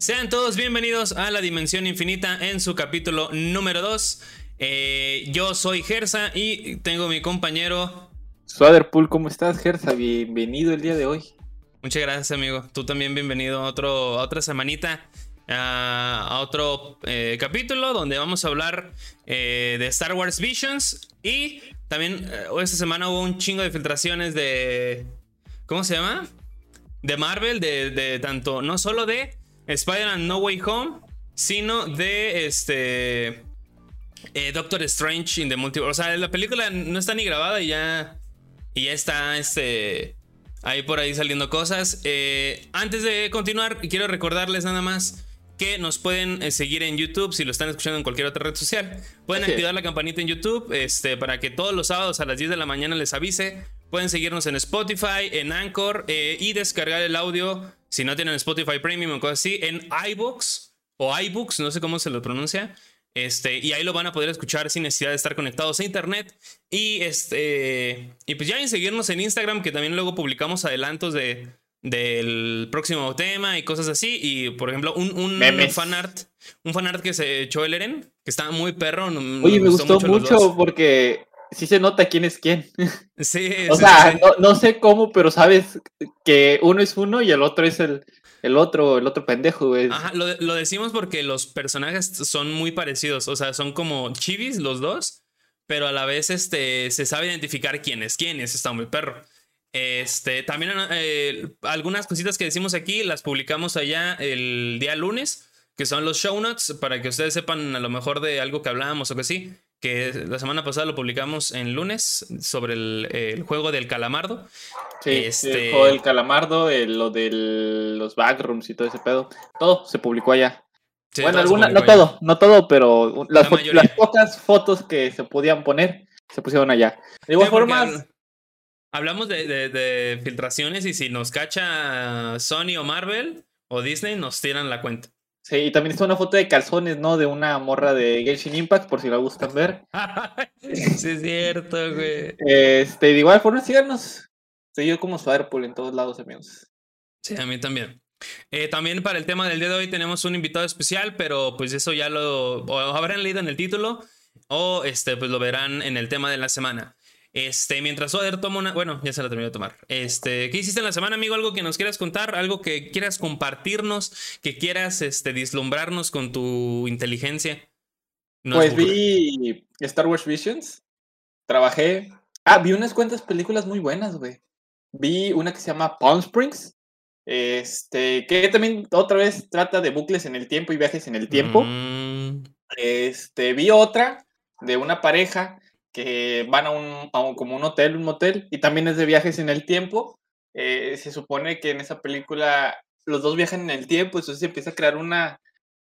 Sean todos bienvenidos a la Dimensión Infinita en su capítulo número 2. Eh, yo soy Gersa y tengo mi compañero. Swaderpool, ¿cómo estás, Gersa? Bienvenido el día de hoy. Muchas gracias, amigo. Tú también bienvenido a, otro, otra semanita, a, otro eh, capítulo donde vamos a hablar eh, de Star Wars Visions. Y también esta semana hubo un chingo de filtraciones de... ¿Cómo se llama? De Marvel, de, de tanto, no solo de Spider-Man No Way Home, sino de este... Eh, Doctor Strange in the Multiverse. O sea, la película no está ni grabada y ya. Y ya está este. Ahí por ahí saliendo cosas. Eh, antes de continuar, quiero recordarles nada más que nos pueden eh, seguir en YouTube si lo están escuchando en cualquier otra red social. Pueden activar la campanita en YouTube este, para que todos los sábados a las 10 de la mañana les avise. Pueden seguirnos en Spotify, en Anchor y descargar el audio si no tienen Spotify Premium o cosas así, en iBooks o iBooks, no sé cómo se lo pronuncia. Este, y ahí lo van a poder escuchar sin necesidad de estar conectados a internet. Y este. Y pues ya en seguirnos en Instagram, que también luego publicamos adelantos de, del próximo tema y cosas así. Y por ejemplo, un, un fanart. Un fanart que se echó el Eren, que estaba muy perro. Oye, me gustó, mucho, porque sí se nota quién es quién. Sí, o sea, No, sé cómo, pero sabes que uno es uno y el otro es el, el otro, el otro pendejo, güey. Ajá, lo, lo, decimos porque los personajes son muy parecidos. O sea, son como chivis los dos. Pero a la vez este, se sabe identificar quién es quién. es está muy perro. Este, también eh, algunas cositas que decimos aquí las publicamos allá el día lunes, que son los show notes, para que ustedes sepan a lo mejor de algo que hablábamos o que sí que la semana pasada lo publicamos en lunes sobre el, juego del calamardo. Sí, este... el juego del calamardo, lo de los backrooms y todo ese pedo. Todo se publicó allá. bueno, alguna, no todo, no todo, pero las, pocas fotos que se podían poner se pusieron allá. De igual forma. Hablamos de filtraciones y si nos cacha Sony o Marvel o Disney, nos tiran la cuenta. Sí, y también está una foto de calzones, ¿no? De una morra de Genshin Impact, por si la gustan ver. sí, es cierto, güey. Este, de igual forma, síganos. Seguido como Firepool en todos lados, amigos. Sí, a mí también. Eh, también para el tema del día de hoy tenemos un invitado especial, pero pues eso ya lo habrán leído en el título o este, pues lo verán en el tema de la semana. Este, mientras Oder toma una. Bueno, ya se la terminó de tomar. Este, ¿qué hiciste en la semana, amigo? ¿Algo que nos quieras contar? ¿Algo que quieras compartirnos? ¿Que quieras este, dislumbrarnos con tu inteligencia? pues vi Star Wars Visions. Trabajé. Ah, vi unas cuantas películas muy buenas, güey. Vi una que se llama Palm Springs. Este, que también otra vez trata de bucles en el tiempo y viajes en el tiempo. Mm. Este, vi otra de una pareja que van a un, como un hotel, un motel, y también es de viajes en el tiempo. Eh, se supone que en esa película los dos viajan en el tiempo, entonces se empieza a crear una,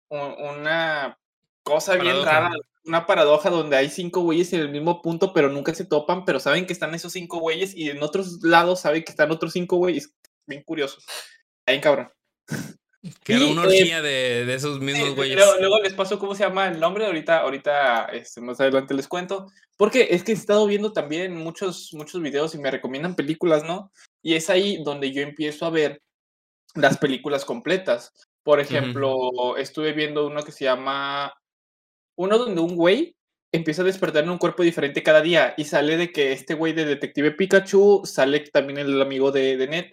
una cosa bien rara, una paradoja donde hay cinco güeyes en el mismo punto, pero nunca se topan, pero saben que están esos cinco güeyes, y en otros lados saben que están otros cinco güeyes. Bien curioso. Ahí, cabrón. Que era una orgía de, esos mismos güeyes. Luego, les paso cómo se llama el nombre, ahorita, ahorita este, más adelante les cuento. Porque es que he estado viendo también muchos, muchos videos y me recomiendan películas, ¿no? Y es ahí donde yo empiezo a ver las películas completas. Por ejemplo, estuve viendo uno que se llama. Uno donde un güey empieza a despertar en un cuerpo diferente cada día y sale de que este güey de Detective Pikachu sale también el amigo de, de Ned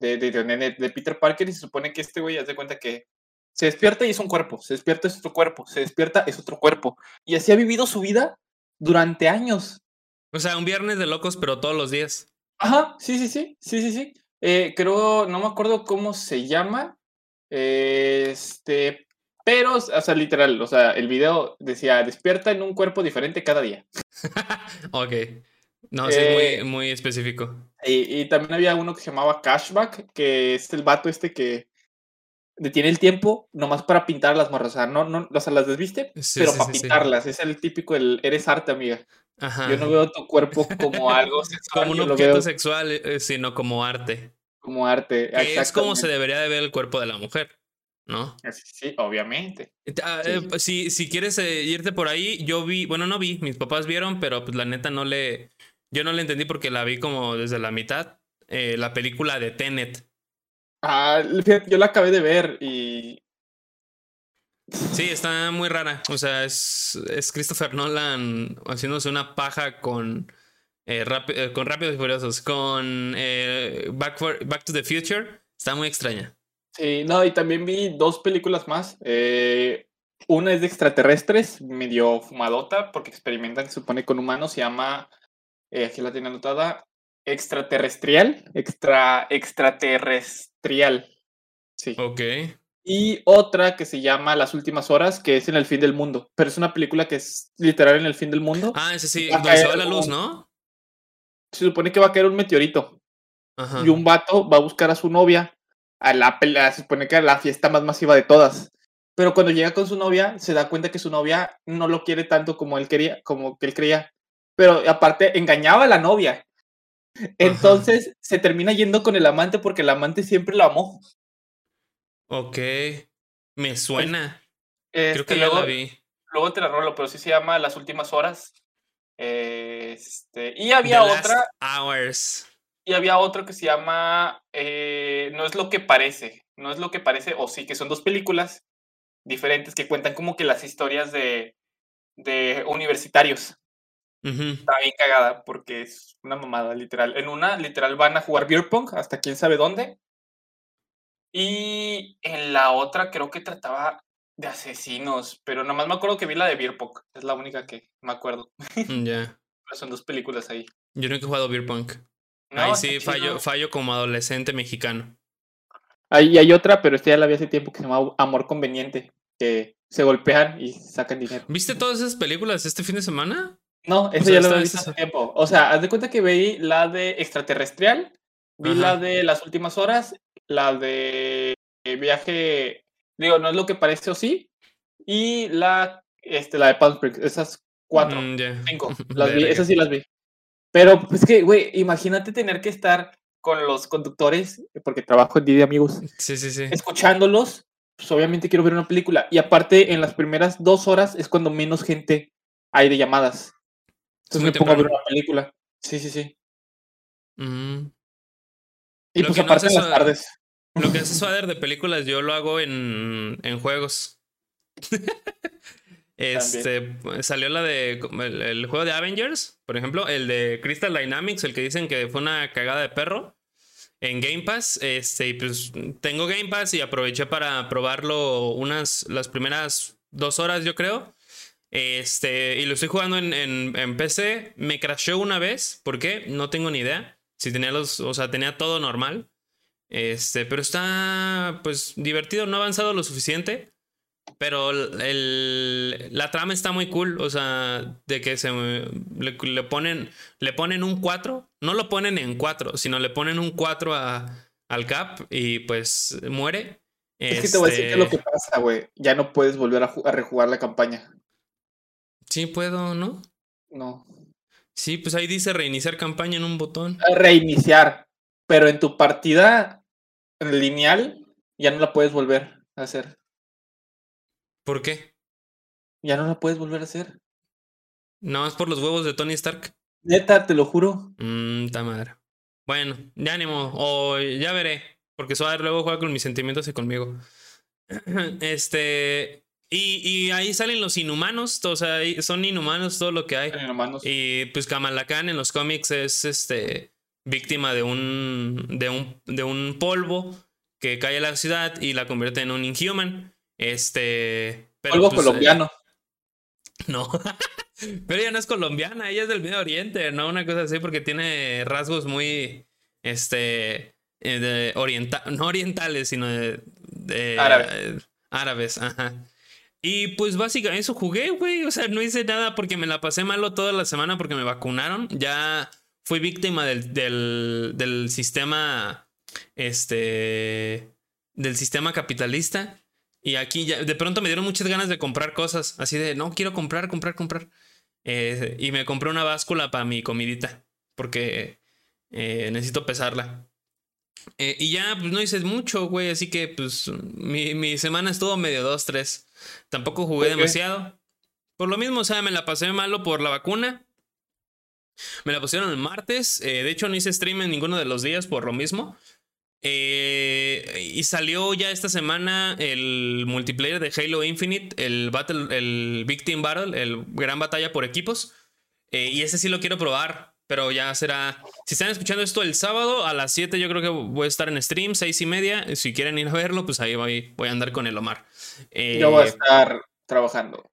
de, de, de, Peter Parker y se supone que este güey hace cuenta que se despierta y es un cuerpo, se despierta es otro cuerpo, se despierta es otro cuerpo. Y así ha vivido su vida durante años. O sea, un viernes de locos, pero todos los días. Ajá, sí, sí, sí, sí, sí, sí. Eh, creo, no me acuerdo cómo se llama. este, pero, o sea, literal, o sea, el video decía, despierta en un cuerpo diferente cada día. ok. No, sí, es muy, eh, muy específico. Y, también había uno que se llamaba Cashback, que es el vato este que detiene el tiempo nomás para pintar las morras. O sea, no, no, o sea, las desviste, pero para pintarlas. Es el típico, el eres arte, amiga. Yo no veo tu cuerpo como algo sexual. Como un objeto sexual, eh, sino como arte. Como arte. es como se debería de ver el cuerpo de la mujer. ¿no? Sí, obviamente. Ah, eh, pues, si, si quieres eh, irte por ahí, yo vi, bueno, no vi, mis papás vieron, pero pues la neta no le, yo no la entendí porque la vi como desde la mitad. Eh, la película de Tenet. Ah, yo la acabé de ver y Sí, está muy rara. O sea, es, es Christopher Nolan haciéndose una paja con, eh, eh, con Rápidos y Furiosos, con eh, Back, Back to the Future. Está muy extraña. Sí, no, y también vi dos películas más. una es de extraterrestres, medio fumadota, porque experimentan, se supone, con humanos. Se llama, aquí la tiene anotada, extraterrestrial. Extra, extraterrestrial. Sí. Ok. Y otra que se llama Las últimas horas, que es en el fin del mundo. Pero es una película que es literal en el fin del mundo. Ah, ese sí, donde se va la luz, ¿no? Se supone que va a caer un meteorito. Ajá. Y un vato va a buscar a su novia a la se supone que a la fiesta más masiva de todas. Pero cuando llega con su novia, se da cuenta que su novia no lo quiere tanto como él quería, como que él creía. Pero aparte, engañaba a la novia. Entonces se termina yendo con el amante porque el amante siempre lo amó. Ok. Me suena. Creo que luego, ya la vi. Luego te la rolo, pero sí se llama Las últimas horas. Este, y había otra. hours. Y había otro que se llama eh, No es lo que parece. No es lo que parece, o sí, que son dos películas diferentes que cuentan como que las historias de, de universitarios. Está bien cagada porque es una mamada, literal. En una, literal, van a jugar beer pong hasta quién sabe dónde. Y en la otra creo que trataba de asesinos, pero nomás me acuerdo que vi la de Beer Punk, es la única que me acuerdo. Mm, ya. Son dos películas ahí. Yo nunca he jugado Beer Punk. ahí sí, fallo, fallo como adolescente mexicano. Ahí hay otra, pero esta ya la vi hace tiempo que se llama Amor Conveniente, que se golpean y sacan dinero. ¿Viste todas esas películas este fin de semana? No, eso ya lo vi hace tiempo. O sea, haz de cuenta que vi la de Extraterrestrial, vi la de Las Últimas Horas la de viaje, digo, no es lo que parece o sí, y la, este, la de Palm Springs, esas cuatro, mm, cinco, las vi, esas sí las vi. Pero pues que, güey, imagínate tener que estar con los conductores, porque trabajo en Didi, amigos. Sí, sí, sí. Escuchándolos, pues obviamente quiero ver una película. Y aparte, en las primeras dos horas es cuando menos gente hay de llamadas. Entonces me pongo a ver una película. Sí, sí, sí. Mm. Y pues aparte en las tardes. Lo que hace Swader de películas, yo lo hago en, en juegos. este salió la de el, juego de Avengers, por ejemplo, el de Crystal Dynamics, el que dicen que fue una cagada de perro en Game Pass. Este, pues tengo Game Pass y aproveché para probarlo unas las primeras dos horas, yo creo. Este, y lo estoy jugando en, en, en PC. Me crashó una vez. ¿Por qué? No tengo ni idea. Si tenía los, o sea, tenía todo normal. Este, pero está pues divertido, no ha avanzado lo suficiente. Pero el, la trama está muy cool, o sea, de que se le, ponen le ponen un 4, no lo ponen en 4, sino le ponen un 4 a, al Cap y pues muere. Es que te voy a decir que lo este que pasa, güey. Ya no puedes volver a, a rejugar la campaña. Sí puedo, ¿no? No. Sí, pues ahí dice reiniciar campaña en un botón. Reiniciar. Pero en tu partida lineal ya no la puedes volver a hacer. ¿Por qué? Ya no la puedes volver a hacer. No, es por los huevos de Tony Stark. Neta, te lo juro. Mmm, ta madre. Bueno, ya ánimo. O ya veré. Porque Suárez luego juega con mis sentimientos y conmigo. Este. Y, y, ahí salen los inhumanos. O sea, son inhumanos todo lo que hay. Inhumanos. Y pues Kamala Khan en los cómics es este víctima de un, de un, de un polvo que cae a la ciudad y la convierte en un inhuman. Este. polvo pues, colombiano. no. pero ella no es colombiana, ella es del Medio Oriente, ¿no? Una cosa así, porque tiene rasgos muy. Este. Eh, de no orientales, sino de. árabes, ajá. Y pues básicamente eso jugué, güey. O sea, no hice nada porque me la pasé malo toda la semana porque me vacunaron. Ya fui víctima del, del, sistema, este, del sistema capitalista. Y aquí ya, de pronto me dieron muchas ganas de comprar cosas, así de, no, quiero comprar, comprar, comprar. Eh, y me compré una báscula para mi comidita, porque eh, necesito pesarla. Eh, y ya, pues no hice mucho, güey, así que pues mi, mi semana estuvo medio dos, tres. Tampoco jugué demasiado. Por lo mismo, o sea, me la pasé malo por la vacuna. Me la pusieron el martes. Eh, de hecho, no hice stream en ninguno de los días por lo mismo. Eh, y salió ya esta semana el multiplayer de Halo Infinite, el Battle, el Big Team Battle, el gran batalla por equipos. Eh, y ese sí lo quiero probar, pero ya será. Si están escuchando esto el sábado a las 7, yo creo que voy a estar en stream, 6 y media. Si quieren ir a verlo, pues ahí voy, voy a andar con el Omar. yo voy a estar trabajando.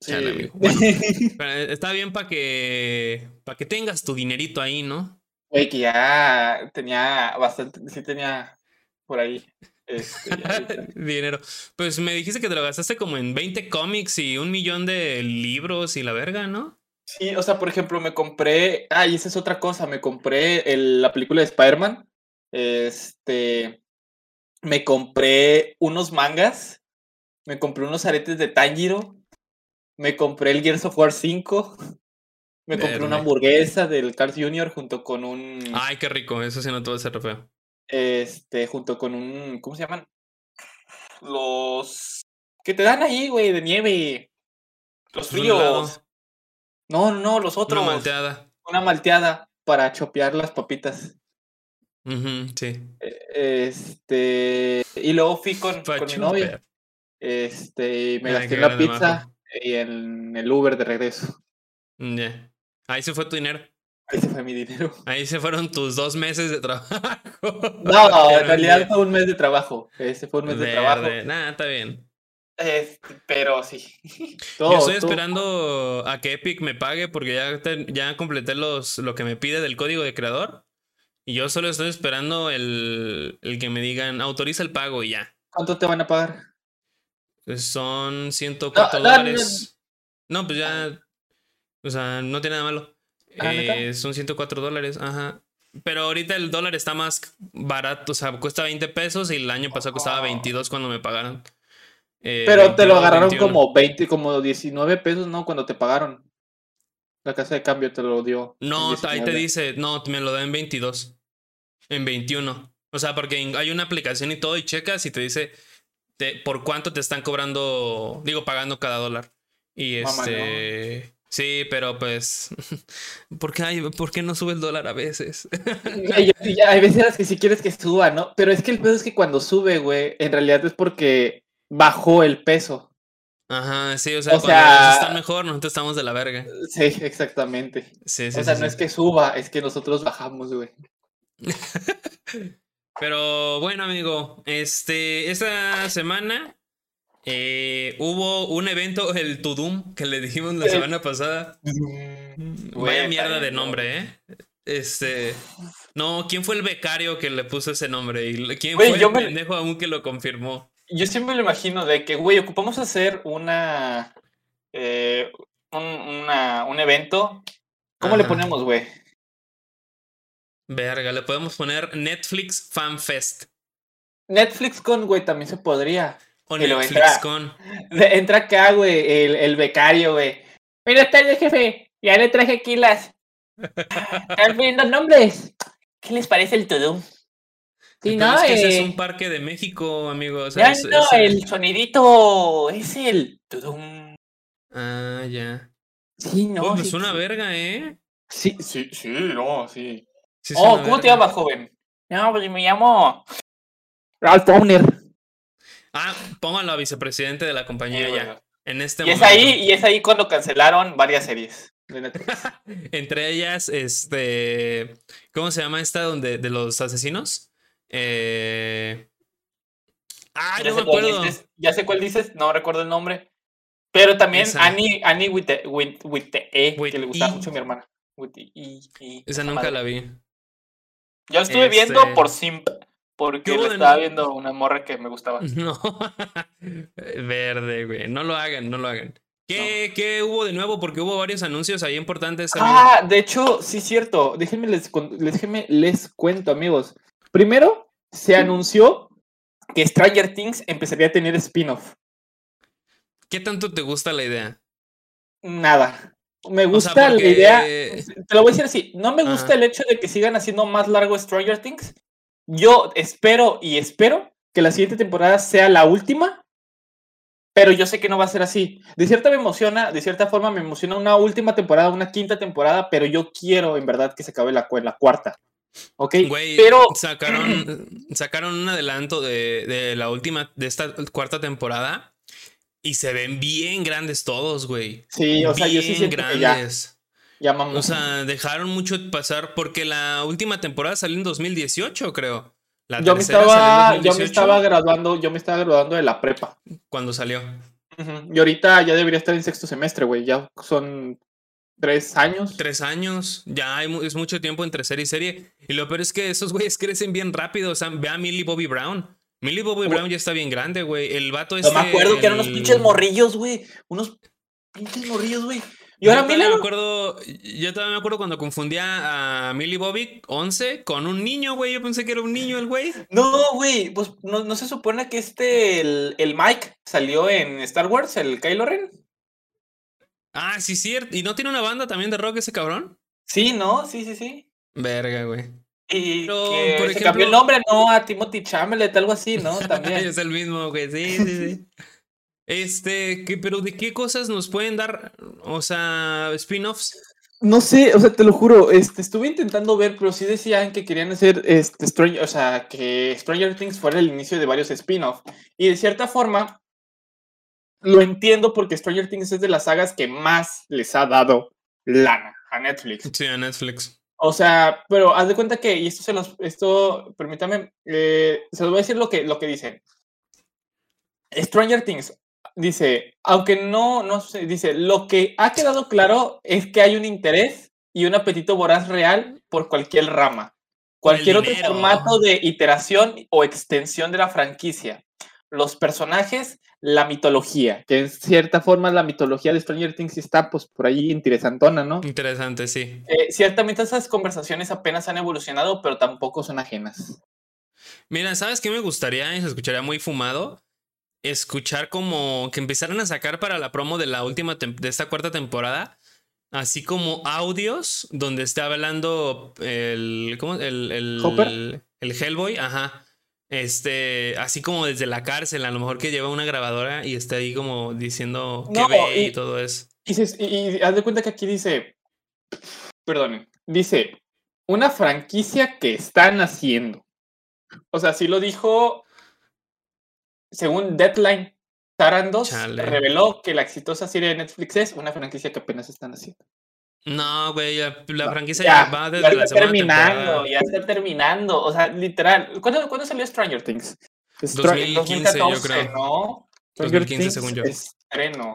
está bien para que, para que tengas tu dinerito ahí, ¿no? Güey, que ya tenía bastante, sí tenía por ahí. Este, Dinero. Pues me dijiste que te lo gastaste como en 20 cómics y un millón de libros y la verga, ¿no? Sí, o sea, por ejemplo, me compré. Ah, y esa es otra cosa. Me compré el, la película de Spider-Man. Este. Me compré unos mangas. Me compré unos aretes de Tanjiro. Me compré el Gears of War 5. Me compré una hamburguesa del Cars Jr. junto con un. Ay, qué rico, eso sí no te va a ser feo. Este, junto con un. ¿Cómo se llaman? Los. Que te dan ahí, güey, de nieve. Los fríos. No, no, no, los otros. Una malteada. Una malteada para chopear las papitas. sí. E, este. Y luego fui con, con mi novia. Este, me gasté la pizza y en el Uber de regreso. Ya. Ahí se fue tu dinero. Ahí se fue mi dinero. Ahí se fueron tus dos meses de trabajo. No, en realidad fue un mes de trabajo. Ese fue un mes de, trabajo. Nada, está bien. Pero sí. Yo estoy esperando a que Epic me pague porque ya, ya completé los, lo que me pide del código de creador. Y yo solo estoy esperando el, el que me digan autoriza el pago y ya. ¿Cuánto te van a pagar? Pues son 104 dólares. no, pues ya o sea, no tiene nada malo. Ah, eh, son 104 dólares, ajá. Pero ahorita el dólar está más barato, o sea, cuesta 20 pesos y el año pasado costaba 22 cuando me pagaron. Eh, Pero te lo agarraron como 20, como 19 pesos, ¿no? Cuando te pagaron. La casa de cambio te lo dio. No, ahí te dice, no, me lo da en 22. En 21. O sea, porque hay una aplicación y todo y checas y te dice por cuánto te están cobrando, digo, pagando cada dólar. Y este... Sí, pero pues, ¿por qué, hay, ¿por qué no sube el dólar a veces? hay veces que si quieres que suba, ¿no? Pero es que el peso es que cuando sube, güey, en realidad es porque bajó el peso. Ajá, sí, o sea, cuando están mejor, nosotros estamos de la verga. Sí, exactamente. Sí, sí, o sea, no es que suba, es que nosotros bajamos, güey. Pero bueno, amigo, este, esta semana eh, hubo un evento, el Tudum, que le dijimos la semana pasada. Vaya mierda de nombre, ¿eh? Este. No, ¿quién fue el becario que le puso ese nombre? ¿Y quién fue el pendejo aún que lo confirmó? Yo siempre lo imagino de que, güey, ocupamos hacer una. Eh, un, una, un evento. ¿Cómo le ponemos, güey? Verga, le podemos poner Netflix Fan Fest. Netflix con, güey, también se podría. O Netflix entra, con. Entra acá, güey, el, el becario, güey. Buenas tardes, jefe. Ya le traje aquí las. Están viendo nombres. ¿Qué les parece el todo? Sí, no, es que ese es eh, un parque de México, amigo. ya no, el sonidito es el. Ah, ya. Sí, no. Oh, es una verga, ¿eh? Sí, sí, sí, no, sí. oh, ¿cómo te llamas, joven? No, pues me llamo. Ralph. Ah, pónganlo a vicepresidente de la compañía ya. En este y es ahí Y es ahí cuando cancelaron varias series. Entre ellas, este. ¿Cómo se llama esta donde de los asesinos? Eh. Ah, no me acuerdo. ya sé cuál dices, no recuerdo el nombre. Pero también Annie, Annie with, the, with, E, que le gustaba mucho a mi hermana. e, Esa nunca la vi. Yo la estuve viendo este por Simp. Porque estaba viendo una morra que me gustaba. No. Verde, güey. No lo hagan, no lo hagan. ¿Qué, ¿Qué, hubo de nuevo? Porque hubo varios anuncios ahí importantes. Ah, de hecho, sí, cierto. Déjenme les, déjenme les cuento, amigos. Primero, se anunció que Stranger Things empezaría a tener spin-off. ¿Qué tanto te gusta la idea? Nada. Me gusta la idea. Te lo voy a decir así. No me gusta el hecho de que sigan haciendo más largo Stranger Things yo espero y espero que la siguiente temporada sea la última, pero yo sé que no va a ser así. De cierta me emociona, de cierta forma me emociona una última temporada, una quinta temporada, pero yo quiero en verdad que se acabe la, la cuarta. Ok, pero sacaron, sacaron un adelanto de, de la última, de esta cuarta temporada. Y se ven bien grandes todos, güey. sí, o sea, yo sí Bien siento que ya, grandes. ya. O sea, dejaron mucho pasar porque la última temporada salió en 2018, creo. La yo me estaba, yo me 2018, estaba graduando, yo me estaba graduando de la prepa. cuando salió. Y ahorita ya debería estar en sexto semestre, güey. Ya son tres años. Tres años, ya hay, mu- es mucho tiempo entre serie y serie. Y lo peor es que esos güeyes crecen bien rápido. O sea, ve a Millie Bobby Brown. Millie Bobby. Brown ya está bien grande, güey. El vato No este. me acuerdo que eran unos el- pinches morrillos, güey. Unos pinches morrillos, güey. Y Yo ahora todavía me acuerdo, yo todavía me acuerdo cuando confundía a Millie Bobby 11 con un niño, güey. Yo pensé que era un niño el güey. No, güey. Pues no, no se supone que este, el, el Mike, salió en Star Wars, el Kylo Ren. Ah, sí, cierto. ¿Y no tiene una banda también de rock ese cabrón? Sí, ¿no? Sí, sí, sí. Verga, güey. Y Pero, que por se cambió el ejemplo- nombre, ¿no? A Timothy Chamberlain, algo así, ¿no? También. es el mismo, güey. Sí, sí, sí. Este, ¿qué- pero ¿de qué cosas nos pueden dar? O sea, spin-offs. No sé, o sea, te lo juro, este, estuve intentando ver, pero sí decían que querían hacer, este, Stranger, o sea, que Stranger Things fuera el inicio de varios spin-off. Y de cierta forma, lo entiendo porque Stranger Things es de las sagas que más les ha dado lana a Netflix. Sí, a Netflix. O sea, pero haz de cuenta que, y esto se los, esto, permítame, eh, se los voy a decir lo que, lo que dicen. Stranger Things dice, aunque no, no sé, dice, lo que ha quedado claro es que hay un interés y un apetito voraz real por cualquier rama, cualquier otro formato de iteración o extensión de la franquicia. Los personajes, la mitología, que en cierta forma la mitología de Stranger Things está pues por ahí interesantona, ¿no? Interesante, sí. Eh, ciertamente esas conversaciones apenas han evolucionado, pero tampoco son ajenas. Mira, ¿sabes qué me gustaría? Y se escucharía muy fumado. Escuchar como que empezaran a sacar para la promo de la última de esta cuarta temporada. Así como audios donde está hablando el. ¿Cómo? El. El, ¿Hopper? el Hellboy, ajá. Este, así como desde la cárcel, a lo mejor que lleva una grabadora y está ahí como diciendo qué No, ve y, y- todo eso. Y, se- y- y haz de cuenta que aquí dice, perdonen, dice, una franquicia que están haciendo. O sea, sí lo dijo, según Deadline, Tarandos reveló que la exitosa serie de Netflix es una franquicia que apenas están haciendo. No, güey, la franquicia ya, va desde ya la está segunda terminando, temporada. ya está terminando. O sea, literal. ¿Cuándo, cuándo salió Stranger Things? Stra- 2015, yo creo. ¿no? 2015 según yo. Estreno.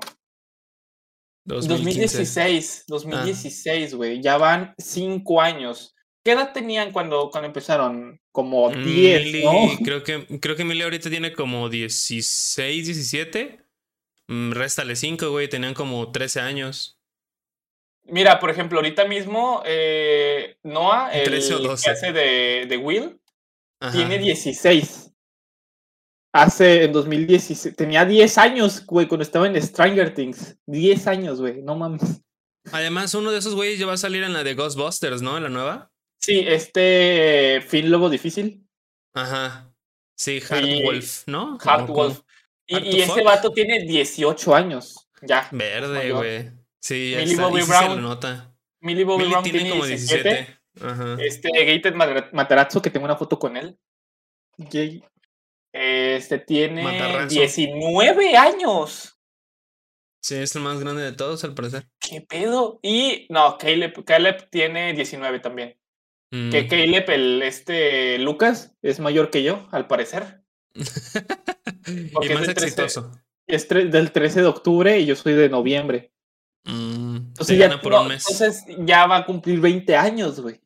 2015. 2016, 2016, güey. Ya van cinco años. ¿Qué edad tenían cuando, cuando empezaron? Como 10, Millie, ¿no? creo que, creo que Millie ahorita tiene como 16, 17. Mm, réstale 5, güey. Tenían como 13 años. Mira, por ejemplo, ahorita mismo Noah, el 13 o que 12. hace de, de Will, Ajá. tiene 16. Hace en 2016, tenía 10 años, güey, cuando estaba en Stranger Things. 10 años, güey, no mames. Además, uno de esos güeyes ya va a salir en la de Ghostbusters, ¿no? En la nueva. Sí, este Finn Lobo Difícil, Ajá. Sí, Hard Y- Wolf, ¿no? Hard Como- Wolf. Y, y ese vato tiene 18 años, ya. Verde, güey. Sí, Millie está. Bobby y sí se le Brown. nota. Millie Bobby Millie Brown tiene, tiene como 17. 17. Ajá. Este Gated Matarazzo, que tengo una foto con él. Este tiene Matarrazo. 19 años. Sí, es el más grande de todos, al parecer. ¿Qué pedo? Y no, Caleb, Caleb tiene 19 también. Que Mm. Caleb, el este Lucas, es mayor que yo, al parecer. porque y es más 13. exitoso. Es del 13 de octubre y yo soy de noviembre. Mm, Entonces ya, gana por no, un mes. entonces ya va a cumplir 20 años, güey.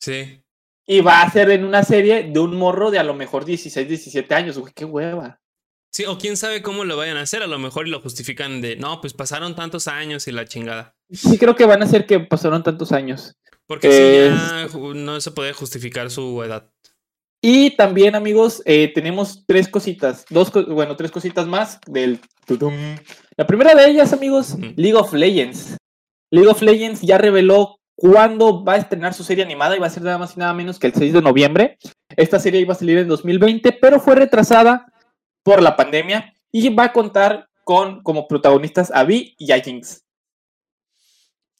Sí. Y va a ser en una serie de un morro de a lo mejor 16, 17 años, güey. Qué hueva. Sí, o quién sabe cómo lo vayan a hacer. A lo mejor lo justifican de, no, pues pasaron tantos años y la chingada. Sí, creo que van a ser que pasaron tantos años. Porque Eh, sí, ya no se puede justificar su edad. Y también, amigos, eh, tenemos tres cositas. Dos, bueno, tres cositas más del. tutum. La primera de ellas, amigos. League of Legends. League of Legends ya reveló cuándo va a estrenar su serie animada y va a ser nada más y nada menos que el 6 de noviembre. Esta serie iba a salir en 2020, pero fue retrasada por la pandemia y va a contar con como protagonistas a Vi y a Jinx.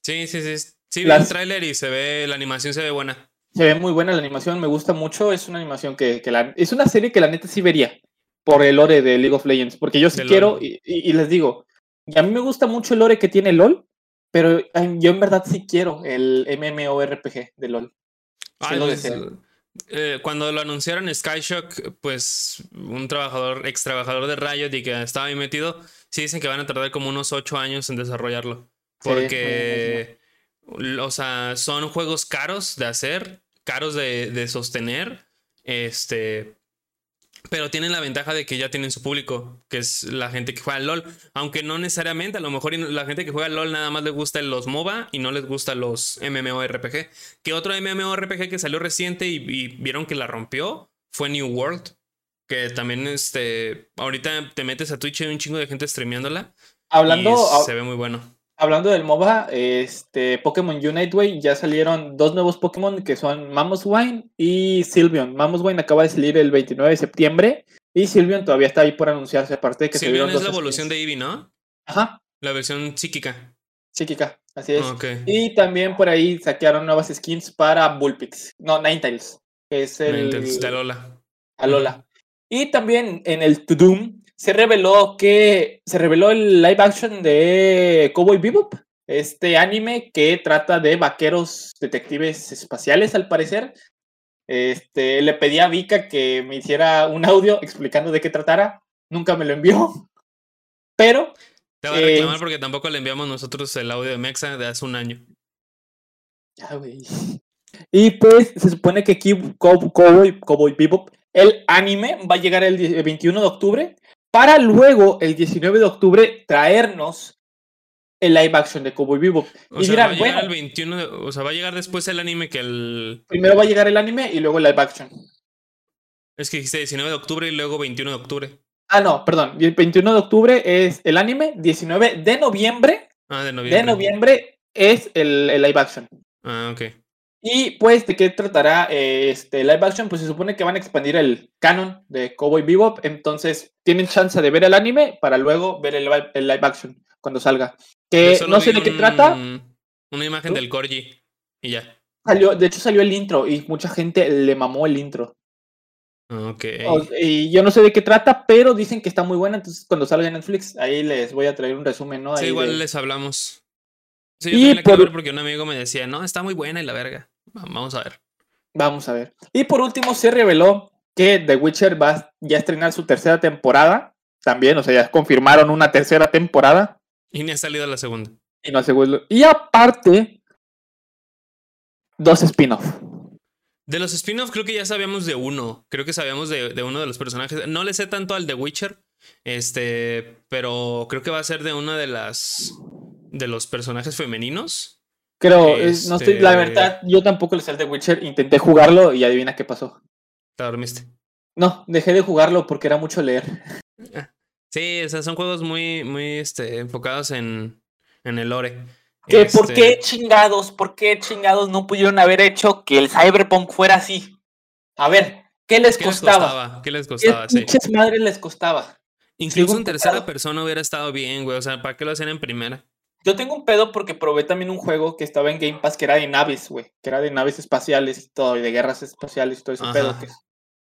Sí, sí, sí. Sí, vi Las- el tráiler y se ve, la animación se ve buena. Se ve muy buena la animación, me gusta mucho. Es una animación que, la, es una serie que la neta sí vería por el lore de League of Legends, porque yo sí quiero y, les digo, a mí me gusta mucho el lore que tiene LOL, pero yo en verdad sí quiero el MMORPG de LOL. Pues, eh, cuando lo anunciaron Skyshock, pues un trabajador, ex trabajador de Riot y que estaba ahí metido, sí dicen que van a tardar como unos ocho años en desarrollarlo. Porque, o sea, son juegos caros de hacer, caros de, de sostener. Este, pero tienen la ventaja de que ya tienen su público, que es la gente que juega al LOL. Aunque no necesariamente, a lo mejor la gente que juega al LOL nada más les gusta los MOBA y no les gusta los MMORPG. Que otro MMORPG que salió reciente y, vieron que la rompió fue New World. Que también, este, ahorita te metes a Twitch y hay un chingo de gente streameándola. Hablando. se ve muy bueno hablando del MOBA, este, Pokémon Unite, güey, ya salieron dos nuevos Pokémon que son Mamoswine y Sylveon. Mamoswine acaba de salir el 29 de septiembre y Sylveon todavía está ahí por anunciarse, aparte de que Sylveon es la evolución de Eevee, ¿no? Ajá. La versión psíquica. Psíquica, así es. Y también por ahí saquearon nuevas skins para Bullpix. No, Ninetales, que es el... Ninetales de Alola. Alola. Y también en el Tudum se reveló que se reveló el live action de Cowboy Bebop, este anime que trata de vaqueros detectives espaciales al parecer. Este, le pedí a Vika que me hiciera un audio explicando de qué tratara. Nunca me lo envió. Pero. Te va a reclamar eh, porque tampoco le enviamos nosotros el audio de Mexa de hace un año. Ya, güey. Y pues se supone que Cowboy, Cowboy Bebop, el anime, va a llegar el 21 de octubre para luego, el 19 de octubre, traernos el live action de Cowboy Vivo. y sea, dirán, bueno. El 21 o sea, va a llegar después el anime que el. Primero va a llegar el anime y luego el live action. Es que dijiste 19 de octubre y luego 21 de octubre. Ah, no, perdón. El 21 de octubre es el anime, 19 de noviembre. Ah, de noviembre. De noviembre es el, el live action. Ah, ok. Y pues, ¿de qué tratará eh, este live action? Pues se supone que van a expandir el canon de Cowboy Bebop, entonces tienen chance de ver el anime para luego ver el, live action cuando salga. Que no sé de qué trata. Una imagen del Corgi y ya. Salió, de hecho salió el intro y mucha gente le mamó el intro. Ok. y yo no sé de qué trata, pero dicen que está muy buena, entonces cuando salga en Netflix, ahí les voy a traer un resumen, ¿no? sí, igual les hablamos. Sí, yo y por... porque un amigo me decía, no, está muy buena y la verga. Vamos a ver. Vamos a ver. Y por último, se reveló que The Witcher va ya a estrenar su tercera temporada. También, o sea, ya confirmaron una tercera temporada. Y ni ha salido la segunda. Y no segundo. Y aparte, dos spin-off. De los spin-off creo que ya sabíamos de uno. Creo que sabíamos de, de, uno de los personajes. No le sé tanto al The Witcher. Este, pero creo que va a ser de una de las de los personajes femeninos. Creo, no estoy, la este verdad, yo tampoco le sé The Witcher, intenté jugarlo y adivina qué pasó. ¿Te dormiste? No, dejé de jugarlo porque era mucho leer. Ah, sí, o sea, son juegos muy, muy este, enfocados en, en el lore. ¿Qué, ¿Por qué este chingados, por qué chingados no pudieron haber hecho que el Cyberpunk fuera así? A ver, ¿qué les costaba? ¿Qué les costaba? ¿Qué sí. madres les costaba? Incluso en tercera persona hubiera estado bien, güey. O sea, ¿para qué lo hacían en primera? Yo tengo un pedo porque probé también un juego que estaba en Game Pass que era de naves, güey. Que era de naves espaciales y todo, y de guerras espaciales y todo ese pedo. Que,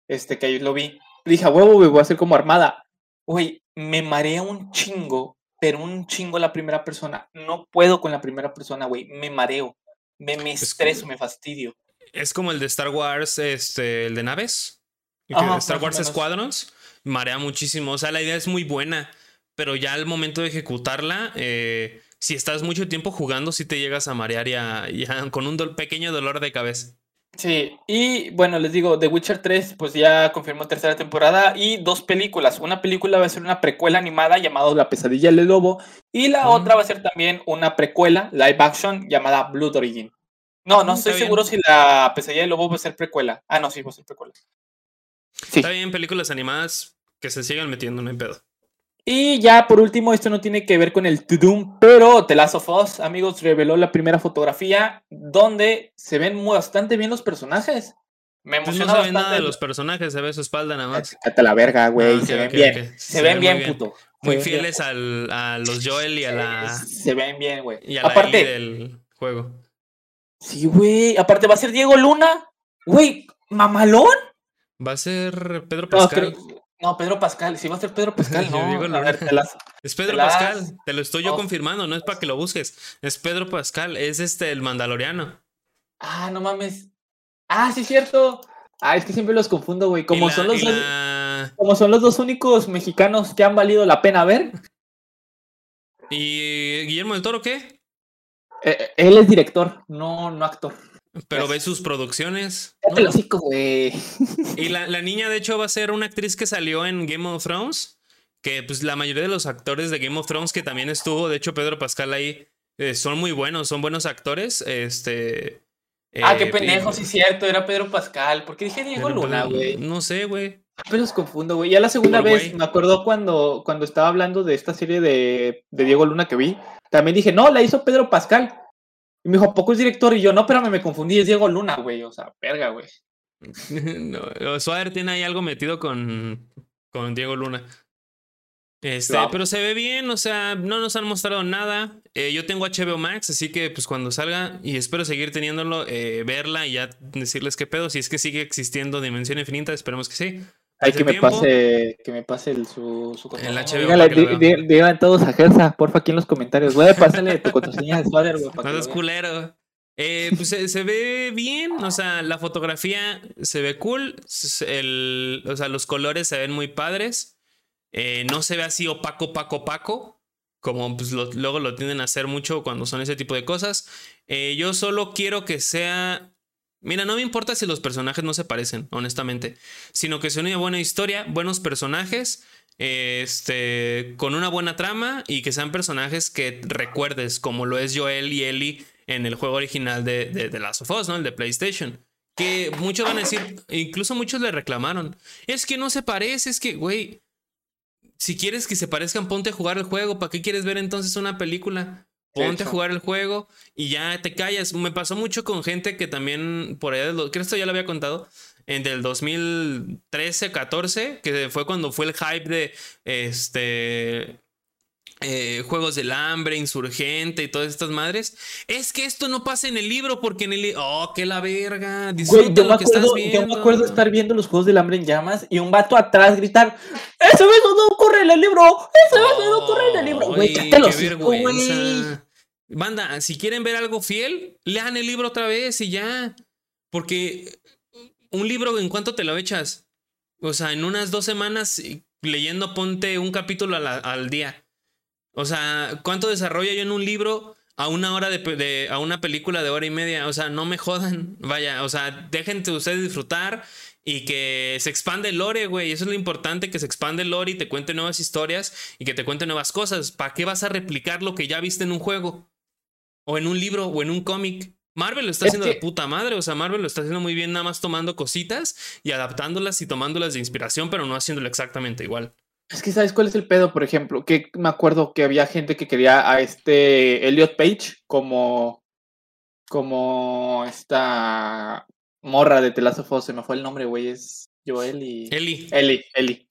este, que ahí lo vi. dije, huevo, güey, voy a hacer como armada. Güey, me marea un chingo, pero un chingo la primera persona. No puedo con la primera persona, güey. Me mareo. Me, me estreso, me fastidio. Es como el de Star Wars, este, el de naves. Star Wars Squadrons marea muchísimo. O sea, la idea es muy buena, pero ya al momento de ejecutarla, eh, si estás mucho tiempo jugando, sí te llegas a marear y, con un pequeño dolor de cabeza. Sí, y bueno, les digo, The Witcher 3 pues ya confirmó tercera temporada y dos películas. Una película va a ser una precuela animada llamada La pesadilla del lobo y la otra va a ser también una precuela live action llamada Blood Origin. No, no mm, estoy seguro si la pesadilla del lobo va a ser precuela. Ah, no, sí, va a ser precuela. Sí. Está bien, películas animadas que se sigan metiendo, no hay pedo. Y ya por último, esto no tiene que ver con el Tudum, pero The Last of Us, amigos, reveló la primera fotografía donde se ven bastante bien los personajes. Me pues emociona no se ve nada de los personajes, se ve su espalda nada más. Cállate la verga, güey, ah, se, ven bien. Se, ven bien, puto. Muy fieles Al, a los Joel y a la. Se ven bien, güey. Y a Aparte, la del juego. Sí, güey. Aparte, va a ser Diego Luna. Güey, mamalón. Va a ser Pedro Pascal. No, Pedro Pascal. Si va a ser Pedro Pascal, no. a ver, Es Pedro Pascal. Te lo estoy yo confirmando. No es para que lo busques. Es Pedro Pascal. Es este, el Mandaloriano. Ah, no mames. Ah, sí, cierto. Ah, es que siempre los confundo, güey. Como, son los dos, como son los dos únicos mexicanos que han valido la pena ver. ¿Y Guillermo del Toro qué? Eh, él es director, no, no actor. Pero ve sus producciones. güey. Y la, la, niña, de hecho, va a ser una actriz que salió en Game of Thrones. Que pues la mayoría de los actores de Game of Thrones que también estuvo, de hecho, Pedro Pascal ahí, eh, son muy buenos, son buenos actores. Este. ah, qué eh, pendejo, sí, cierto, era Pedro Pascal. ¿Por qué dije Diego Luna, güey? No sé, güey. Pero los confundo, güey. Ya la segunda vez, me acuerdo cuando, cuando estaba hablando de esta serie de, de Diego Luna que vi. También dije, no, la hizo Pedro Pascal. Y me dijo, ¿poco es director? Y yo, no, pero me confundí, es Diego Luna, güey. O sea, verga, güey. no, Suárez tiene ahí algo metido con, con Diego Luna. Este, pero se ve bien, o sea, no nos han mostrado nada. Eh, yo tengo HBO Max, así que pues cuando salga, y espero seguir teniéndolo, eh, verla y ya decirles qué pedo. Si es que sigue existiendo Dimensión Infinita, esperemos que sí. Hay que me, pase, que me pase el, su, su El HBO. Díganle, todos a Gersa, porfa, aquí en los comentarios. Güey, pásale tu contraseña de Swader, güey. No es culero. Eh, pues se, ve bien, o sea, la fotografía se ve cool, el, o sea, los colores se ven muy padres, eh, no se ve así opaco, opaco, opaco, como pues, luego lo tienden a hacer mucho cuando son ese tipo de cosas. Eh, yo solo quiero que sea Mira, no me importa si los personajes no se parecen, honestamente, sino que sea una buena historia, buenos personajes, este, con una buena trama y que sean personajes que recuerdes, como lo es Joel y Ellie en el juego original de, de, de Last of Us, ¿no? El de PlayStation. Que muchos van a decir, incluso muchos le reclamaron, es que no se parece, es que, güey, si quieres que se parezcan, ponte a jugar el juego, ¿para qué quieres ver entonces una película? Ponte a jugar el juego y ya te callas. Me pasó mucho con gente que también, por allá, creo que esto ya lo había contado, en del 2013, 14, que fue cuando fue el hype de este. Eh, juegos del hambre, insurgente y todas estas madres. Es que esto no pasa en el libro porque en el libro. Oh, que la verga. Güey, yo, me acuerdo, yo me acuerdo estar viendo los juegos del hambre en llamas y un vato atrás gritar: ¡Ese beso no ocurre en el libro! ¡Ese beso no ocurre en el libro! Güey, qué vergüenza. Banda, si quieren ver algo fiel, lean el libro otra vez y ya. Porque un libro, ¿en cuánto te lo echas? O sea, en unas dos semanas leyendo ponte un capítulo al día. O sea, ¿cuánto desarrolla yo en un libro a una hora de, a una película de hora y media? O sea, no me jodan. Vaya, o sea, dejen ustedes disfrutar y que se expande el lore, güey. Eso es lo importante, que se expande el lore y te cuente nuevas historias y que te cuente nuevas cosas. ¿Para qué vas a replicar lo que ya viste en un juego? O en un libro o en un cómic. Marvel lo está haciendo de puta madre, o sea, Marvel lo está haciendo muy bien, nada más tomando cositas y adaptándolas y tomándolas de inspiración, pero no haciéndolo exactamente igual. Es que, ¿sabes cuál es el pedo, por ejemplo? Que me acuerdo que había gente que quería a este Elliot Page como. como esta morra de Telazo se me fue el nombre, güey, es Joel y. Eli. Eli, Eli.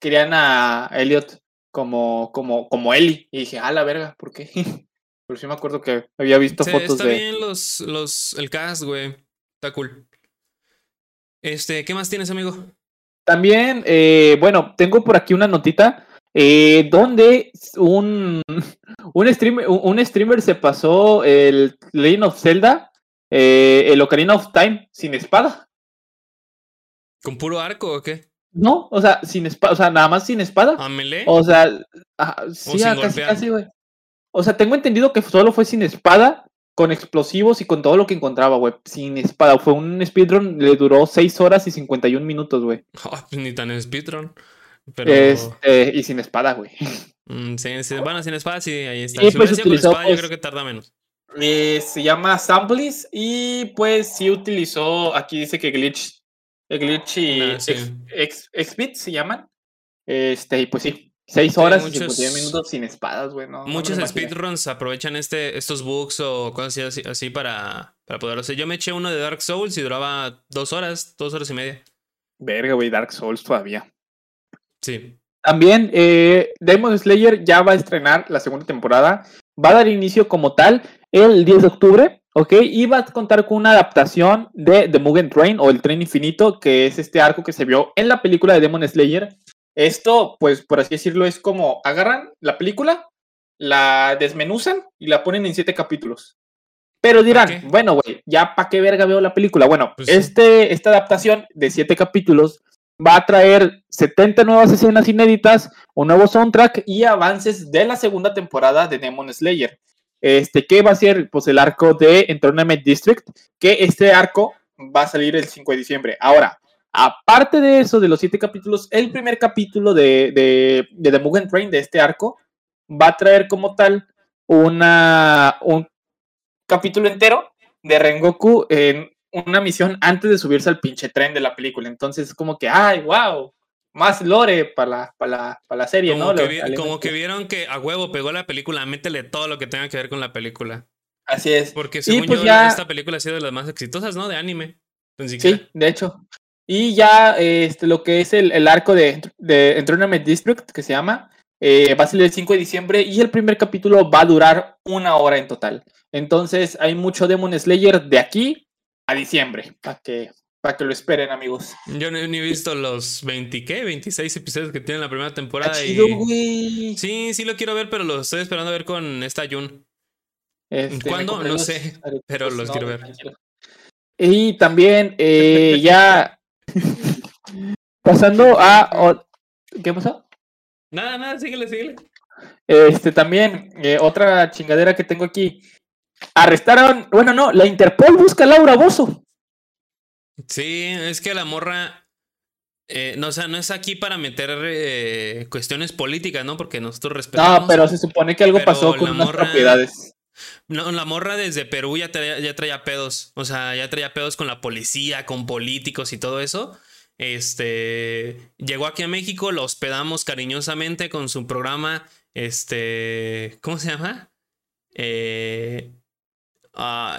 Querían a Elliot como, como, como Eli. Y dije, a la verga, ¿por qué? Pero sí me acuerdo que había visto fotos está de. Está bien los, los, el cast, güey. Está cool. Este, ¿qué más tienes, amigo? También, eh, bueno, tengo por aquí una notita eh, donde un, un, streamer, un streamer se pasó el Legend of Zelda, eh, el Ocarina of Time, sin espada. ¿Con puro arco o qué? No, o sea, sin espada, o sea, nada más sin espada. ¿A melee? O sea, sí, casi, casi, güey. O sea, tengo entendido que solo fue sin espada, con explosivos y con todo lo que encontraba, güey. Sin espada. Fue un speedrun, le duró 6 horas y 51 minutos, güey. Oh, ni tan speedrun. Pero... Este, y sin espada, güey. Mm, bueno, sin espada sí, ahí está. si pues, con espada, yo pues, creo que tarda menos. Eh, se llama Samples y pues sí utilizó, aquí dice que Glitch, Glitch y ah, se llaman. Este, y pues sí, 6 horas y 51 minutos sin espadas, güey. muchos speedruns aprovechan este, estos bugs o cosas así, así para, para poder hacer. Yo me eché uno de Dark Souls y duraba 2 horas, 2 horas y media. Verga, güey, Dark Souls todavía. Sí. También, eh, Demon Slayer ya va a estrenar la segunda temporada. Va a dar inicio como tal el 10 de octubre. ¿ok? Y va a contar con una adaptación de The Mugen Train o el Tren Infinito, que es este arco que se vio en la película de Demon Slayer. Esto, pues, por así decirlo, es como agarran la película, la desmenuzan y la ponen en siete capítulos. Pero dirán, bueno, güey, ya para qué verga veo la película. Bueno, pues este, esta adaptación de siete capítulos va a traer 70 nuevas escenas inéditas, un nuevo soundtrack y avances de la segunda temporada de Demon Slayer. Este, que va a ser pues el arco de Enthronement District, que este arco va a salir el 5 de diciembre. Ahora, aparte de eso, de los siete capítulos, el primer capítulo de, de, de The Mugen Train de este arco va a traer como tal una, un capítulo entero de Rengoku en una misión antes de subirse al pinche tren de la película. Entonces, es como que, ay, wow, más lore para la, para la, serie, como ¿no? Que como que vieron que a huevo pegó la película, métele todo lo que tenga que ver con la película. Así es. Porque según pues yo, esta película ha sido de las más exitosas, ¿no? De anime. Sí, de hecho. Y ya este, lo que es el, arco de, de Enthronement District, que se llama, eh, va a salir el 5 de diciembre y el primer capítulo va a durar una hora en total. Entonces hay mucho Demon Slayer de aquí a diciembre, para que, para que lo esperen, amigos. Yo ni he visto los 20, ¿qué? 26 episodios que tiene la primera temporada. Sí, sí lo quiero ver, pero lo estoy esperando a ver con esta Jun. Este, ¿Cuándo? No sé, pero los quiero ver. Y también eh, ya pasando a... ¿Qué pasó? Nada, nada, síguele, síguele. Este también, eh, otra chingadera que tengo aquí. Arrestaron, bueno, no, la Interpol busca a Laura Bozo. Sí, es que la morra, eh, no, o sea, no es aquí para meter eh, cuestiones políticas, ¿no? Porque nosotros respetamos. No, pero se supone que algo pasó con unas propiedades. No, la morra desde Perú ya ya traía pedos. O sea, ya traía pedos con la policía, con políticos y todo eso. Este llegó aquí a México, lo hospedamos cariñosamente con su programa. Este, ¿cómo se llama? Eh, Ah,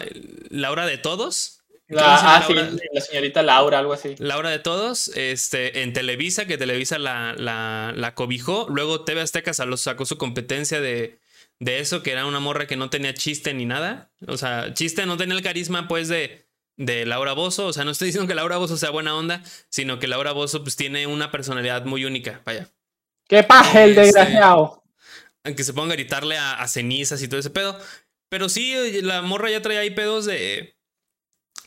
Laura de Todos. La, ah, sí, la señorita Laura, algo así. Laura de Todos, este, en Televisa, que Televisa la, la, la cobijó. Luego TV Azteca sacó su competencia de, de eso, que era una morra que no tenía chiste ni nada. O sea, chiste no tenía el carisma, pues, de, de Laura Bozo. O sea, no estoy diciendo que Laura Bozo sea buena onda, sino que Laura Bozo, pues, tiene una personalidad muy única. Vaya. ¡Qué paje el este, desgraciado! Aunque se ponga a gritarle a, a, cenizas y todo ese pedo. Pero sí, la morra ya trae ahí pedos de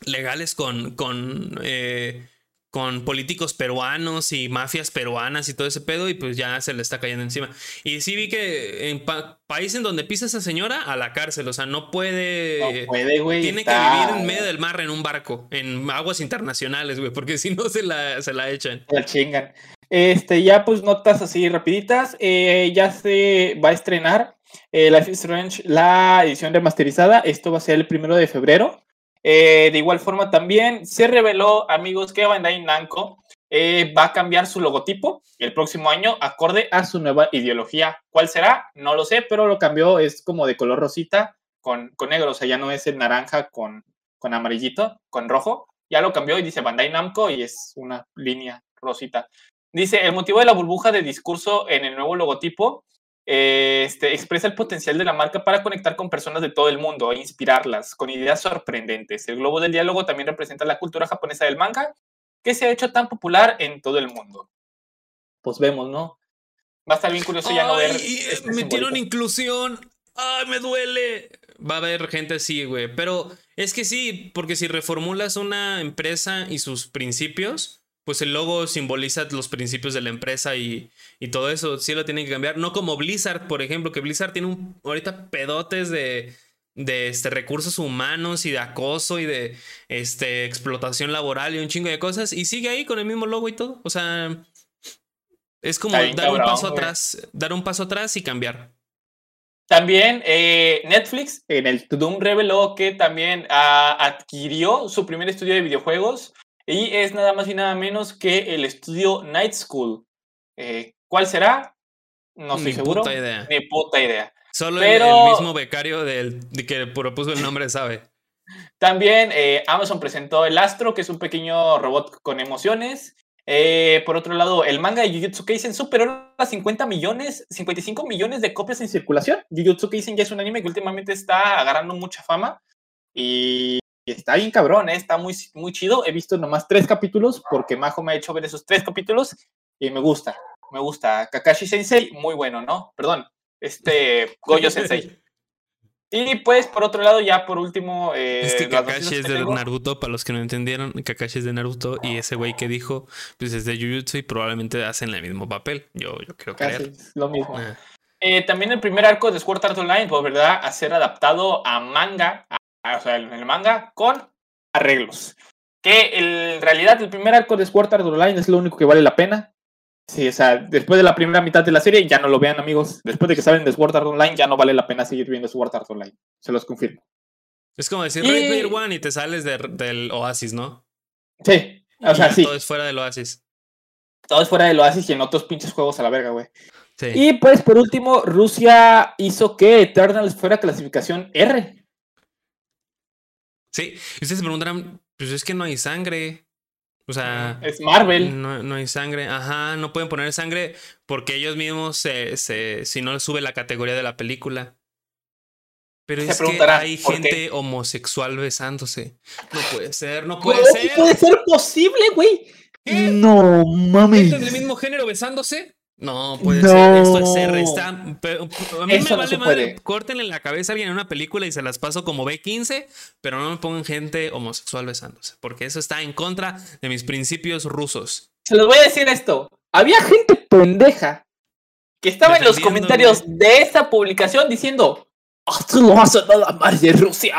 legales con, con, eh, con políticos peruanos y mafias peruanas y todo ese pedo, y pues ya se le está cayendo encima. Y sí vi que en país en donde pisa esa señora, a la cárcel, o sea, no puede. No puede, güey. Tiene que vivir en medio del mar en un barco, en aguas internacionales, güey, porque si no se la, se la echan. La chingan. Este, ya pues notas así rapiditas. Eh, ya se va a estrenar eh, Life is Strange, la edición remasterizada. Esto va a ser el primero de febrero. Eh, de igual forma también se reveló, amigos, que Bandai Namco eh, va a cambiar su logotipo el próximo año acorde a su nueva ideología. ¿Cuál será? No lo sé, pero lo cambió, es como de color rosita con, con negro, o sea, ya no es el naranja con, con amarillito, con rojo. Ya lo cambió y dice Bandai Namco y es una línea rosita. Dice, el motivo de la burbuja de discurso en el nuevo logotipo este, expresa el potencial de la marca para conectar con personas de todo el mundo e inspirarlas con ideas sorprendentes. El globo del diálogo también representa la cultura japonesa del manga, que se ha hecho tan popular en todo el mundo. Pues vemos, ¿no? Va a estar bien curioso ya no ver. Este metieron inclusión. ¡Ay, me duele! Va a haber gente así, güey. Pero es que sí, porque si reformulas una empresa y sus principios, pues el logo simboliza los principios de la empresa y, todo eso sí lo tienen que cambiar. No como Blizzard, por ejemplo, que Blizzard tiene un, ahorita pedotes de, de este, recursos humanos y de acoso y de este, explotación laboral y un chingo de cosas y sigue ahí con el mismo logo y todo. O sea, es como dar un paso atrás, dar un paso atrás y cambiar. También eh, Netflix en el Doom reveló que también ah, adquirió su primer estudio de videojuegos y es nada más y nada menos que el estudio Night School. Eh, ¿Cuál será? No estoy seguro. Puta idea. Ni puta idea. Solo el, mismo becario del, que propuso el nombre sabe. También eh, Amazon presentó el Astro, que es un pequeño robot con emociones. Eh, por otro lado, el manga de Jujutsu Kaisen superó las 50 millones, 55 millones de copias en circulación. Jujutsu Kaisen ya es un anime que últimamente está agarrando mucha fama Y está bien cabrón, ¿eh? está muy, muy chido. He visto nomás tres capítulos porque Majo me ha hecho ver esos tres capítulos y me gusta, me gusta. Kakashi Sensei, muy bueno, ¿no? Perdón, este Goyo Sensei. Y pues, por otro lado, ya por último. es que eh, Kakashi es de Naruto, para los que no entendieron, Kakashi es de Naruto y ese güey que dijo, pues es de Jujutsu y probablemente hacen el mismo papel. Yo, yo creo que es lo mismo. Ah. Eh, también el primer arco de Sword Art Online, pues, ¿verdad? A ser adaptado a manga, o sea, en el manga con arreglos. Que en realidad el primer arco de Sword Art Online es lo único que vale la pena. Sí, o sea, después de la primera mitad de la serie, ya no lo vean, amigos. Después de que salen de Sword Art Online, ya no vale la pena seguir viendo Sword Art Online. Se los confirmo. Es como decir Ready Player One y te sales del Oasis, ¿no? Sí, o sea, sí. Todo es fuera del Oasis. Todo es fuera del Oasis y en otros pinches juegos a la verga, güey. Sí. Y pues por último, Rusia hizo que Eternals fuera clasificación R. Sí, y ustedes se preguntarán, pues es que no hay sangre. O sea. Es Marvel. No, hay sangre. Ajá, no pueden poner sangre porque ellos mismos se, se, si no sube la categoría de la película. Pero es que hay gente homosexual besándose. No puede ser, no puede ser. puede ser posible, güey? No mames. ¿Gente del mismo género besándose? No, puede ser. Esto es R. Está, a mí me vale madre. Córtenle la cabeza a alguien en una película y se las paso como B15, pero no me pongan gente homosexual besándose, porque eso está en contra de mis principios rusos. Se los voy a decir esto. Había gente pendeja que estaba en los comentarios de esta publicación diciendo: ¡Ah, tú no vas a nada más de Rusia!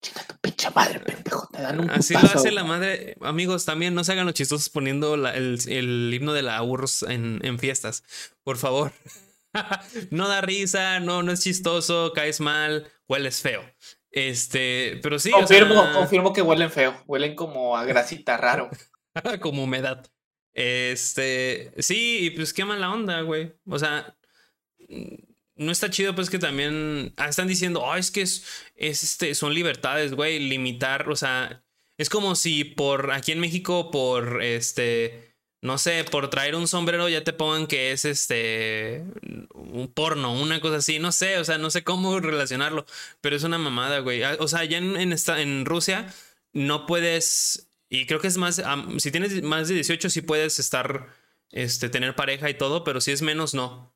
Chica tu pinche madre, pendejo, te dan un Así lo hace la madre. Amigos, también no se hagan los chistosos poniendo el, himno de la URSS en, fiestas. Por favor. no da risa, no, no es chistoso, caes mal, hueles feo. Este, pero sí. Confirmo, confirmo que huelen feo. Huelen como a grasita, raro. como humedad. Este, sí, pues qué mala onda, güey. O sea, no está chido, pues que también ah, están diciendo, oh, es que es, este, son libertades, güey, limitar, o sea, es como si por aquí en México, por este, no sé, por traer un sombrero ya te pongan que es este, un porno, una cosa así, no sé, o sea, no sé cómo relacionarlo, pero es una mamada, güey. Ah, o sea, ya en, Rusia no puedes, y creo que es más, si tienes más de 18 sí puedes estar, este, tener pareja y todo, pero si es menos, no.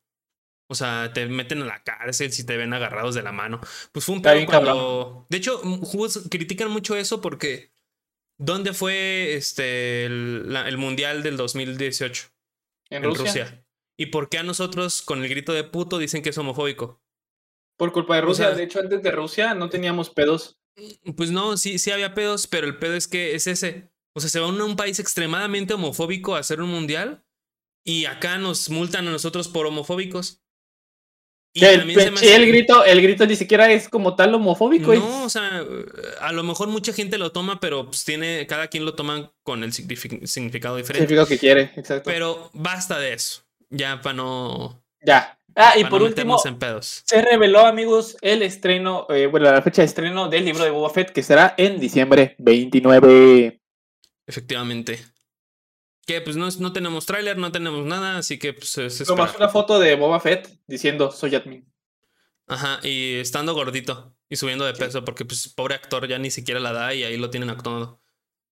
O sea, te meten a la cárcel si te ven agarrados de la mano. Pues fue un pedo cuando... De hecho, critican mucho eso porque... ¿Dónde fue este el, Mundial del 2018? En, Rusia? ¿Y por qué a nosotros con el grito de puto dicen que es homofóbico? Por culpa de Rusia. de hecho, antes de Rusia no teníamos pedos. Pues no, sí, sí había pedos, pero el pedo es que es ese. O sea, se va a un país extremadamente homofóbico a hacer un mundial y acá nos multan a nosotros por homofóbicos. Y el, grito, el grito ni siquiera es como tal homofóbico. No, o sea, a lo mejor mucha gente lo toma, pero pues tiene, cada quien lo toma con el significado diferente. Significado que quiere, exacto. Pero basta de eso. Ya para no. Ya. Ah, y por último, se reveló, amigos, el estreno, eh, bueno, la fecha de estreno del libro de Boba Fett, que será en diciembre 29. Efectivamente. Que pues no, no tenemos tráiler, no tenemos nada, así que pues es Tomas una foto de Boba Fett diciendo soy admin. Ajá, y estando gordito y subiendo de peso, porque pues pobre actor ya ni siquiera la da y ahí lo tienen actuando.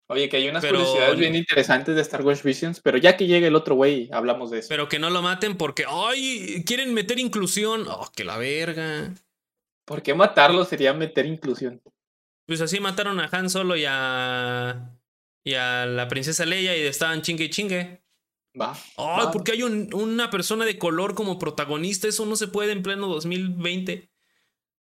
Oye, que hay unas curiosidades bien interesantes de Star Wars Visions, pero ya que llegue el otro güey, hablamos de eso. Pero que no lo maten porque, ay, quieren meter inclusión. Oh, que la verga. ¿Por qué matarlo sería meter inclusión? Pues así mataron a Han Solo y a y a la princesa Leia y estaban chingue y chingue. Va. Ay, porque hay una persona de color como protagonista. Eso no se puede en pleno 2020.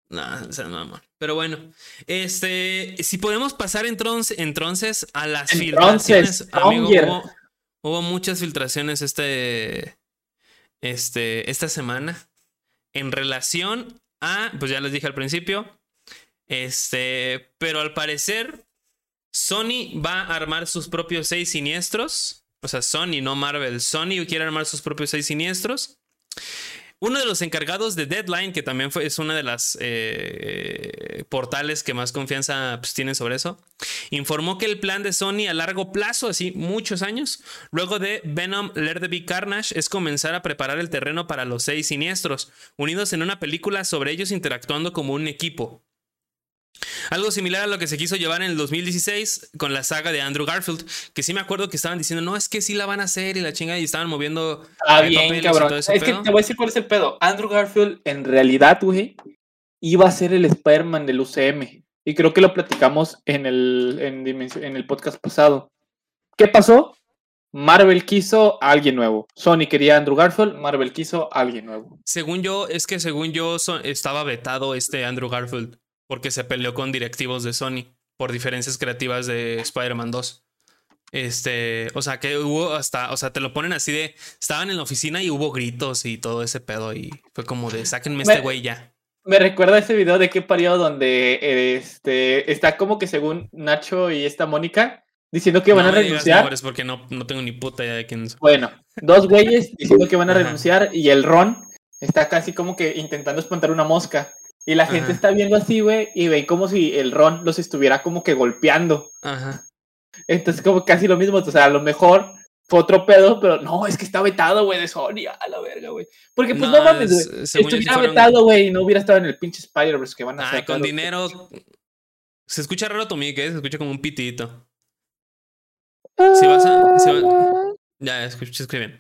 Nah, o sea, no, Pero bueno, este, si podemos pasar entonces, entonces a las filtraciones, amigo, hubo, hubo, muchas filtraciones este, este, esta semana en relación a, pues ya les dije al principio, este, pero al parecer Sony va a armar sus propios seis siniestros. O sea, Sony, no Marvel. Sony quiere armar sus propios seis siniestros. Uno de los encargados de Deadline, que también es una de las eh, portales que más confianza pues, tienen sobre eso, informó que el plan de Sony a largo plazo, así muchos años, luego de Venom, Be Carnage, es comenzar a preparar el terreno para los seis siniestros, unidos en una película sobre ellos interactuando como un equipo. Algo similar a lo que se quiso llevar en el 2016 con la saga de Andrew Garfield, que sí me acuerdo que estaban diciendo, no, es que sí la van a hacer y la chinga y estaban moviendo. Ah, bien, cabrón. Es que te voy a decir cuál es el pedo. Andrew Garfield, en realidad, güey, iba a ser el Spider-Man del UCM. Y creo que lo platicamos en el, en, en el podcast pasado. ¿Qué pasó? Marvel quiso a alguien nuevo. Sony quería a Andrew Garfield, Marvel quiso a alguien nuevo. Según yo, es que según yo estaba vetado este Andrew Garfield porque se peleó con directivos de Sony por diferencias creativas de Spider-Man 2. Este, o sea, que hubo hasta, o sea, te lo ponen así de, estaban en la oficina y hubo gritos y todo ese pedo y fue como de, sáquenme este güey ya. Me recuerda ese video de qué parió donde este, está como que según Nacho y esta Mónica diciendo que van a renunciar. porque no, no tengo ni puta idea de quién Bueno, dos güeyes diciendo que van a renunciar y el Ron está casi como que intentando espantar una mosca. Y la gente está viendo así, güey, y ve como si el Ron los estuviera como que golpeando. Ajá. Entonces, como casi lo mismo. O sea, a lo mejor fue otro pedo, pero no, es que está vetado, güey, de Sony, a la verga, güey. Porque, pues no, mames, güey. Estuviera vetado, güey, y no hubiera estado en el pinche Spider-Verse que van a hacer. con dinero. Se escucha raro tu mic, ¿eh? Se escucha como un pitito. Si vas a. Ya, escuché bien.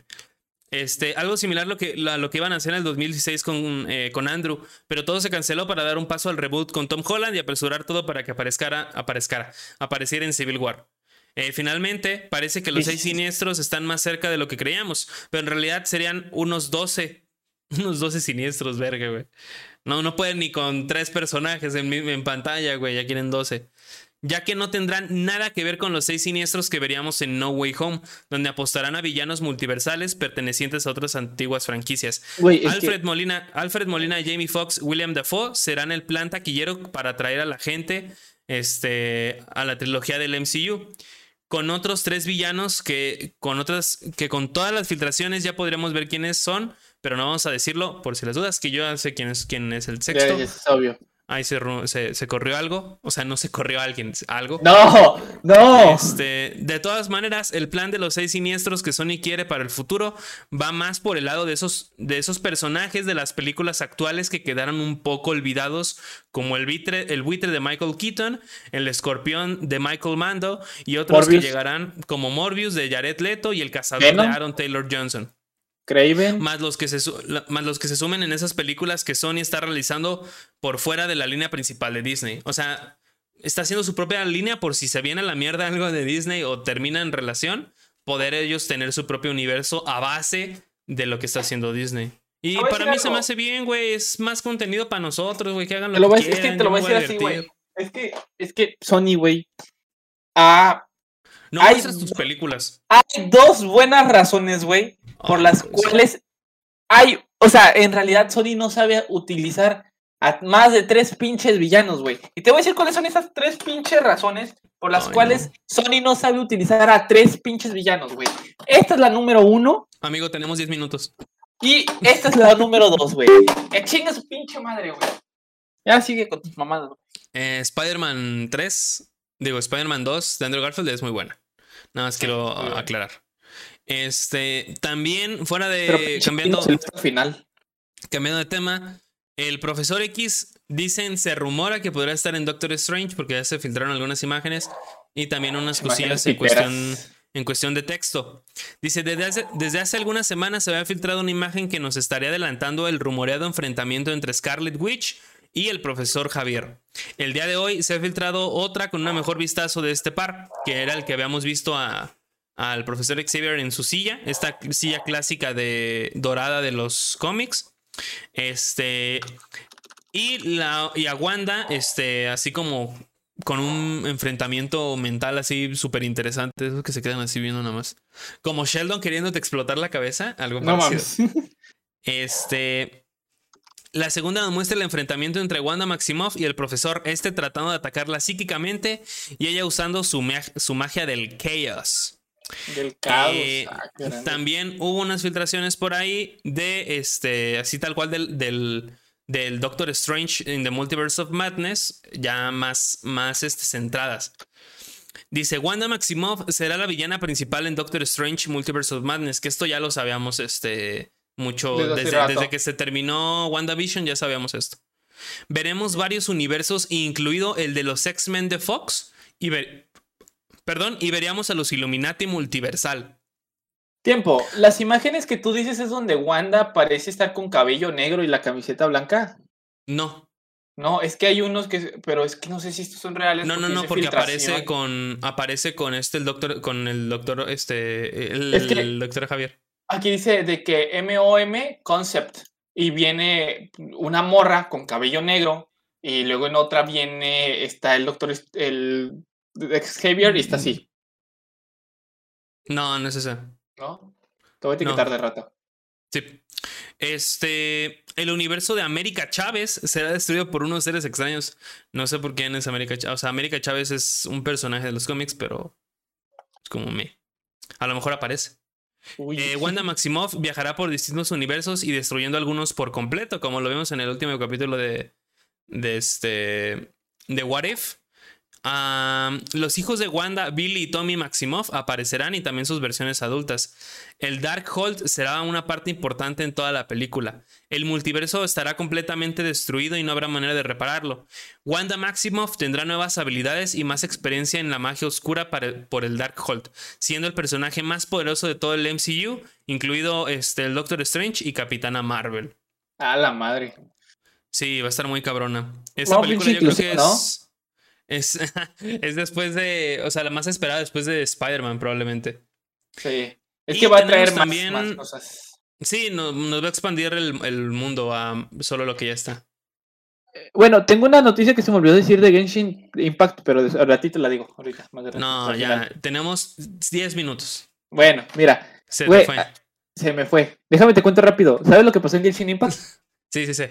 Este, algo similar a lo que, lo que iban a hacer en el 2016 con, eh, con Andrew, pero todo se canceló para dar un paso al reboot con Tom Holland y apresurar todo para que aparezcara, aparezcara, apareciera en Civil War. Eh, finalmente, parece que los seis siniestros están más cerca de lo que creíamos, pero en realidad serían unos 12, unos 12 siniestros, verga, güey. No, no pueden ni con tres personajes en, en pantalla, güey, ya quieren 12 ya que no tendrán nada que ver con los seis siniestros que veríamos en No Way Home, donde apostarán a villanos multiversales pertenecientes a otras antiguas franquicias. Alfred, Molina, Alfred Molina, Jamie Foxx, William Dafoe serán el plan taquillero para atraer a la gente este, a la trilogía del MCU. Con otros tres villanos que con otras que con todas las filtraciones ya podríamos ver quiénes son, pero no vamos a decirlo por si las dudas, que yo sé quién es quién es el sexto. es obvio ahí se, se, corrió algo. O sea, no se corrió alguien, algo. No, no. Este, de todas maneras, el plan de los seis siniestros que Sony quiere para el futuro va más por el lado de esos, de esos personajes de las películas actuales que quedaron un poco olvidados, como el, vitre, el buitre de Michael Keaton, el escorpión de Michael Mando y otros que llegarán como Morbius de Jared Leto y el cazador de Aaron Taylor Johnson. Craven. Más los, que se, más los que se sumen en esas películas que Sony está realizando por fuera de la línea principal de Disney. O sea, está haciendo su propia línea por si se viene a la mierda algo de Disney o termina en relación, poder ellos tener su propio universo a base de lo que está haciendo Disney. Y para mí se me hace bien, güey. Es más contenido para nosotros, güey. Que hagan lo, que quieran. Es que te lo voy a decir así, güey. Es que, es que Sony, güey, no hay, tus películas. Hay dos buenas razones, güey, por las cuales hay. O sea, en realidad Sony no sabe utilizar a más de tres pinches villanos, güey. Y te voy a decir cuáles son esas tres pinches razones por las cuales Sony no sabe utilizar a tres pinches villanos, güey. Esta es la número uno. Amigo, tenemos diez minutos. Y esta es la número dos, güey. Que chinga su pinche madre, güey. Ya sigue con tus mamadas, güey. Eh, Spider-Man 3 Digo, Spider-Man 2 de Andrew Garfield es muy buena. Nada más quiero aclarar. Este, también fuera de cambiando final. Cambiando de tema, el profesor X dicen se rumora que podrá estar en Doctor Strange porque ya se filtraron algunas imágenes y también unas cosillas en cuestión en cuestión de texto. Dice, desde hace, desde hace algunas semanas se había filtrado una imagen que nos estaría adelantando el rumoreado enfrentamiento entre Scarlet Witch y el profesor Javier. El día de hoy se ha filtrado otra con una mejor vistazo de este par, que era el que habíamos visto al profesor Xavier en su silla, esta silla clásica de dorada de los cómics. Este y la y a Wanda, este, así como con un enfrentamiento mental así súper interesante, esos que se quedan así viendo nada más. Como Sheldon queriéndote explotar la cabeza, algo parecido. Este, la segunda nos muestra el enfrentamiento entre Wanda Maximoff y el profesor este tratando de atacarla psíquicamente y ella usando su, su magia del chaos. Del caos. Eh, ah, también hubo unas filtraciones por ahí de este, así tal cual del, del, Doctor Strange in the Multiverse of Madness, ya más, más este, centradas. Dice, Wanda Maximoff será la villana principal en Doctor Strange Multiverse of Madness, que esto ya lo sabíamos este, mucho. Desde, desde, que se terminó WandaVision ya sabíamos esto. Veremos varios universos, incluido el de los X-Men de Fox. Y Perdón, y veríamos a los Illuminati multiversal. Tiempo, las imágenes que tú dices es donde Wanda parece estar con cabello negro y la camiseta blanca. No. No, es que hay unos que, pero es que no sé si estos son reales. No, no, no, porque aparece con, aparece con este, el doctor, con el doctor, este, el, doctor Javier. Aquí dice de que MOM Concept y viene una morra con cabello negro y luego en otra viene, está el doctor, el Javier y está así. No, no es ese. ¿No? Te voy a etiquetar de rato. Sí. Este, el universo de América Chávez será destruido por unos seres extraños. No sé por quién es América Chávez. O sea, América Chávez es un personaje de los cómics, pero es como me. A lo mejor aparece. Eh, Wanda Maximoff viajará por distintos universos y destruyendo algunos por completo, como lo vimos en el último capítulo de, de este de What If los hijos de Wanda, Billy y Tommy Maximoff aparecerán y también sus versiones adultas. El Darkhold será una parte importante en toda la película. El multiverso estará completamente destruido y no habrá manera de repararlo. Wanda Maximoff tendrá nuevas habilidades y más experiencia en la magia oscura por el Darkhold, siendo el personaje más poderoso de todo el MCU, incluido este, el Doctor Strange y Capitana Marvel. A la madre. Sí, va a estar muy cabrona. Esta película yo creo que es. Es, es después de, o sea, la más esperada después de Spider-Man probablemente. Sí. Es que va a traer más, cosas. Sí, nos va a expandir el, mundo a solo lo que ya está. Eh, bueno, tengo una noticia que se me olvidó decir de Genshin Impact, pero a ratito la digo. Ahorita, no, ya, tenemos 10 minutos. Bueno, mira. Se me fue. Ah, se me fue. Déjame te cuento rápido. ¿Sabes lo que pasó en Genshin Impact? sí, sí, sí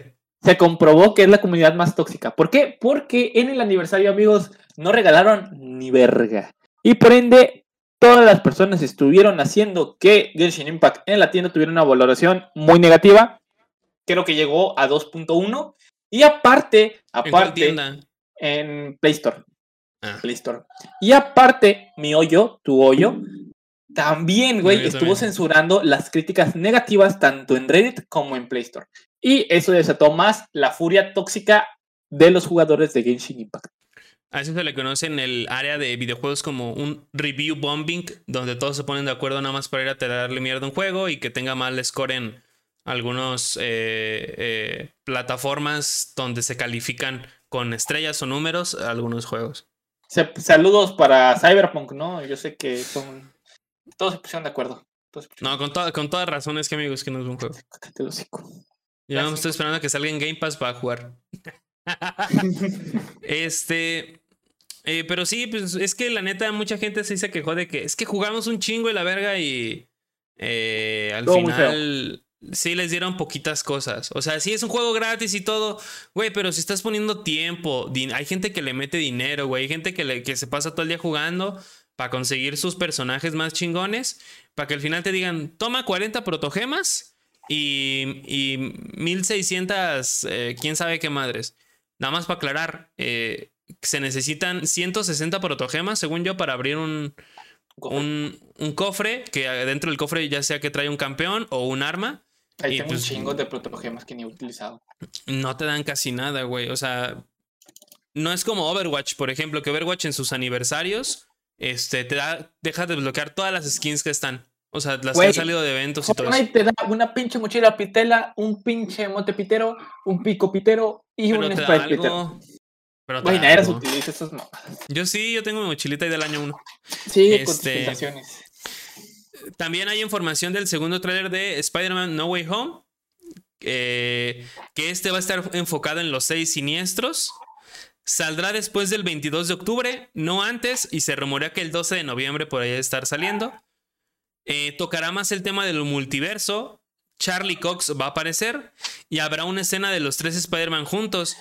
se comprobó que es la comunidad más tóxica. ¿Por qué? Porque en el aniversario, amigos, no regalaron ni verga. Y por ende, todas las personas estuvieron haciendo que Genshin Impact en la tienda tuviera una valoración muy negativa. Creo que llegó a 2.1. Y aparte, aparte, ¿En, Play Store. Ah. Play Store. Y aparte, mi hoyo, tu hoyo, también, güey, estuvo censurando las críticas negativas tanto en Reddit como en Play Store. Y eso desató más la furia tóxica de los jugadores de Genshin Impact. A eso se le conoce en el área de videojuegos como un review bombing, donde todos se ponen de acuerdo nada más para ir a darle mierda a un juego y que tenga mal score en algunas eh, eh, plataformas donde se califican con estrellas o números algunos juegos. saludos para Cyberpunk, ¿no? Yo sé que son... Todos se pusieron de acuerdo. no, con, con todas razones que amigos que no es un juego. Ya me estoy esperando a que salga en Game Pass para jugar. este. Eh, pero sí, pues es que la neta, mucha gente se dice quejó de que es que jugamos un chingo de la verga y. Eh, al final. Sí, les dieron poquitas cosas. O sea, sí es un juego gratis y todo, güey, pero si estás poniendo tiempo, hay gente que le mete dinero, güey, hay gente que, le, que se pasa todo el día jugando para conseguir sus personajes más chingones, para que al final te digan, toma 40 protogemas y, y 1600, eh, quién sabe qué madres. Nada más para aclarar, eh, se necesitan 160 protogemas, según yo, para abrir un, un, un, cofre, que dentro del cofre ya sea que trae un campeón o un arma. Ahí tengo un pues chingo de protogemas que ni he utilizado. No te dan casi nada, güey. O sea, no es como Overwatch, por ejemplo, que Overwatch en sus aniversarios este, te da, deja de desbloquear todas las skins que están. O sea, las que han salido de eventos y todo eso. te da una pinche mochila pitela, un pinche mote pitero, un pico pitero y un sprite pitero. Pero bueno, eras utiliza esos Yo sí, yo tengo mi mochilita ahí del año 1. Sí, este, con También hay información del segundo tráiler de Spider-Man No Way Home. Eh, que este va a estar enfocado en los seis siniestros. Saldrá después del 22 de octubre, no antes, y se rumorea que el 12 de noviembre por ahí estar saliendo. Eh, tocará más el tema del multiverso. Charlie Cox va a aparecer y habrá una escena de los tres Spider-Man juntos.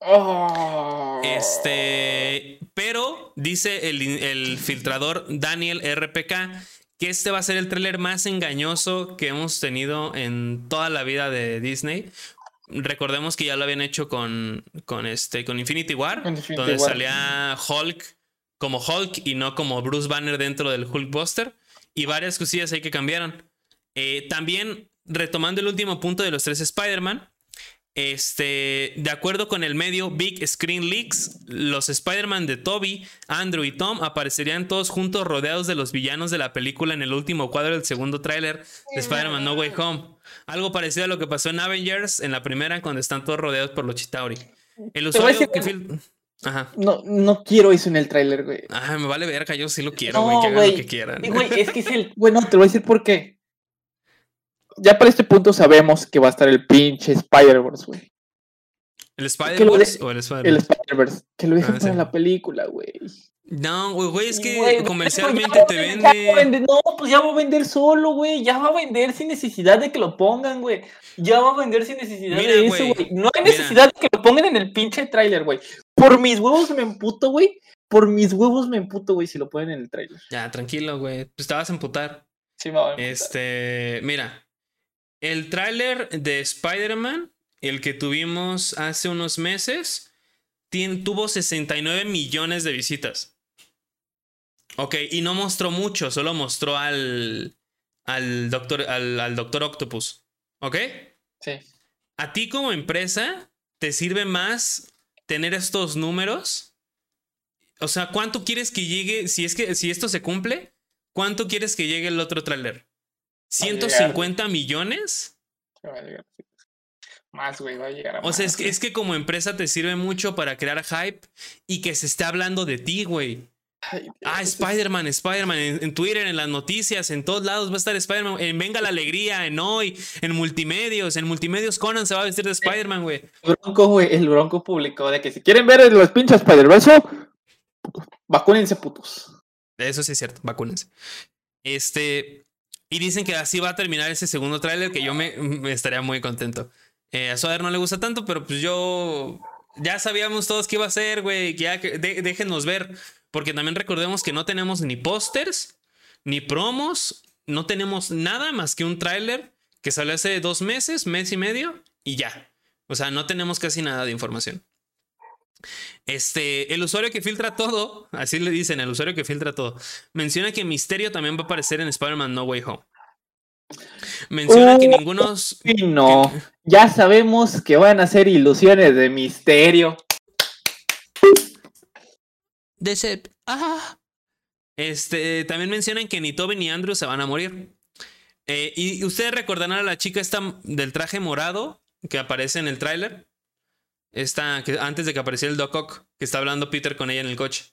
Oh. Este, pero dice el, filtrador Daniel RPK que este va a ser el tráiler más engañoso que hemos tenido en toda la vida de Disney. Recordemos que ya lo habían hecho con, con, este, con Infinity War, donde salía Hulk como Hulk y no como Bruce Banner dentro del Hulkbuster y varias cosillas hay que cambiaron. Eh, también, retomando el último punto de los tres Spider-Man, Este, de acuerdo con el medio Big Screen Leaks, los Spider-Man de Toby, Andrew y Tom aparecerían todos juntos rodeados de los villanos de la película en el último cuadro del segundo tráiler de Spider-Man No Way Home. Algo parecido a lo que pasó en Avengers en la primera cuando están todos rodeados por los Chitauri. El usuario que Ajá. No, no quiero eso en el tráiler, güey. Ajá, me vale verga, yo sí lo quiero, güey, que hagan lo que quieran. Güey, es que es el. Bueno, te voy a decir por qué ya para este punto sabemos que va a estar el pinche Spider-Verse, güey. ¿El Spider-Verse o el Spider-Verse? El Spider-Verse. Que lo dejen ah, para la película, güey. No, güey, es que comercialmente te vende... No, pues ya va a vender solo, güey. Ya va a vender sin necesidad de que lo pongan, güey. Ya va a vender sin necesidad de eso, güey. No hay necesidad de que lo pongan en el pinche tráiler, güey. Por mis huevos me emputo, güey. Por mis huevos me emputo, güey, si lo ponen en el tráiler. Ya, tranquilo, güey. Pues te vas a emputar. Sí, me voy a emputar. Este, mira, el tráiler de Spider-Man, el que tuvimos hace unos meses, tuvo 69 millones de visitas. Ok, y no mostró mucho, solo mostró al, al, doctor, al, doctor Octopus. ¿Ok? Sí. ¿A ti como empresa te sirve más tener estos números? O sea, ¿cuánto quieres que llegue? Si es que si esto se cumple, ¿cuánto quieres que llegue el otro tráiler? ¿150 millones? Más, güey, va a llegar a O sea, es que, es que como empresa te sirve mucho para crear hype y que se esté hablando de ti, güey. Ah, Spider-Man, Spider-Man, en, Twitter, en las noticias, en todos lados va a estar Spider-Man, en Venga la Alegría, en Hoy, en Multimedios, en Multimedios Conan se va a vestir de Spider-Man, güey. El Bronco, güey, el Bronco publicó de que si quieren ver los pinches Spider-Man, vacúnense putos. Eso sí es cierto, vacúnense. Este, y dicen que así va a terminar ese segundo tráiler que yo me, estaría muy contento. Eh, a Soder no le gusta tanto, pero pues yo ya sabíamos todos qué iba a ser, güey. Ya déjenos ver. Porque también recordemos que no tenemos ni pósters, ni promos, no tenemos nada más que un tráiler que salió hace dos meses, mes y medio, y ya. O sea, no tenemos casi nada de información. Este, el usuario que filtra todo, así le dicen, el usuario que filtra todo, menciona que Misterio también va a aparecer en Spider-Man No Way Home. Menciona que ninguno. No, ya sabemos que van a ser ilusiones de Misterio. De Ah. Este, también mencionan que ni Toby ni Andrew se van a morir. Eh, y ustedes recordarán a la chica esta del traje morado que aparece en el tráiler. Esta, que antes de que apareciera el Doc Ock, que está hablando Peter con ella en el coche.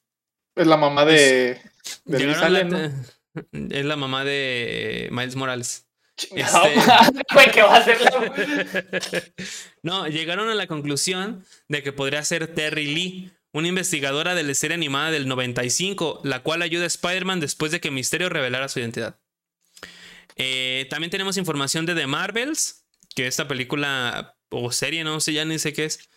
Es la mamá de. Es la mamá de Miles Morales. Este... ¿qué va a hacer no, llegaron a la conclusión de que podría ser Terry Lee, una investigadora de la serie animada del 95, la cual ayuda a Spider-Man después de que Misterio revelara su identidad. Eh, también tenemos información de The Marvels, que esta película o serie, no sé ya ni sé qué es,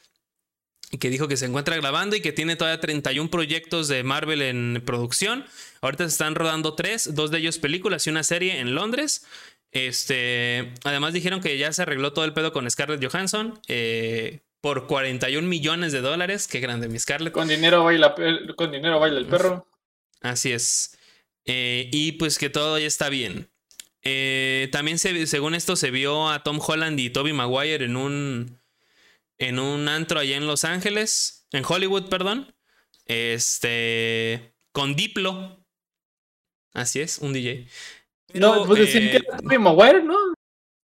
que dijo que se encuentra grabando y que tiene todavía 31 proyectos de Marvel en producción. Ahorita se están rodando tres, dos de ellos películas y una serie en Londres. Este, además dijeron que ya se arregló todo el pedo con Scarlett Johansson eh, por 41 millones de dólares. Qué grande mi Scarlett. Con dinero baila, con dinero baila el perro. Así es. Eh, y pues que todo ya está bien. Eh, también según esto se vio a Tom Holland y Toby Maguire en un en un antro allá en Los Ángeles, en Hollywood, perdón. Este, con Diplo. Así es, un DJ. no, pues decir que eh, era Maguire, ¿no?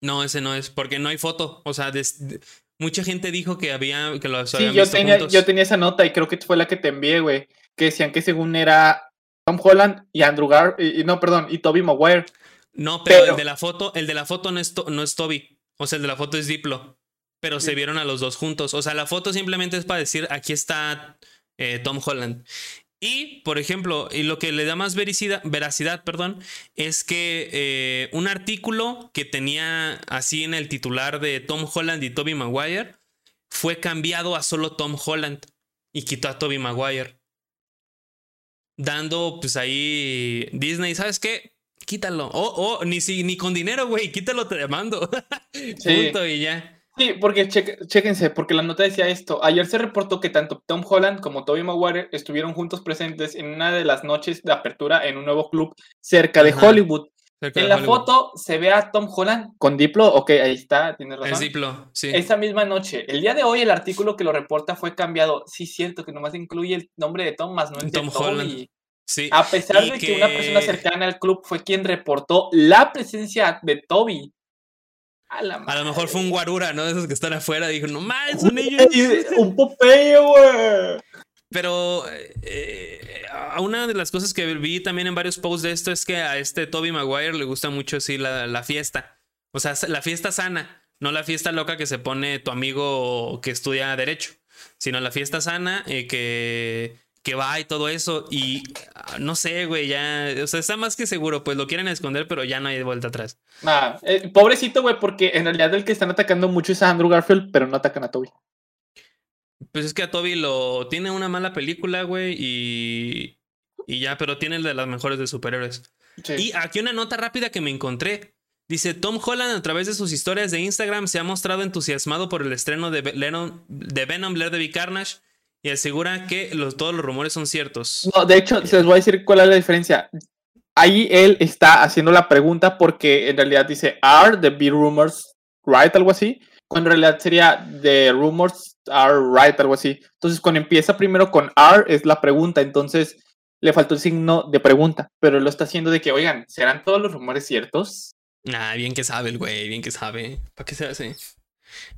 No, ese no es, porque no hay foto. O sea, mucha gente dijo que había, que lo Sí, yo tenía, yo tenía esa nota y creo que fue la que te envié, güey. Que decían que según era Tom Holland y Andrew Gar, y, no, perdón, y Toby Maguire. No, pero, el de la foto, el de la foto no es, no es Toby. O sea, el de la foto es Diplo pero se vieron a los dos juntos. O sea, la foto simplemente es para decir, aquí está eh, Tom Holland. Y, por ejemplo, y lo que le da más veracidad, veracidad perdón, es que eh, un artículo que tenía así en el titular de Tom Holland y Toby Maguire fue cambiado a solo Tom Holland y quitó a Toby Maguire. Dando, pues ahí, Disney, ¿sabes qué? Quítalo. O oh, ni, si, ni con dinero, güey, quítalo, te mando. Punto y ya. Sí, porque chéquense, porque la nota decía esto. Ayer se reportó que tanto Tom Holland como Tobey Maguire estuvieron juntos presentes en una de las noches de apertura en un nuevo club cerca de Hollywood. en la foto se ve a Tom Holland con Diplo, ok, ahí está, tienes razón. Es Diplo, sí. Esa misma noche, el día de hoy el artículo que lo reporta fue cambiado. Sí, cierto, que nomás incluye el nombre de Tom, más no el Tom Holland. Sí. A pesar de que... una persona cercana al club fue quien reportó la presencia de Toby. A, lo mejor fue un guarura, ¿no? De esos que están afuera. Dijo, no mames, son ellos. Un Popeye, güey. Pero eh, una de las cosas que vi también en varios posts de esto es que a este Toby Maguire le gusta mucho así la, fiesta. O sea, la fiesta sana, no la fiesta loca que se pone tu amigo que estudia Derecho, sino la fiesta sana eh, que, que va y todo eso. Y ah, no sé, güey, ya. O sea, está más que seguro, pues lo quieren esconder, pero ya no hay vuelta atrás. Ah, pobrecito, güey, porque en realidad el que están atacando mucho es a Andrew Garfield, pero no atacan a Toby. Pues es que a Toby lo. Tiene una mala película, güey, y. Y ya, pero tiene el de las mejores de superhéroes. Y aquí una nota rápida que me encontré. Dice, Tom Holland a través de sus historias de Instagram se ha mostrado entusiasmado por el estreno de, de Venom, Blair de Carnage y asegura que los, todos los rumores son ciertos. No, de hecho, se les voy a decir cuál es la diferencia. Ahí él está haciendo la pregunta porque en realidad dice, ¿Are the big rumors right? Algo así. Cuando en realidad sería The rumors are right, algo así. Entonces, cuando empieza primero con are, es la pregunta. Entonces, le faltó el signo de pregunta, pero lo está haciendo de que, oigan, ¿serán todos los rumores ciertos? Ah, bien que sabe el güey, bien que sabe. ¿Para qué se hace?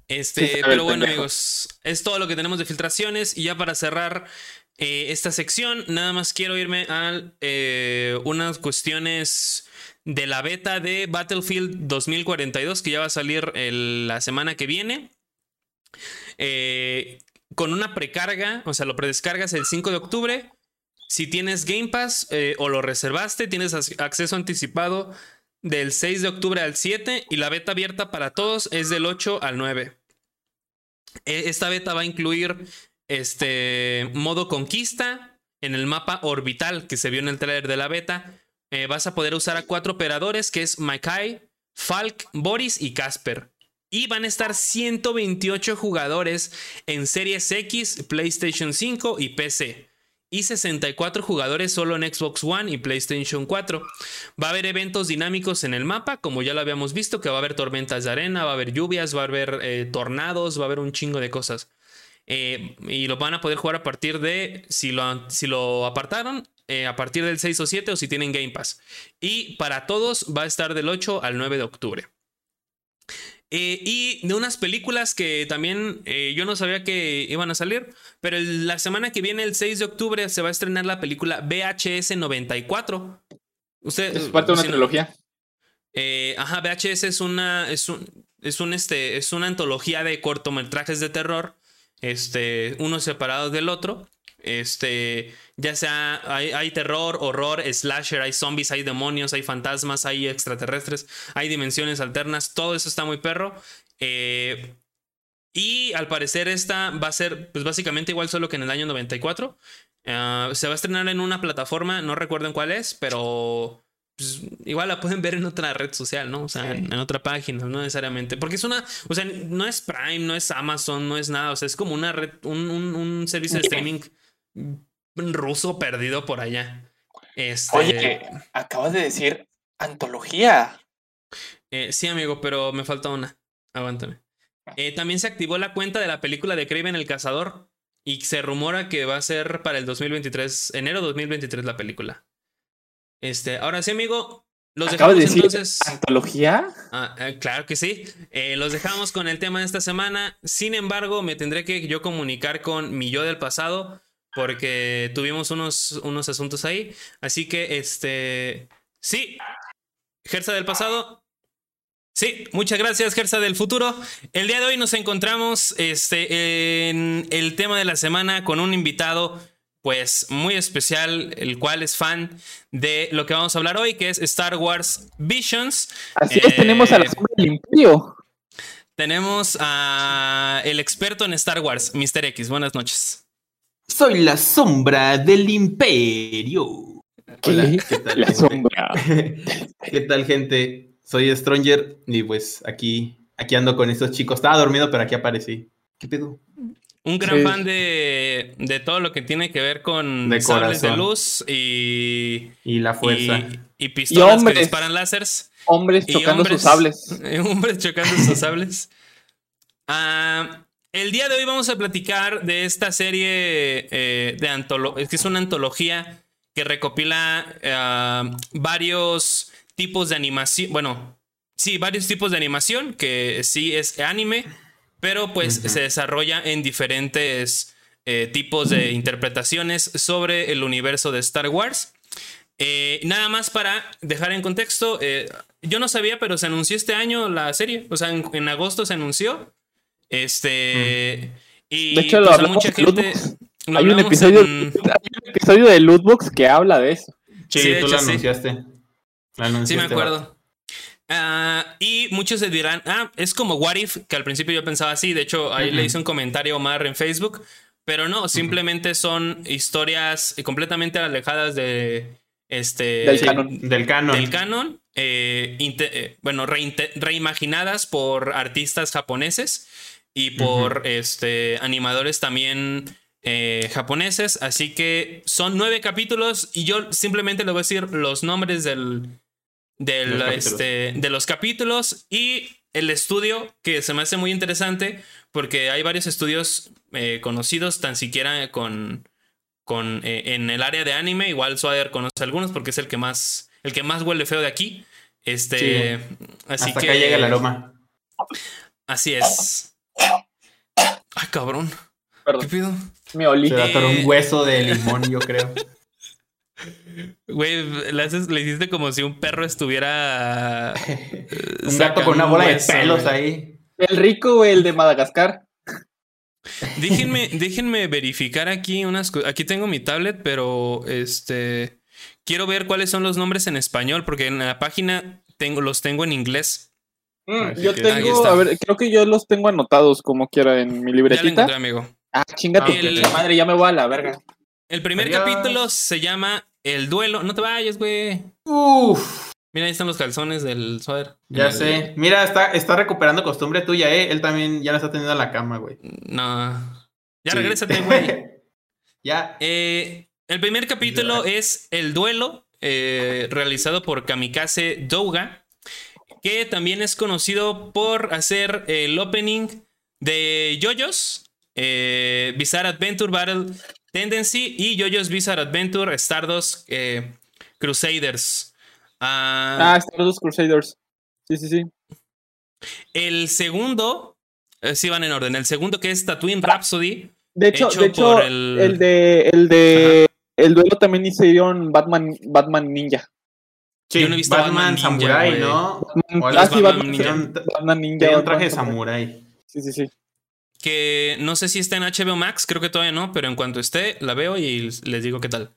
Este, pero bueno, amigos, es todo lo que tenemos de filtraciones. Y ya para cerrar eh, esta sección, nada más quiero irme a eh, unas cuestiones de la beta de Battlefield 2042 que ya va a salir la semana que viene. Eh, con una precarga, o sea, lo predescargas el 5 de octubre. Si tienes Game Pass eh, o lo reservaste, tienes acceso anticipado del 6 de octubre al 7 y la beta abierta para todos es del 8 al 9. E, esta beta va a incluir este modo conquista en el mapa orbital que se vio en el trailer de la beta. Eh, vas a poder usar a cuatro operadores que es Makai, Falk, Boris y Casper. Y van a estar 128 jugadores en Series X, PlayStation 5 y PC. Y 64 jugadores solo en Xbox One y PlayStation 4. Va a haber eventos dinámicos en el mapa, como ya lo habíamos visto, que va a haber tormentas de arena, va a haber lluvias, va a haber eh, tornados, va a haber un chingo de cosas. Eh, y lo van a poder jugar a partir de, si lo, si lo apartaron, eh, a partir del 6 o 7 o si tienen Game Pass. Y para todos va a estar del 8 al 9 de octubre. Eh, y de unas películas que también eh, yo no sabía que iban a salir, pero la semana que viene, el 6 de octubre, se va a estrenar la película VHS 94. Usted, es parte de una trilogía. Eh, ajá, VHS es una, es un, es un, este, es una antología de cortometrajes de terror, este, uno separado del otro. Este, ya sea hay, terror, horror, slasher, hay zombies, hay demonios, hay fantasmas, hay extraterrestres, hay dimensiones alternas, todo eso está muy perro. Eh, y al parecer esta va a ser pues básicamente igual solo que en el año 94. Ah, se va a estrenar en una plataforma, no recuerdo en cuál es, pero pues, igual la pueden ver en otra red social, ¿no? O sea, en, otra página, no necesariamente. Porque es una, o sea, no es Prime, no es Amazon, no es nada, o sea, es como una red, un, un servicio de streaming ruso perdido por allá. Este... Oye, acabas de decir antología. Eh, sí, amigo, pero me falta una. Aguántame. Ah. Eh, también se activó la cuenta de la película de Craven el Cazador y se rumora que va a ser para el 2023, enero 2023 la película. Este, ahora sí, amigo, los dejamos de decir entonces. ¿Antología? Ah, eh, claro que sí. los dejamos con el tema de esta semana. Sin embargo, me tendré que yo comunicar con mi yo del pasado porque tuvimos unos, unos asuntos ahí. Así que, este, sí, Gersa del pasado. Sí, muchas gracias, Gersa del futuro. El día de hoy nos encontramos este, en el tema de la semana con un invitado, pues muy especial, el cual es fan de lo que vamos a hablar hoy, que es Star Wars Visions. Así es, tenemos a la sombra del imperio. Tenemos a el experto en Star Wars, Mr. X. Buenas noches. Soy la sombra del imperio. ¿Qué? tal? La sombra. ¿Qué tal, gente? Soy Stranger y pues aquí, aquí ando con estos chicos. Estaba dormido, pero aquí aparecí. ¿Qué pedo? Un gran Sí. fan de, de todo lo que tiene que ver con De sables de luz y, Y la fuerza. y, y pistolas que hombres. disparan láseres. Hombres Y chocando hombres- sus sables. hombres chocando sus sables. Ah, el día de hoy vamos a platicar de esta serie eh, de antología. Es que es una antología que recopila ah, varios tipos de animación. Bueno, sí, varios tipos de animación que sí es anime, pero pues se desarrolla en diferentes eh, tipos de interpretaciones sobre el universo de Star Wars. Eh, nada más para dejar en contexto, eh, yo no sabía, pero se anunció este año la serie. O sea, en, en agosto se anunció. Este. Y De hecho, lo pues, mucha en gente. Lo Hay un, episodio, en- hay un episodio de Lootbox que habla de eso. Sí, Sí, de tú hecho, lo sí. anunciaste. Sí, me acuerdo. Ah, y muchos se dirán, ah, es como What If, que al principio yo pensaba así. De hecho, ahí le hice un comentario a Omar en Facebook. Pero no, simplemente son historias completamente alejadas de. Este. Del canon. Del canon. del canon, eh, eh, bueno, reimaginadas por artistas japoneses y por este, animadores también eh, japoneses. Así que son nueve capítulos y yo simplemente le voy a decir los nombres del, del, Los este, de los capítulos y el estudio que se me hace muy interesante porque hay varios estudios eh, conocidos, tan siquiera con, con eh, en el área de anime. Igual Swader conoce algunos porque es el que más, el que más huele feo de aquí. Este, así Hasta que acá llega el aroma. Así es. Ay, cabrón. ¿Qué Perdón, pido? me olí. Se va a atorar Eh. un hueso de limón, yo creo. Güey, le, haces- le hiciste como si un perro estuviera. eh, un gato con una bola de hueso, pelos güey. ahí. El rico, güey, el de Madagascar. Déjenme, déjenme verificar aquí unas cosas. Aquí tengo mi tablet, pero este. Quiero ver cuáles son los nombres en español, porque en la página tengo, los tengo en inglés. Mm, yo que- tengo, a ver, creo que yo los tengo anotados como quiera en mi Ya lo libretita. encontré, amigo. Ah, chinga tu El- puta madre, ya me voy a la verga. El primer Adiós. capítulo se llama El duelo. No te vayas, güey. Uf, Mira, ahí están los calzones del suéter. ya El- sé. Mira, está, está recuperando costumbre tuya, ¿eh? Él también ya no está teniendo la cama, güey. No. Ya Sí. regrésate, güey. ya. Eh, el primer capítulo es El Duelo, eh, realizado por Kamikaze Douga, que también es conocido por hacer el opening de JoJo's eh, Bizarre Adventure Battle Tendency y JoJo's Bizarre Adventure Stardust eh, Crusaders. Ah, Ah, los Crusaders. Sí, sí, sí. el segundo, eh, sí van en orden, el segundo que es Tatooine Rhapsody. De hecho, Hecho de hecho el- de el de el duelo también hicieron Batman Batman Ninja. Sí, Yo no he visto Batman, Batman Samurai. ¿no? Batman- Hola, ah, sí, Batman Batman, Ninja. Un, Batman Ninja. tiene un traje de samurái. Sí, sí, sí. que no sé si está en HBO Max, creo que todavía no, pero en cuanto esté, la veo y les digo qué tal.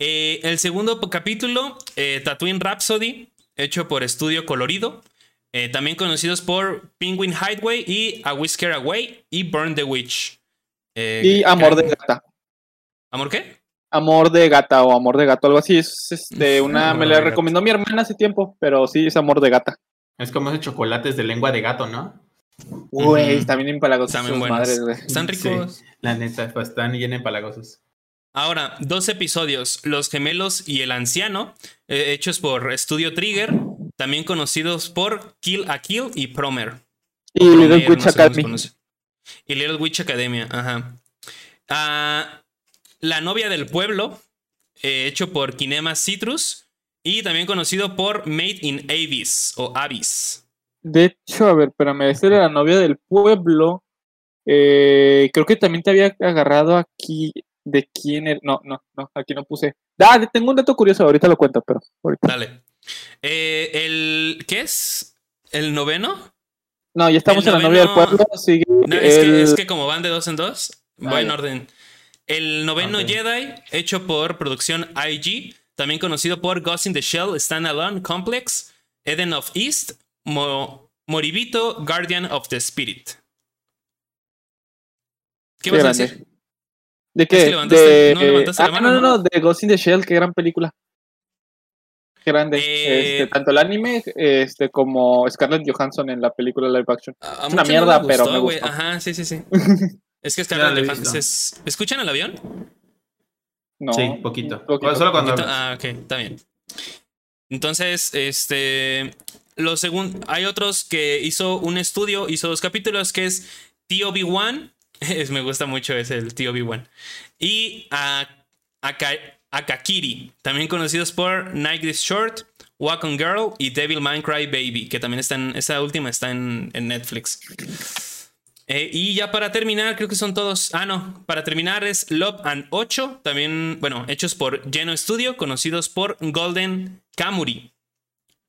Eh, el segundo capítulo, eh, Tatooine Rhapsody, hecho por Estudio Colorido, eh, también conocidos por Penguin Hideaway y A Whisker Away y Burn the Witch. Eh, Y Amor de Gata. ¿Amor qué? Amor de Gata o Amor de Gato, algo así. Es este, una, me la recomendó mi hermana hace tiempo, pero sí es Amor de Gata. Es como esos chocolates de lengua de gato, ¿no? Güey, Ujú. está bien empalagosos bien sus buenos. madres, güey. Están ricos. Sí, la neta, pues están bien empalagosos. Ahora, dos episodios, Los Gemelos y el Anciano, eh, hechos por Estudio Trigger, también conocidos por Kill a Kill y Promer. Y Little Witch Academy. Y Little Witch Academia, ajá. Ah, la novia del pueblo, eh, hecho por Kinema Citrus y también conocido por Made in Abyss o Abyss. De hecho, a ver, espérame, esa era la novia del pueblo. Eh, creo que también te había agarrado aquí. ¿De quién era? No, no, no, aquí no puse. Ah, tengo un dato curioso, ahorita lo cuento, pero ahorita. Dale. Eh, el, ¿Qué es? ¿El noveno? No, ya estamos El en la novia del pueblo. Sigue No, es, el- que, es que como van de dos en dos, Ah, va en orden. El noveno. Jedi, hecho por producción IG, también conocido por Ghost in the Shell, Standalone Complex, Eden of East, Mo- Moribito, Guardian of the Spirit. ¿Qué vas a decir? ¿De qué? levantaste- de... no levantaste la ah, mano, no, no, ¿no? de Ghost in the Shell, qué gran película. Qué grande. Eh, Este, tanto el anime este, como Scarlett Johansson en la película live action. A, a Es una mierda, pero gustó, me gustó. Ajá, sí, sí, sí. Es que Ya lo he Scarlett visto. es... ¿Escuchan el avión? No. Sí, poquito. poquito. Solo cuando Poquito- Ah, ok, está bien. Entonces, este. Lo segundo. Hay otros que hizo un estudio, hizo dos capítulos, que es TOB1. Es, me gusta mucho ese, el TOB1. Y a, Aka- Akakiri, también conocidos por Night is Short, Walk on Girl y Devil May Cry Baby, que también están. Esta última está en, en Netflix. Eh, y ya para terminar, creo que son todos. Ah, no. Para terminar es Love and 8. También, bueno, hechos por Geno Studio, conocidos por Golden Kamuri.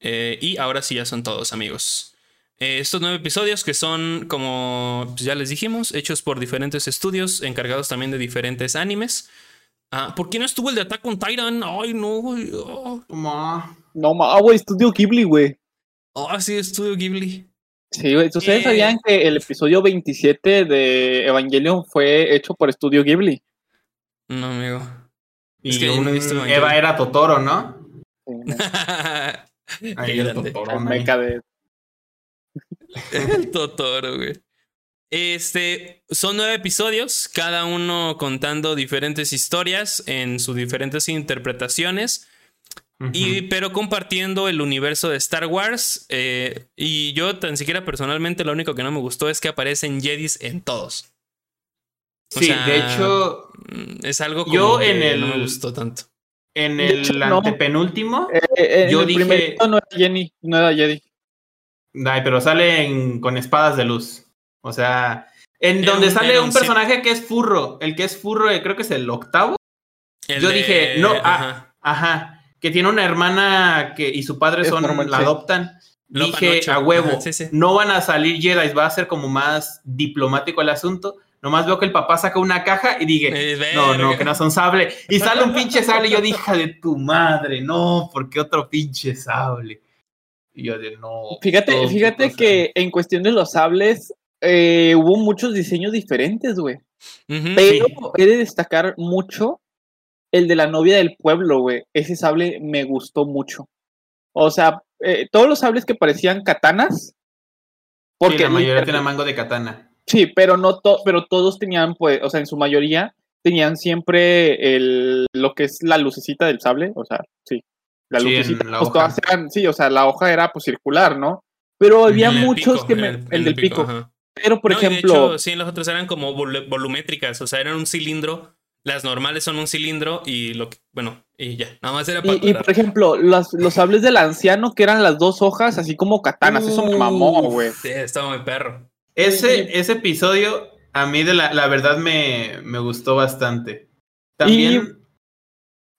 Eh, y ahora sí ya son todos, amigos. Eh, estos nueve episodios que son, como pues, ya les dijimos, hechos por diferentes estudios, encargados también de diferentes animes. Ah, ¿Por qué no estuvo el de Attack on Titan? Ay, no. güey. Oh, No, ma, güey, estudio Ghibli, güey. oh, sí, Estudio Ghibli. Sí, güey. ¿Ustedes Eh. sabían que el episodio 27 de Evangelion fue hecho por estudio Ghibli? No, amigo. Y Es que yo no he visto un- Evangelion. Eva era Totoro, ¿no? Qué Ahí el. Totoro, de- El Totoro, güey. Este, son nueve episodios, cada uno contando diferentes historias en sus diferentes interpretaciones, y, pero compartiendo el universo de Star Wars. eh, y yo tan siquiera personalmente lo único que no me gustó es que aparecen Jedis en todos. o Sí, sea, de hecho, Mm, Es algo como Yo que en el- no me gustó tanto. en el hecho, no. antepenúltimo, Eh, eh, en Yo el dije- no era Jenny, no era Jedi. ay, pero salen con espadas de luz. O sea, en donde sale un personaje que es furro, el que es furro, creo que es el octavo. El Yo de- dije, no, ah, ajá. Que tiene una hermana que y su padre son, normal, la sí. adoptan. Lo Dije, panocho. a huevo, Ajá, sí, sí. no van a salir Jedi, va a ser como más diplomático el asunto. Nomás veo que el papá saca una caja y dije, Eh, no, no, que no son sable. Y sale un pinche sable y yo dije, "Hija de tu madre, no, ¿por qué otro pinche sable? Y yo de no. Fíjate, fíjate que en cuestión de los sables eh, hubo muchos diseños diferentes, güey. Pero he de destacar mucho el de la novia del pueblo, güey. Ese sable me gustó mucho. O sea, eh, todos los sables que parecían katanas. Porque Porque la mayoría tiene mango de katana. Sí, pero no to- pero todos tenían, pues, o sea, en su mayoría tenían siempre el lo que es la lucecita del sable, o sea, sí, la Sí, lucecita, la pues hoja. todas eran, sí, o sea, la hoja era pues circular, ¿no? Pero había El muchos pico, que me, el- el, el del pico, pero por No, y de ejemplo, hecho, sí, los otros eran como vol- volumétricas, o sea, eran un cilindro. Las normales son un cilindro y lo que, bueno, y ya, nada más era para y, y, por ejemplo, los, los sables del anciano que eran las dos hojas, así como katanas, eso me mamó, güey. Sí, estaba muy perro. Ese, ese episodio, a mí de la, la verdad me, me gustó bastante. También.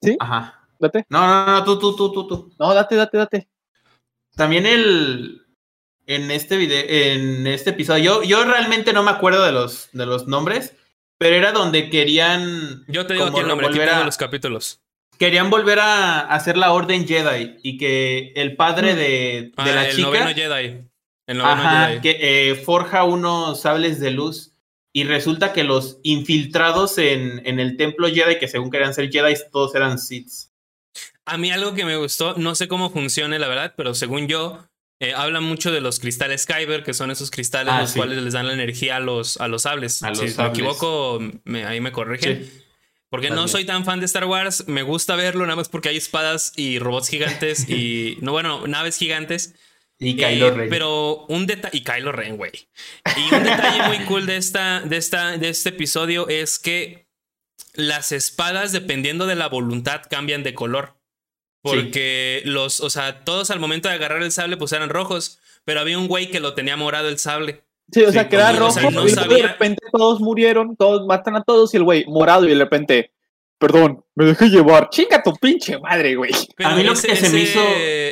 ¿Sí? Ajá. Date. No, no, no, tú, tú, tú, tú, tú. No, date, date, date. También el. En este video, en este episodio, yo, yo realmente no me acuerdo de los, de los nombres, pero era donde querían. Yo te digo como aquí el nombre, aquí volver tengo a- los capítulos. Querían volver a hacer la Orden Jedi y que el padre Mm. de, de Ah, la el chica. noveno Jedi. El noveno Ajá, Jedi. que eh, forja unos sables de luz y resulta que los infiltrados en, en el templo Jedi, que según querían ser Jedi, todos eran Siths. A mí algo que me gustó, no sé cómo funcione la verdad, pero según yo, eh, hablan mucho de los cristales Kyber, que son esos cristales Ah, los sí. cuales les dan la energía a los, a los sables. A los si sables. me equivoco, me- ahí me corrigen. Sí. Porque no soy tan fan de Star Wars, me gusta verlo nada más porque hay espadas y robots gigantes y, no, bueno, naves gigantes. Y Eh, Kylo Ren. Pero un detalle. Y Kylo Ren, güey. Y un detalle muy cool de, esta, de, esta, de este episodio es que las espadas, dependiendo de la voluntad, cambian de color. Porque los, o sea, todos al momento de agarrar el sable, pues eran rojos. Pero había un güey que lo tenía morado el sable. Sí, o Sí, sea, que era como- rojo o sea, no y de repente todos murieron, todos matan a todos y el güey morado y de repente, perdón, me dejé llevar. Chinga tu pinche madre, güey. Pero A mí lo que se me hizo-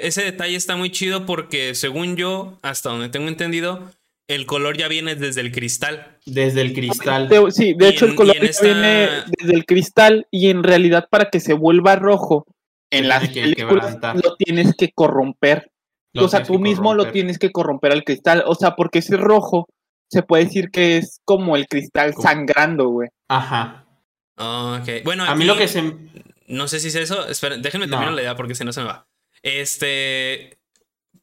Ese detalle está muy chido porque, según yo, hasta donde tengo entendido, el color ya viene desde el cristal. Desde el cristal. De- sí, de hecho en- el color ya esta- viene desde el cristal y en realidad para que se vuelva rojo en las que lo tienes que corromper. Lo o sea, tú mismo lo tienes que corromper al cristal. O sea, porque ese rojo se puede decir que es como el cristal sangrando, güey. Ajá. Ah, ok. Bueno, A mí lo que se. No sé si es eso. Esperen, déjenme No. terminar la idea porque si no se me va. Este.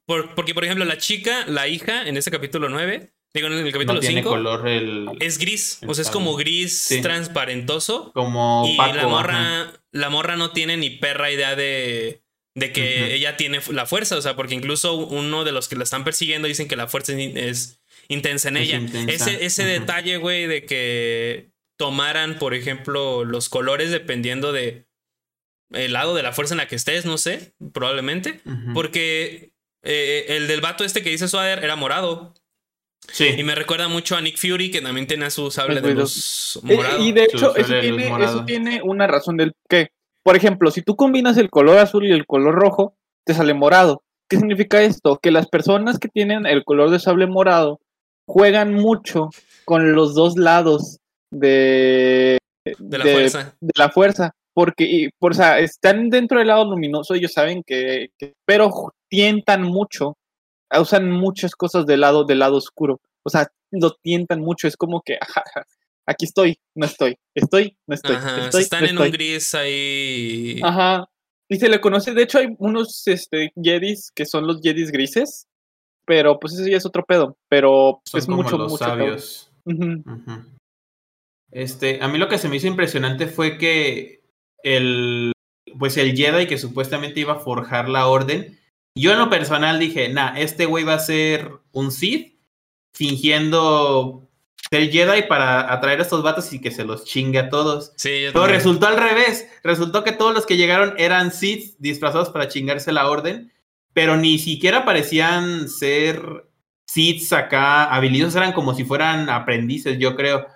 por- porque, por ejemplo, la chica, la hija, en este capítulo 9, Digo, en el capítulo no tiene 5. color el... Es gris. el O sea, es como gris Sí. transparentoso. Como Y la morra, ajá. la morra no tiene ni perra idea de, de que ella tiene la fuerza. O sea, porque incluso uno de los que la están persiguiendo dicen que la fuerza es, in- es intensa en Es ella. intensa. Ese, ese detalle, güey, de que tomaran, por ejemplo, los colores dependiendo de el lado de la fuerza en la que estés, no sé, probablemente. Porque eh, el del vato este que dice Swader era morado. Sí. Y me recuerda mucho a Nick Fury, que también tenía su sable de luz Eh, morado. y de hecho, eso tiene, morado. eso tiene una razón del que, por ejemplo, si tú combinas el color azul y el color rojo, te sale morado. ¿Qué significa esto? Que las personas que tienen el color de sable morado juegan mucho con los dos lados de, de la fuerza. de la fuerza. Porque, y, por, o sea, están dentro del lado luminoso, ellos saben que, que- pero tientan mucho, usan muchas cosas del lado, del lado oscuro. O sea, lo tientan mucho, es como que, ajá, aquí estoy, no estoy, estoy, no estoy, Ajá, estoy, están no en estoy. un gris ahí. Ajá. Y se le conoce, de hecho hay unos este, Jedis que son los Jedis grises, pero pues eso ya es otro pedo, pero Son es como mucho, los mucho sabios. Este, a mí lo que se me hizo impresionante fue que el, pues el Jedi que supuestamente iba a forjar la orden, yo en lo personal dije, nah, este güey va a ser un Sith fingiendo ser Jedi para atraer a estos vatos y que se los chingue a todos. Sí, Pero también. resultó al revés. Resultó que todos los que llegaron eran Sith disfrazados para chingarse la orden, pero ni siquiera parecían ser Siths acá habilidosos, eran como si fueran aprendices, yo creo.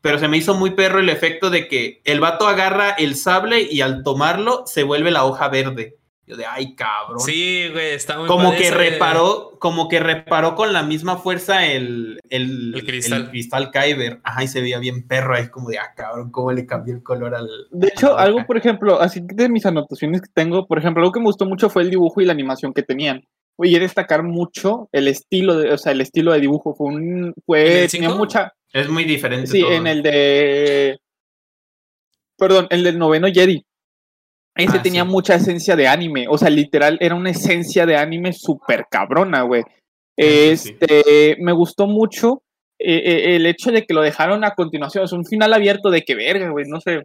Pero se me hizo muy perro el efecto de que el vato agarra el sable y al tomarlo se vuelve la hoja verde. Yo de, ay, cabrón. Sí, güey, está muy como padre que reparó, como que reparó con la misma fuerza el, el, El cristal. el cristal Kyber. Ajá, y se veía bien perro ahí, como de, ah, cabrón, cómo le cambió el color al. De hecho, algo, por ejemplo, así de mis anotaciones que tengo, por ejemplo, algo que me gustó mucho fue el dibujo y la animación que tenían. Y destacar mucho el estilo, de, o sea, el estilo de dibujo. Fue un, ¿En fue, tenía mucha, Es muy diferente. sí, todo. en el de, perdón, el del noveno Jedi. Ese Ah, tenía sí. mucha esencia de anime, o sea, literal, era una esencia de anime súper cabrona, güey. Sí. Este, me gustó mucho eh, eh, el hecho de que lo dejaron a continuación, es un final abierto de que verga, güey, no sé.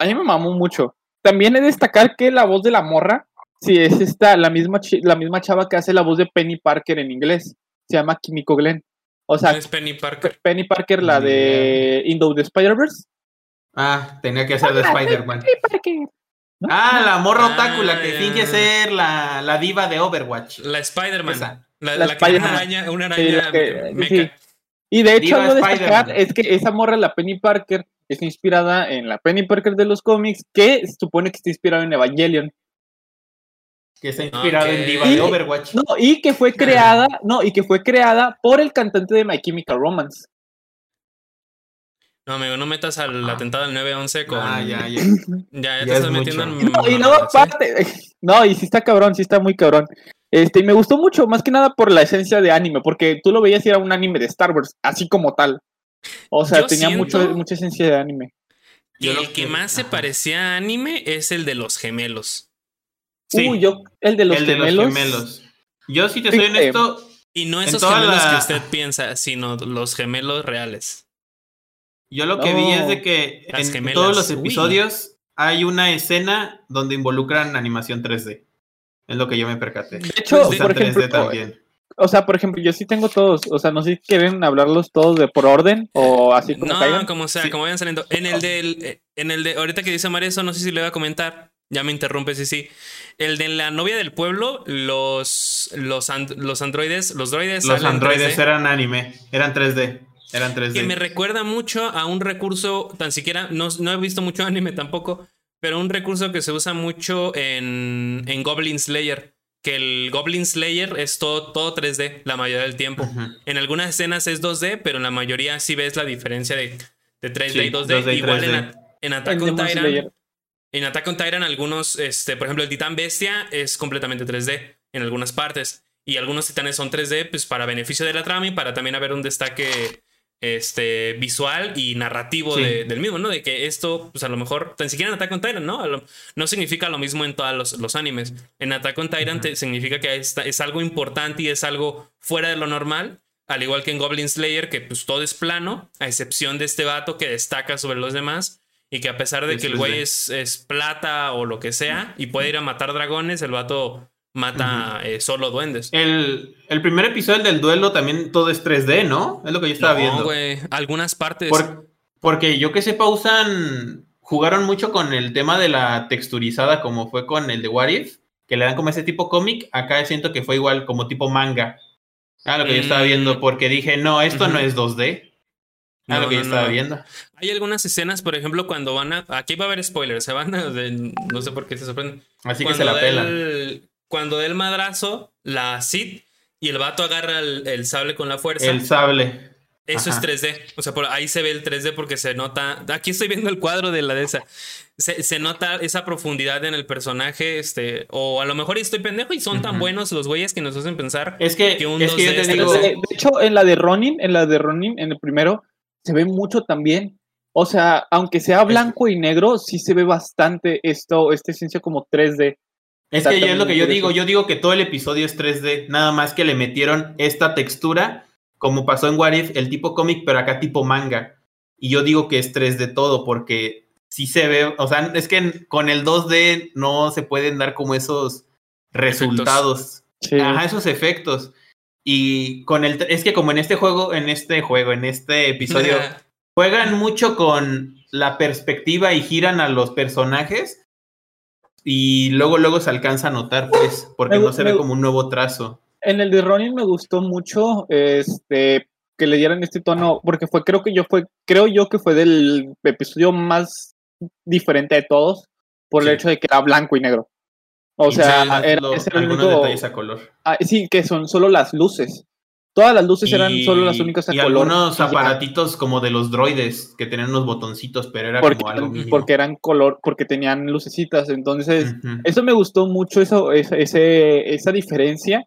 A mí me mamó mucho. También he de destacar que la voz de la morra, sí, es esta, la misma, la misma chava que hace la voz de Penny Parker en inglés. Se llama Kimiko Glenn. O sea, ¿Quién es Penny Parker? Pe- Penny Parker, la de Into the Spider-Verse. Ah, tenía que ser de Spider-Man. Ah, la morra Ah, otaku, la que finge ser la, la diva de Overwatch. La Spider-Man. La, La la que una araña, una Sí, araña la que- meca. sí. Y de hecho, Diva algo de destacar es que esa morra, la Penny Parker, está inspirada en la Penny Parker de los cómics, que se supone que está inspirada en Evangelion. Que está inspirado en diva Y- de Overwatch. No, y que fue creada, no, y que fue creada por el cantante de My Chemical Romance. No, amigo, no metas al Ah. atentado del 9-11 con. Ah, ya, ya. Ya, ya, Ya te es estás metiendo mucho. en. No, y ¿eh? aparte, no, y sí está cabrón, sí está muy cabrón. Este, y me gustó mucho, más que nada por la esencia de anime, porque tú lo veías y era un anime de Star Wars, así como tal. O sea, Yo tenía mucho, mucha esencia de anime. Y el que que- más se parecía a anime es el de los gemelos. Sí, Uy, yo, el de los el de gemelos. los gemelos. Yo, si te soy Fíjate. honesto, Y no esos gemelos la- que usted piensa, sino los gemelos reales. Yo lo que vi es de que Las en gemelas, todos los uy. episodios hay una escena donde involucran animación 3D. Es lo que yo me percaté. De hecho, Pues, Usan por 3D ejemplo, también. o sea, por ejemplo, yo sí tengo todos, o sea, no sé si quieren hablarlos todos de por orden o así como No, caigan. como sea, Sí. como vayan saliendo. En el del. eh, En el de. Ahorita que dice María eso, no sé si le voy a comentar. Ya me interrumpe, sí, sí. El de la novia del pueblo, los. Los, and- los androides. Los droides. Los androides 3D, eran anime, eran 3D. Eran 3D. Que me recuerda mucho a un recurso, tan siquiera. No, no he visto mucho anime tampoco. Pero un recurso que se usa mucho en, en Goblin Slayer. Que el Goblin Slayer es todo, todo 3D la mayoría del tiempo. En algunas escenas es 2D, pero en la mayoría sí ves la diferencia de, de 3D Sí, y 2D. 2D y Igual en, 3D. a- en En Attack on Titan. Slayer. En Attack on Titan, algunos, este, por ejemplo, el Titán Bestia es completamente 3D en algunas partes. Y algunos titanes son 3D, pues para beneficio de la trama y para también haber un destaque este, visual y narrativo Sí. de- del mismo, ¿no? De que esto, pues a lo mejor, tan siquiera en Attack on Titan, ¿no? Lo- no significa lo mismo en todos los, los animes. En Attack on Titan te- significa que es, es algo importante y es algo fuera de lo normal, Al igual que en Goblin Slayer, que pues todo es plano, a excepción de este vato que destaca sobre los demás. Y que a pesar de Es que el 3D. güey es, es plata o lo que sea y puede ir a matar dragones, el vato mata eh, solo duendes. El, el primer episodio del duelo también todo es 3D, ¿no? Es lo que yo estaba No, viendo. güey. Algunas partes. Por- porque yo que sepa, usan. Jugaron mucho con el tema de la texturizada, como fue con el de What If, que le dan como ese tipo cómic. Acá siento que fue igual, como tipo manga. Ah, lo que yo estaba Mm. viendo, porque dije, no, esto no es 2D. Ah, No, lo que yo estaba no. viendo. Hay algunas escenas, por ejemplo, cuando van a. Aquí va a haber spoilers, se van a. de- no sé por qué se sorprenden. Así que se la da pelan. el- cuando da el madrazo, la Sid y el vato agarra el, el sable con la fuerza. El sable. Eso ajá. es 3D. O sea, por ahí se ve el 3D porque se nota. Aquí estoy viendo el cuadro de la de esa. Se, se nota esa profundidad en el personaje. Este. O a lo mejor estoy pendejo y son tan buenos los güeyes que nos hacen pensar. Es que, Que un es que yo 2D te está digo. De, de hecho, en la de Ronin, en la de Ronin, en el primero, se ve mucho también. O sea, aunque sea blanco y negro, sí se ve bastante esto, esta esencia como 3D. Es que ya es lo que yo digo. Yo digo que todo el episodio es 3D. Nada más que le metieron esta textura, como pasó en What If, el tipo cómic, pero acá tipo manga. Y yo digo que es 3D todo, porque sí se ve. O sea, es que con el 2D no se pueden dar como esos resultados. Sí. Ajá, esos efectos. Y con el. Es que como en este juego, en este juego, en este episodio, juegan mucho con la perspectiva y giran a los personajes y luego luego se alcanza a notar pues porque Me no se ve como un nuevo trazo En el de Ronin me gustó mucho este que le dieran este tono, porque fue, creo que yo fue, creo yo que fue del episodio más diferente de todos, por Sí. el hecho de que era blanco y negro. O Y sea, era, lo- ese era el algunos único- detalles a color ah, sí, que son solo las luces. Todas las luces eran Y- solo las únicas a y color. algunos aparatitos como de los droides que tenían unos botoncitos pero era porque, como algo mínimo porque eran color, porque tenían lucecitas. Entonces, eso me gustó mucho, eso, esa, ese- esa diferencia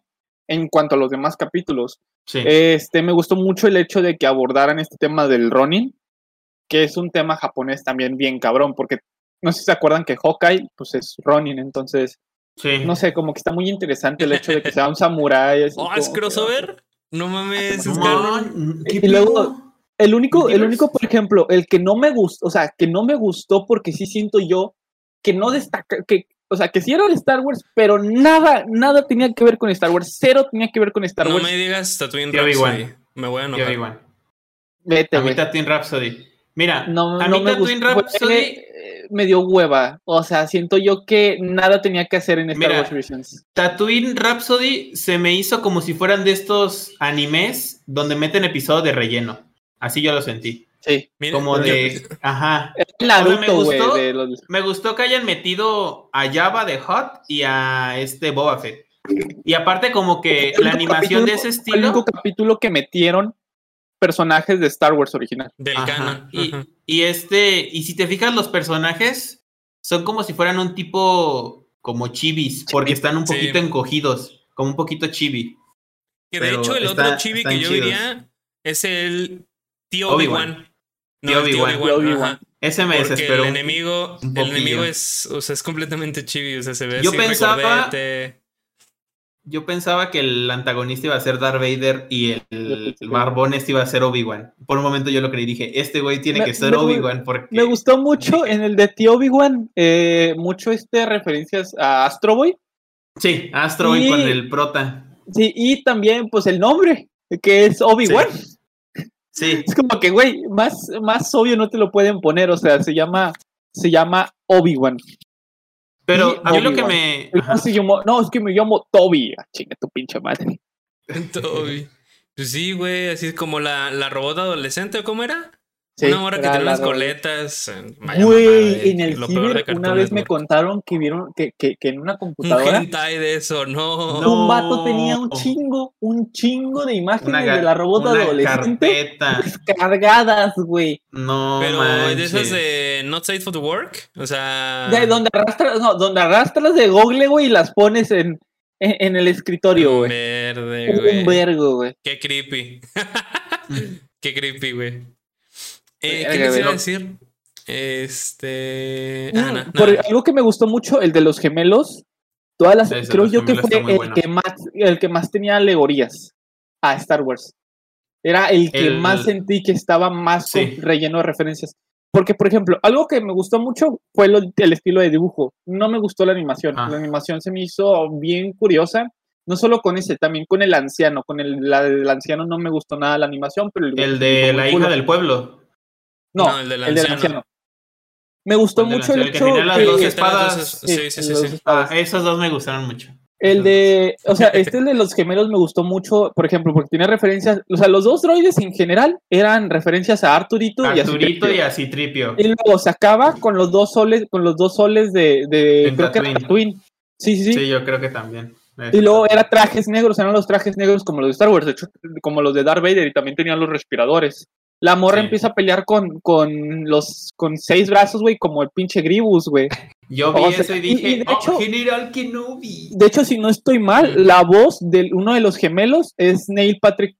en cuanto a los demás capítulos. Sí. Este, me gustó mucho el hecho de que abordaran este tema del Ronin, que es un tema japonés también bien cabrón, porque no sé si se acuerdan que Hawkeye, pues es Ronin, entonces, sí. no sé, como que está muy interesante el hecho de que sea un samurái. Oh, ¿es que- crossover? No mames, No, es canon. man, ¿qué Y luego-? El único, el único, por ejemplo, el que no me gustó, o sea, que no me gustó porque sí siento yo que no destaca, que, o sea, que sí era de Star Wars, pero nada, nada tenía que ver con Star Wars, cero tenía que ver con Star No Wars. me digas Tatooine Rhapsody. Me voy a enojar. Vete, a mí. Tatooine Rhapsody mira No, a no mí me Tatooine Rhapsody fue- me dio hueva. O sea, siento yo que nada tenía que hacer en Star Mira, Wars Visions. Tatooine Rhapsody se me hizo como si fueran de estos animes donde meten episodio de relleno. Así yo lo sentí. Sí. Mira, Como yo- de. Ajá. El Naruto, me gustó. de los- Me gustó que hayan metido a Java de Hot y a este Boba Fett. Y aparte, como que el la animación de capítulo- ese fue El estilo. único capítulo que metieron personajes de Star Wars original. Del Ajá, canon. Y, Ajá. y este. Y si te fijas, los personajes son como si fueran un tipo como chibis, porque están un Sí. poquito encogidos, como un poquito chibi. Que de pero hecho el está- otro chibi que yo chidos. diría es el tío Obi-Wan. Obi-Wan. Tío el tío Obi-Wan. Ese me Porque desesperó. el enemigo, un el enemigo es, o sea, es completamente chibi, o sea, se ve Yo así pensaba- recordete. Yo pensaba que el antagonista iba a ser Darth Vader y el, el Sí. barbón este iba a ser Obi-Wan. Por un momento yo lo creí, dije, este güey tiene Me- que ser Obi-Wan porque... Me gustó mucho en el de Tío Obi-Wan, eh, mucho este referencias a Astro Boy. Sí, Astro Boy Y- con el prota. Sí, y también, pues, el nombre, que es Obi-Wan. Sí, Es como que, güey, más, más obvio no te lo pueden poner, o sea, se llama, se llama Obi-Wan. Pero Y a mí lo que me... No, es que me llamo Toby. Ah, chinga tu pinche madre. Toby. Pues sí, güey, así como la, la robot adolescente, ¿o cómo era? Sí, una morra que tiene la unas rola. coletas. eh, Güey, eh, en el lo peor de ciber una vez me contaron que vieron que, que, que en una Un computadora hentai de eso, no. No. un vato tenía un chingo, un chingo de imágenes Una, de la robot una adolescente carpeta. descargadas, güey. No Pero de esas de Not Safe for the Work, o sea. De donde arrastras, no, donde arrastras de Google, güey, y las pones en, en, en el escritorio, güey. Verde, güey. Un vergo, güey. Qué creepy. Qué creepy, güey. Eh, ¿Qué les güey. iba a decir? Este. Mm, ah, no, por nada. algo que me gustó mucho, el de los gemelos. Todas las, creo yo que fue el bueno. que más, el que más tenía alegorías a Star Wars. era el que El- más sentí que estaba más Sí. relleno de referencias. Porque, por ejemplo, algo que me gustó mucho fue lo- el estilo de dibujo. No me gustó la animación. Ah. La animación se me hizo bien curiosa. No solo con ese, también con el anciano. Con el, la del anciano no me gustó nada la animación, pero El hizo de la hija del pueblo. No, No, el del el del anciano. anciano. Me gustó El mucho el el que hecho tenía las que- dos Que espadas. Sí, sí, sí. sí. Ah, esos dos me gustaron mucho. El de, o sea, este el de los gemelos me gustó mucho, por ejemplo, porque tiene referencias, o sea, los dos droides en general eran referencias a Arturito, y a Arturito y Citripio. a Citripio. Y luego se acaba con los dos soles, con los dos soles de, creo que era. Tatooine. Sí, sí, sí. Sí, yo creo que también. Y luego era trajes negros, eran los trajes negros como los de Star Wars, de hecho, como los de Darth Vader, y también tenían los respiradores. La morra Sí. empieza a pelear con, con los con seis brazos, güey, como el pinche Gribus, güey. Yo vi o sea, eso y dije, y de "Oh, hecho- General Kenobi. De hecho, si no estoy mal, la voz de uno de los gemelos es Neil Patrick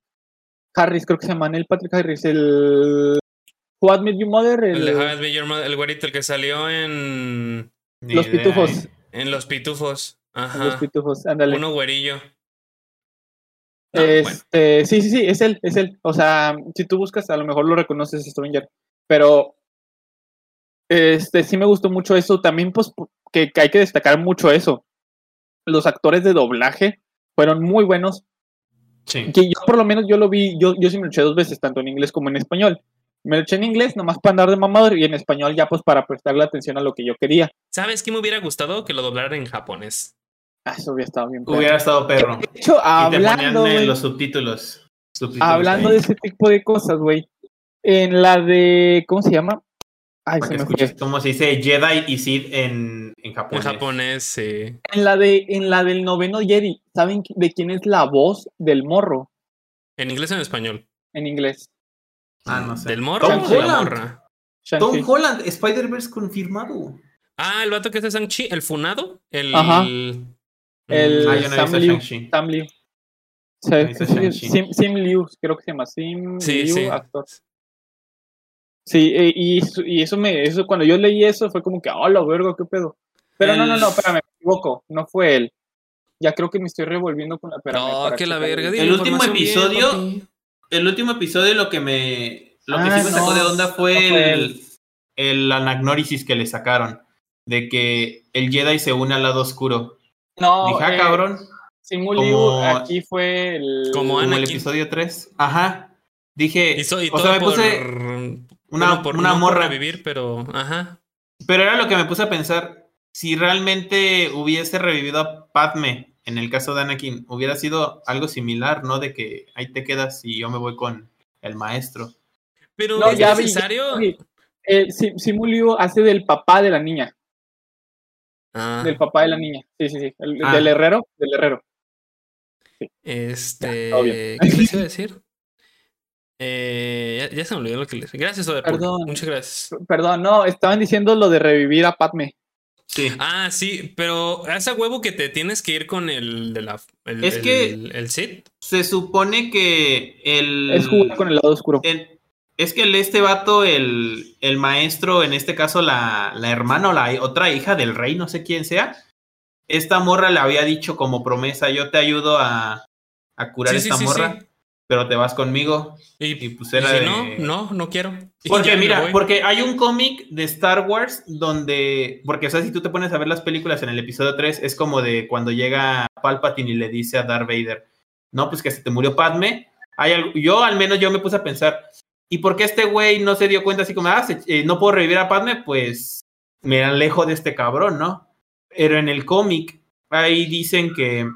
Harris, creo que se llama Neil Patrick Harris, el What Made You Mother, el, El de Your Mother, el güerito, el que salió en, Ni Los idea, Pitufos. en Los Pitufos. Ajá. los pitufos, ándale. Uno güerillo. Bueno. este, sí, sí, sí, es él, es él. O sea, si tú buscas, a lo mejor lo reconoces, Stranger. Pero, este, sí me gustó mucho eso. También, pues, que, que hay que destacar mucho eso. Los actores de doblaje fueron muy buenos. Sí. que yo por lo menos yo lo vi, yo, yo sí me lo eché dos veces, tanto en inglés como en español. Me lo eché en inglés nomás para andar de mamador y en español ya pues para prestarle atención a lo que yo quería. ¿Sabes qué me hubiera gustado? Que lo doblaran en japonés. Ah, eso hubiera estado bien. perro. Hubiera estado perro. De hecho, Y te hablando, ponían eh, los subtítulos. Subtítulos hablando ahí. de ese tipo de cosas, güey. En la de, ¿cómo se llama? Ay, Para se que me escuches fue. cómo se dice Jedi y Sith en, en En japonés. japonés, sí. En la de, en la del noveno Jedi, ¿saben de quién es la voz del morro En inglés o en español. en inglés? Ah, no sé. ¿Del morro Tom o de la Holland. morra? Tom Holland, Spider-Verse confirmado. Ah, el vato que es de Shang-Chi, el funado. El. Ajá. El Ah, yo no he Sam Liu. Sam Liu. No. Sim, Sim Liu, creo que se llama Sim Sí, Liu, sí. actor. Sí, eh, y, eso- y eso me, eso cuando yo leí eso fue como que, oh, la verga, qué pedo. Pero no, no, no, espérame, me equivoco, no fue él. Ya creo que me estoy revolviendo con la espérame, No, que la verga. el- último bien, episodio-. El último episodio lo que me lo que Ah, sí me sacó no, de onda fue, no fue el, el anagnórisis que le sacaron de que el Jedi se une al lado oscuro. No, Dije, ah, eh, cabrón, Simu Liu, como- aquí fue el... Como como el episodio 3. Ajá. Dije, Y, so- y o sea, me por, puse una, bueno, por- una no por morra. revivir, pero ajá. Pero era lo que me puse a pensar. Si realmente hubiese revivido a Padme, en el caso de Anakin, hubiera sido algo similar, ¿no? De que ahí te quedas y yo me voy con el maestro. Pero No, es ya vi, necesario. Sí, eh, Sim- Simu Liu hace del papá de la niña, Ah, del papá de la niña, sí, sí, sí, el- Ah. del herrero, del herrero. este. Ya. ¿Qué les iba a decir? Eh, ya, ya se me olvidó lo que les Gracias, Oderpur. Perdón. Muchas gracias. Perdón, no, estaban diciendo lo de revivir a Padme. Sí. Ah, sí, pero esa huevo que te tienes que ir con el de la. El, Es el- que- El, Sith. Se supone que el. Es jugar con el lado oscuro. el- es que el, este vato, el, el maestro, en este caso la, la hermana o la otra hija del rey, no sé quién sea, esta morra le había dicho como promesa, yo te ayudo a, a curar Sí, esta sí, morra, sí. pero te vas conmigo. Y, Y pues y si de- no, no, no quiero. Porque mira, porque hay un cómic de Star Wars donde, porque o sea, si tú te pones a ver las películas en el episodio 3, es como de cuando llega Palpatine y le dice a Darth Vader, no, pues que se te murió Padme. Hay algo, yo al menos yo me puse a pensar, ¿y por qué este güey no se dio cuenta así como, ah, se- eh, no puedo revivir a Padme? Pues me alejo de este cabrón, ¿no? Pero en el cómic, ahí dicen que,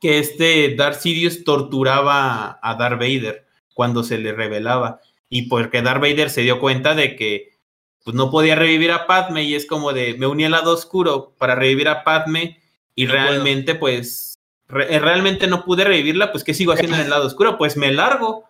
que este Darth Sidious torturaba a Darth Vader cuando se le revelaba y porque Darth Vader se dio cuenta de que pues no podía revivir a Padme y es como de me uní al lado oscuro para revivir a Padme y No puedo. realmente pues re- realmente no pude revivirla, pues ¿qué sigo haciendo en el lado oscuro? Pues me largo.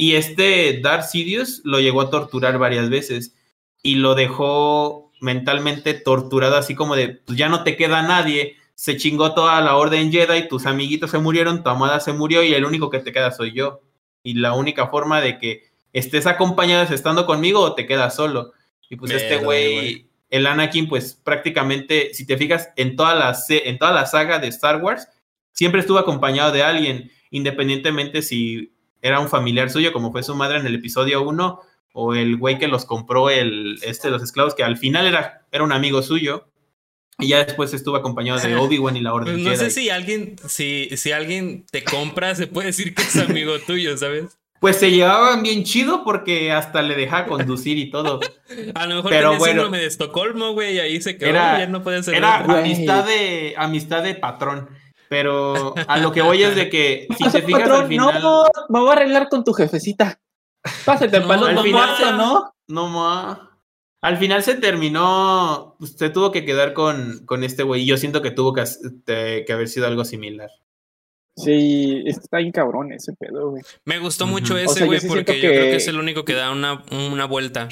Y este Darth Sidious lo llegó a torturar varias veces y lo dejó mentalmente torturado así como de pues ya no te queda nadie, se chingó toda la orden Jedi, tus amiguitos se murieron, tu amada se murió y el único que te queda soy yo. Y la única forma de que estés acompañado es estando conmigo o te quedas solo. Y pues este güey, el Anakin, pues prácticamente, si te fijas, en toda, la, en toda la saga de Star Wars, siempre estuvo acompañado de alguien, independientemente si era un familiar suyo, como fue su madre en el episodio 1, o el güey que los compró, el, este, los esclavos, que al final era, era un amigo suyo. Y ya después estuvo acompañado de Obi-Wan y la Orden pues no sé si alguien, si, si alguien te compra, se puede decir que es amigo tuyo, ¿sabes? Pues se llevaban bien chido porque hasta le dejaba conducir y todo. A lo mejor Pero tenía bueno, síndrome de Estocolmo, güey, y ahí se quedó, era, ya no puede ser. Era amistad de, amistad de patrón. Pero a lo que voy es de que si te fijas al final. No, me voy a arreglar con tu jefecita. Pásate balón, al final, ¿no? No, ma. Al final se terminó, pues, se tuvo que quedar con, con este güey. Yo siento que tuvo que, que, haber sido algo similar. Sí, está bien cabrón ese pedo, güey. Me gustó mucho ese, güey, porque yo creo que es el único que da una, una vuelta.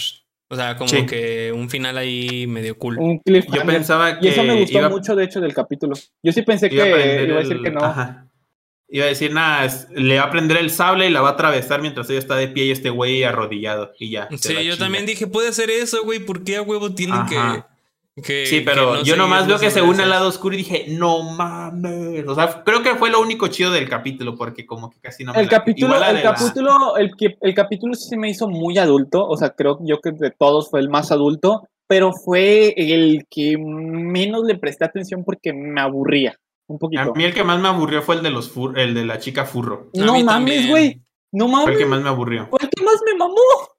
O sea, como que un final ahí medio cool. Un Yo pensaba que. Y eso me gustó mucho, de hecho, del capítulo. Yo sí pensé que iba a decir que no. Ajá. Iba a decir, nada, le va a prender el sable y la va a atravesar mientras ella está de pie y este güey arrodillado y ya. Sí, yo también dije, puede ser eso, güey, ¿por qué a huevo tienen que, Sí, pero yo nomás veo que se une al lado oscuro y dije, no mames. O sea, creo que fue lo único chido del capítulo, porque como que casi no me El capítulo, el capítulo, el, el capítulo sí se me hizo muy adulto. O sea, creo yo que de todos fue el más adulto, pero fue el que menos le presté atención porque me aburría. Un poquito. A mí el que más me aburrió fue el de los el de la chica furro. No mames, güey. No mames. Fue el que más me aburrió. Fue el que más me mamó.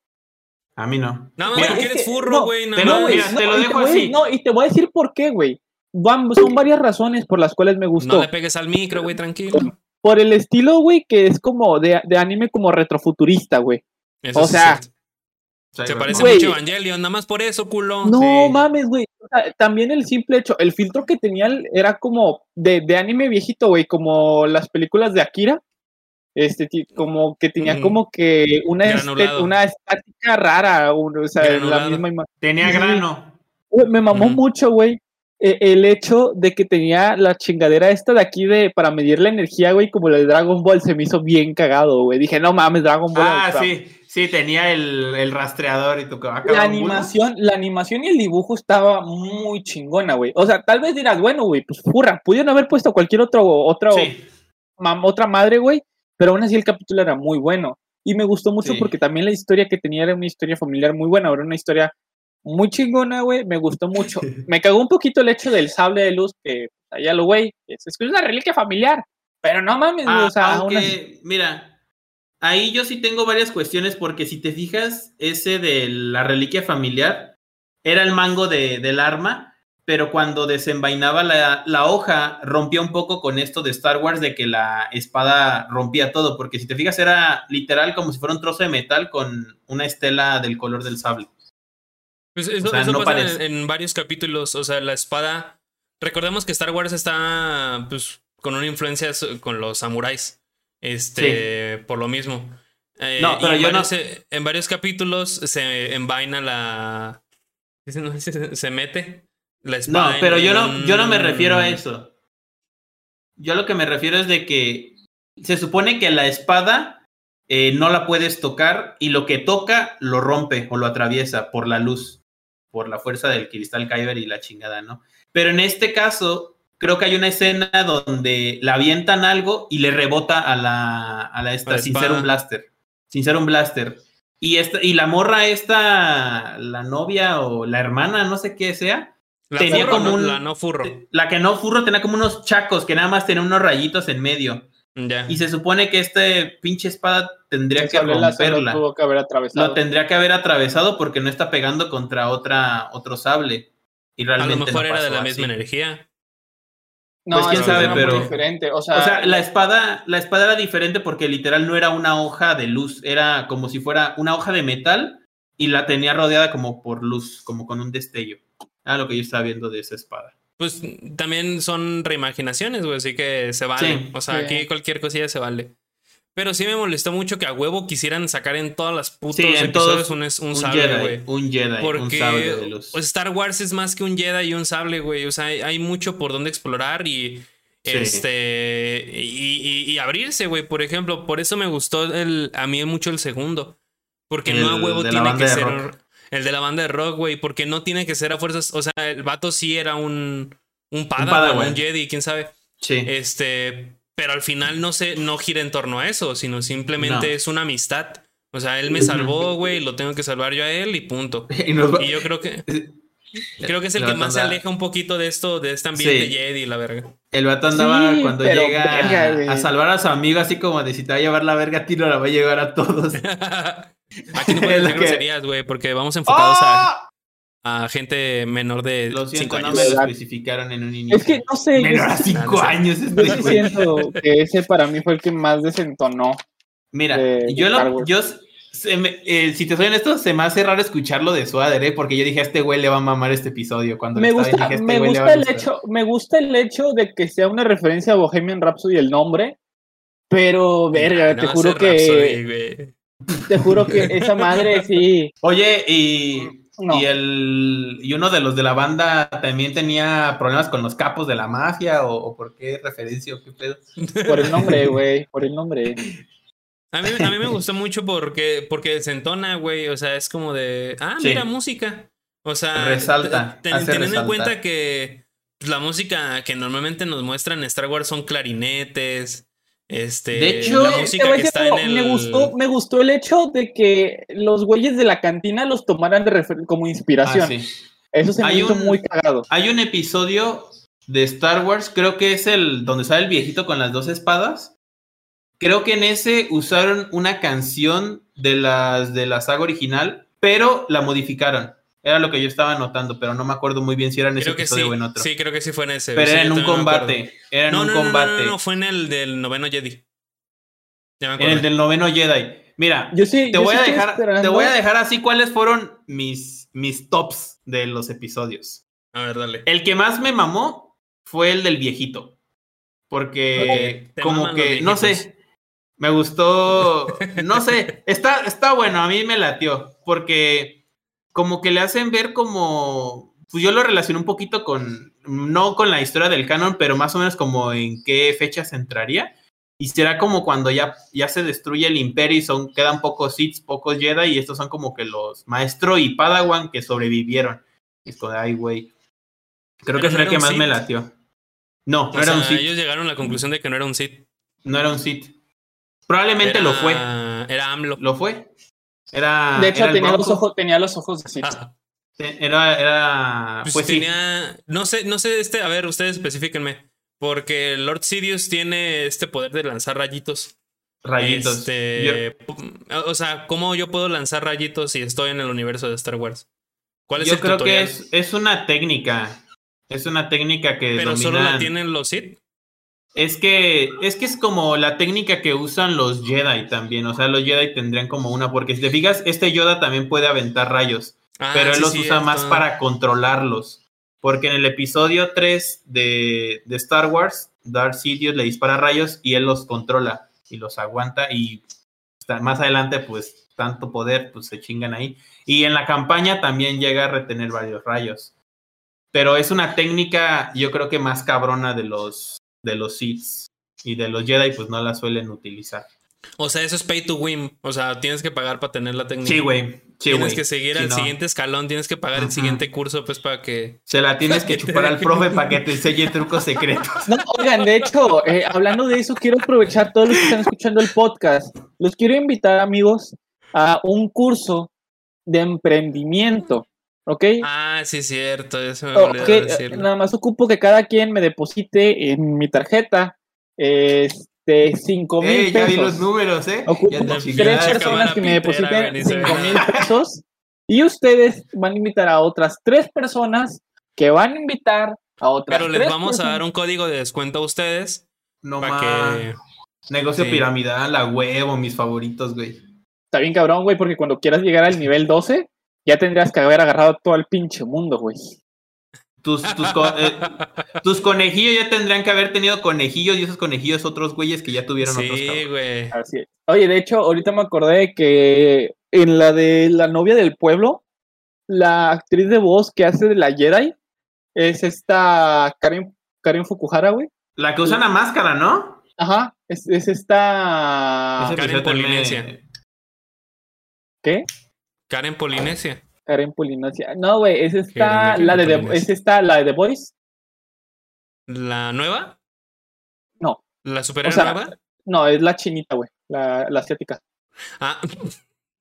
A mí no. Nada más porque eres furro, güey. te, lo, te lo dejo así. No, y te voy a decir por qué, güey. Son varias razones por las cuales me gustó. No le pegues al micro, güey, tranquilo. Por el estilo, güey, que es como de, de anime como retrofuturista, güey. O sea, se parece mucho a Evangelion, nada más por eso, culo. No mames, güey. también el simple hecho, el filtro que tenía era como de, de anime viejito, güey, como las películas de Akira. Este, como que tenía como que una, una estática rara, o sea, la misma Tenía grano. Me mamó mucho, güey, e, el hecho de que tenía la chingadera esta de aquí de para medir la energía, güey, como la de Dragon Ball, se me hizo bien cagado, güey. Dije, no mames, Dragon Ball. Ah, sí. Sí, tenía el, rastreador y tu La animación, la animación y el dibujo estaba muy chingona, güey. O sea, tal vez dirás, bueno, güey, pues furra, pudieron haber puesto cualquier otro, otro otra madre, güey, pero aún así el capítulo era muy bueno. Y me gustó mucho porque también la historia que tenía era una historia familiar muy buena, era una historia muy chingona, güey, me gustó mucho. me cagó un poquito el hecho del sable de luz, que allá lo, güey, es, es una reliquia familiar, pero no mames, o sea, aunque, mira, ahí yo sí tengo varias cuestiones porque si te fijas, ese de la reliquia familiar era el mango de, del arma, pero cuando desenvainaba la, la, hoja rompía un poco con esto de Star Wars de que la espada rompía todo, porque si te fijas era literal como si fuera un trozo de metal con una estela del color del sable. Pues eso, pasa en, varios capítulos, o sea, la espada... Recordemos que Star Wars está pues, con una influencia con los samuráis. Este, por lo mismo. Eh, no, pero en, yo varios, no... en varios capítulos se envaina la. Se, mete No, pero yo no, yo no me refiero a eso. Yo lo que me refiero es de que se supone que la espada eh, no la puedes tocar y lo que toca lo rompe o lo atraviesa por la luz, por la fuerza del cristal Kyber y la chingada, ¿no? Pero en este caso, creo que hay una escena donde la avientan algo y le rebota a la, a la esta, sin ser un blaster. Sin ser un blaster. Y, esta, y la morra esta, la novia o la hermana, no sé qué sea, tenía como un... La no furro. La que no furro tenía como unos chacos que nada más tenían unos rayitos en medio. Y se supone que este pinche espada tendría que romperla. Tuvo que haber atravesado. Lo tendría que haber atravesado porque no está pegando contra otra, otro sable. Y realmente a lo mejor era de la misma energía. No, pues quién sabe, pero. Diferente. O sea, la espada, la espada era diferente porque literal no era una hoja de luz, era como si fuera una hoja de metal y la tenía rodeada como por luz, como con un destello. Era lo que yo estaba viendo de esa espada. Pues también son reimaginaciones, güey, así que se vale. o sea, aquí cualquier cosilla se vale. Pero sí me molestó mucho que a huevo quisieran sacar en todas las putas episodios un, un, sable, güey. Un Jedi, Porque un sable de luz. Pues Star Wars es más que un Jedi y un sable, güey. O sea, hay, mucho por donde explorar y. Este. Y, abrirse, güey. Por ejemplo, por eso me gustó el, a mí mucho el segundo. Porque no a huevo tiene que ser. El de la banda de rock, güey. Porque no tiene que ser a fuerzas. O sea, el vato sí era un. Un Padawan, un, un Jedi, quién sabe. Sí. Este pero al final no se no gira en torno a eso, sino simplemente es una amistad. O sea, él me salvó, güey, lo tengo que salvar yo a él y punto. y, yo creo que creo que es el que más se aleja un poquito de esto, de este ambiente Jedi, la verga. El vato andaba cuando llega a, salvar a su amigo, así como de si te va a llevar la verga, tiro la va a llevar a todos. Aquí no puedes decir groserías, güey, porque vamos enfocados a, ¡Ah! a, gente menor de 5 años. No me lo especificaron en un inicio. Es que no sé. Menor a 5 años. Yo siento que ese para mí fue el que más desentonó. Mira, yo, lo, yo eh, si te soy honesto, se me hace raro escucharlo de Suader, ¿eh? porque yo dije, a este güey le va a mamar este episodio. Cuando me gusta, este me gusta el hecho, me gusta el hecho de que sea una referencia a Bohemian Rhapsody el nombre, pero verga, te juro que te juro que esa madre sí. Oye, y, y, el, y uno de los de la banda también tenía problemas con los capos de la mafia, o, por qué referencia o qué pedo. Por el nombre, güey, por el nombre. A mí, a mí me gustó mucho porque, porque se entona, güey. O sea, es como de. Ah, mira, música. O sea, resalta. teniendo en cuenta que la música que normalmente nos muestran en Star Wars son clarinetes, este, de hecho, me, gustó, me gustó el hecho de que los güeyes de la cantina los tomaran de como inspiración. Ah, Eso se me hizo muy cagado. Hay un episodio de Star Wars, creo que es el donde sale el viejito con las dos espadas. Creo que en ese usaron una canción de las de la saga original, pero la modificaron. Era lo que yo estaba notando, pero no me acuerdo muy bien si era en ese episodio o en otro. Sí, creo que sí fue en ese. Pero era en un combate. Era en un combate. No, no, fue en el del noveno Jedi. en el del noveno Jedi. Mira, yo sí, te, voy a dejar, te voy a dejar así cuáles fueron mis, mis tops de los episodios. A ver, dale. El que más me mamó fue el del viejito. Porque como que, no sé, me gustó, no sé, está, está bueno, a mí me latió. Porque como que le hacen ver como, pues yo lo relaciono un poquito con, no con la historia del canon, pero más o menos como en qué fechas entraría. Y será como cuando ya, ya se destruye el imperio y son, quedan pocos Sith, pocos Jedi, y estos son como que los maestro y Padawan que sobrevivieron. Es como, ay, güey. Creo que será el que más me latió. No, no era un Sith. Ellos llegaron a la conclusión de que no era un Sith. No era un Sith. Probablemente lo fue. Era AMLO. Lo fue. Era, de hecho, tenía, los ojos, tenía los ojos de ah. Era, era. Pues, pues tenía. No sé, no sé, este, a ver, ustedes especifíquenme. Porque Lord Sidious tiene este poder de lanzar rayitos. Rayitos. Este, O sea, ¿cómo yo puedo lanzar rayitos si estoy en el universo de Star Wars? ¿Cuál es yo creo que es, es una técnica. Es una técnica que. Pero solo la tienen los Sith. Es que, es que es como la técnica que usan los Jedi también. O sea, los Jedi tendrían como una. Porque si te fijas, este Yoda también puede aventar rayos. Ah, pero él los usa más para controlarlos. Porque en el episodio 3 de, de Star Wars, Darth Sidious le dispara rayos y él los controla y los aguanta. Y más adelante, pues, tanto poder, pues se chingan ahí. Y en la campaña también llega a retener varios rayos. Pero es una técnica, yo creo que más cabrona de los de los Sith y de los Jedi, pues no la suelen utilizar. O sea, eso es pay to win. O sea, tienes que pagar para tener la técnica. Sí, güey. tienes que seguir al siguiente escalón, tienes que pagar el siguiente curso, pues para que. Se la tienes que chupar al profe para que te enseñe trucos secretos. No, oigan, de hecho, eh, hablando de eso, quiero aprovechar todos los que están escuchando el podcast. Los quiero invitar, amigos, a un curso de emprendimiento. ¿Ok? Ah, sí, cierto, eso me okay. decirlo. Nada más ocupo que cada quien me deposite en mi tarjeta este, 5 mil pesos. Ya vi los números, ¿eh? Ocupo tres personas que me depositen 5 mil pesos y ustedes van a invitar a otras tres personas que van a invitar a otras Pero les vamos a dar un código de descuento a ustedes. No más. Que... Negocio piramidal, la huevo, mis favoritos, güey. Está bien cabrón, güey, porque cuando quieras llegar al nivel 12 ya tendrías que haber agarrado todo el pinche mundo, güey. Tus, eh, tus, conejillos ya tendrían que haber tenido conejillos y esos conejillos otros güeyes que ya tuvieron sí, otros. Sí, güey. Así es. Oye, de hecho, ahorita me acordé que en la de la novia del pueblo, la actriz de voz que hace de la Jedi es esta Karen, Karen Fukuhara, güey. La que usa la máscara, ¿no? Ajá, es, es esta... Karen Polinesia. ¿Qué? Karen Polinesia. Karen Polinesia. No, güey, es esta, la de, es esta, la de The Voice. ¿La nueva? No. ¿La superior O sea, nueva? No, es la chinita, güey. La, la asiática. Ah.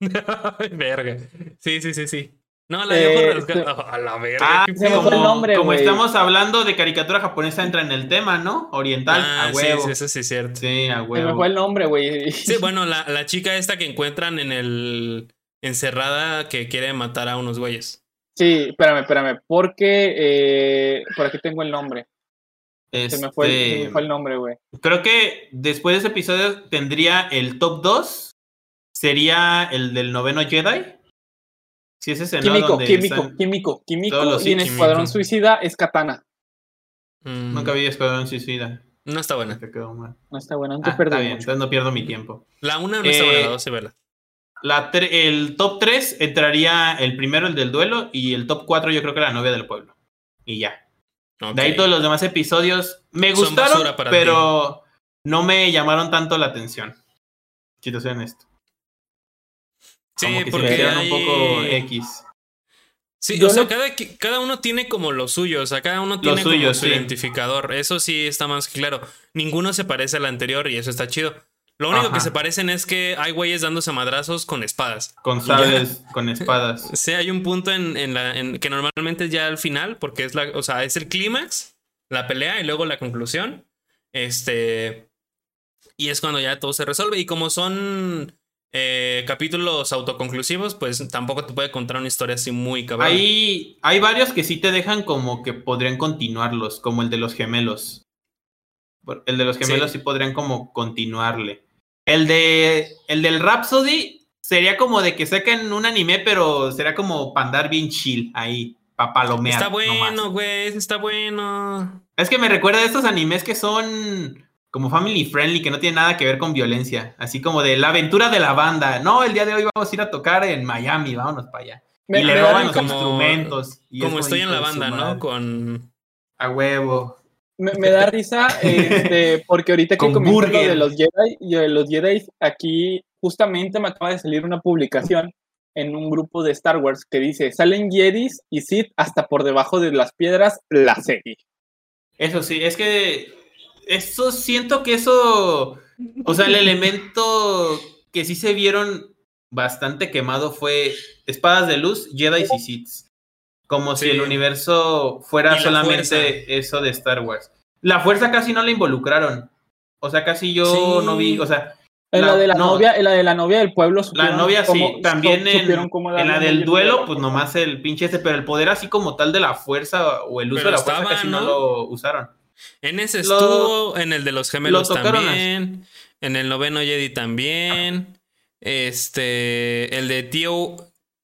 Ay, verga. Sí, sí, sí, sí. No, la Eh, de este- rasgados. A la verga. Ah, se me fue el nombre, como estamos hablando de caricatura japonesa, entra en el tema, ¿no? Oriental, Ah, a sí, huevo. sí, Sí, eso sí es cierto. a Se me huevo. fue el nombre, güey. Sí, bueno, la, la chica esta que encuentran en el encerrada que quiere matar a unos güeyes. Sí, espérame, espérame. Porque eh, por aquí tengo el nombre. Se me fue, el- se Este, me fue el nombre, güey. Creo que después de ese episodio tendría el top 2. Sería el del noveno Jedi. Si es ese, ¿no? Químico, Donde químico, están- químico, químico. Y en químico. Escuadrón Suicida es Katana. Mm, Nunca vi Escuadrón Suicida. No está buena. Me quedó mal. No está bueno, no te Ah, pierdes está bien, mucho. entonces no pierdo mi tiempo. La una no está buena, la dos sí, vela. La el top 3 entraría el primero, el del duelo, y el top 4 yo creo que la novia del pueblo. Y ya. De ahí todos los demás episodios me Son gustaron, basura para pero no me llamaron tanto la atención. Si te soy honesto. Sí, Como que se porque hicieron hay- un poco X. Sí, Yo o sea, lo- cada, cada uno tiene como lo suyo, o sea, cada uno tiene suyo, como su sí. identificador. Eso sí está más que claro. Ninguno se parece al anterior y eso está chido. Lo único que se parecen es que hay güeyes dándose madrazos con espadas. Con sables, con espadas. Sí, hay un punto en, en la en- que normalmente es ya al final, porque es la, o sea, es el clímax, la pelea y luego la conclusión. Este. Y es cuando ya todo se resuelve. Y como son eh, capítulos autoconclusivos, pues tampoco te puede contar una historia así muy cabrón. Hay, hay varios que sí te dejan como que podrían continuarlos, como el de los gemelos. El de los gemelos sí, podrían como continuarle. El de el del Rhapsody sería como de que saquen un anime, pero sería como para andar bien chill ahí, para palomear. Está bueno, güey, está bueno. Es que me recuerda a estos animes que son como family friendly, que no tienen nada que ver con violencia. Así como de la aventura de la banda. No, el día de hoy vamos a ir a tocar en Miami, vámonos para allá. Me- y le roban los como- instrumentos. y es Como estoy en la banda, ¿no? Con. A huevo. Me, me da risa este, porque ahorita que Con comentas lo de los Jedi, y de los Jedi, aquí justamente me acaba de salir una publicación en un grupo de Star Wars que dice, salen Jedis y Sith hasta por debajo de las piedras, la serie. Eso sí, es que eso siento que eso, o sea, el elemento que sí se vieron bastante quemado fue espadas de luz, Jedi y Sith. Como Sí. si el universo fuera solamente fuerza. eso de Star Wars. La fuerza casi no la involucraron. O sea, casi yo Sí. no vi, o sea, En la, La- de la no. novia, en la de la novia del pueblo la novia sí, también su- en, en la del duelo, pues nomás el pinche ese, pero el poder así como tal de la fuerza o el uso Pero de la fuerza estaba, casi no, ¿no? lo usaron. En ese Lo- estuvo, en el de los gemelos lo también. En el noveno Jedi también. Este. El de Tío.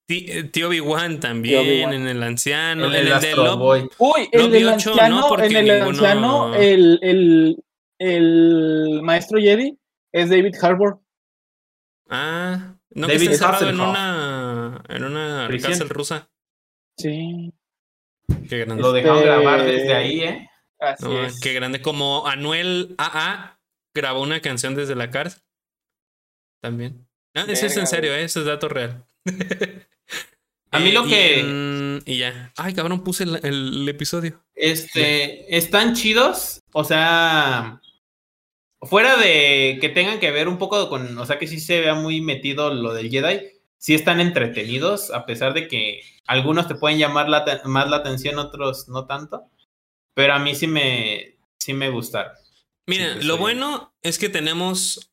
Tí- Tío Obi-Wan también. En el anciano. El, en el el de Boy. Uy, el del anciano, no, porque en el ninguno- anciano, el, el, el maestro Jedi es David Harbour. Ah, no David que está encerrado en una. En una cárcel rusa. Sí, Qué grande. Lo dejaron Este- grabar desde ahí, ¿eh? así No, es. qué grande. Como Anuel AA grabó una canción desde la cárcel. También. Ah, eso es en serio, ¿eh? eso es dato real. A mí lo y que- Y, ya. Ay, cabrón, puse el, el episodio. Este, están chidos, o sea, fuera de que tengan que ver un poco con, o sea, que sí se vea muy metido lo del Jedi, sí están entretenidos, a pesar de que algunos te pueden llamar la más la atención, otros no tanto, pero a mí sí me, sí me gustaron. Mira, Sí, lo soy- bueno es que tenemos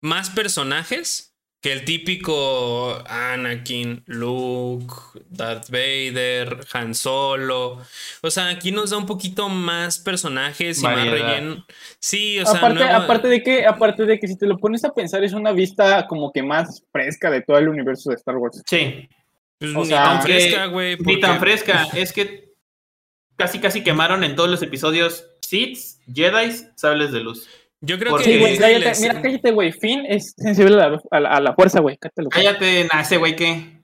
más personajes que el típico Anakin, Luke, Darth Vader, Han Solo. O sea, aquí nos da un poquito más personajes y más relleno. Sí, o sea, aparte, nueva- aparte de que, aparte de que si te lo pones a pensar, es una vista como que más fresca de todo el universo de Star Wars. Sí, pues, o ni sea, tan fresca, güey. ni tan porque- fresca, es que casi casi quemaron en todos los episodios Sith, Jedi, sables de luz. Yo creo Porque- que Sí, güey, Disney cállate, les- mira, cállate, güey. Finn es sensible a la, a la- a la fuerza, güey. Cállate, nah, ese güey que...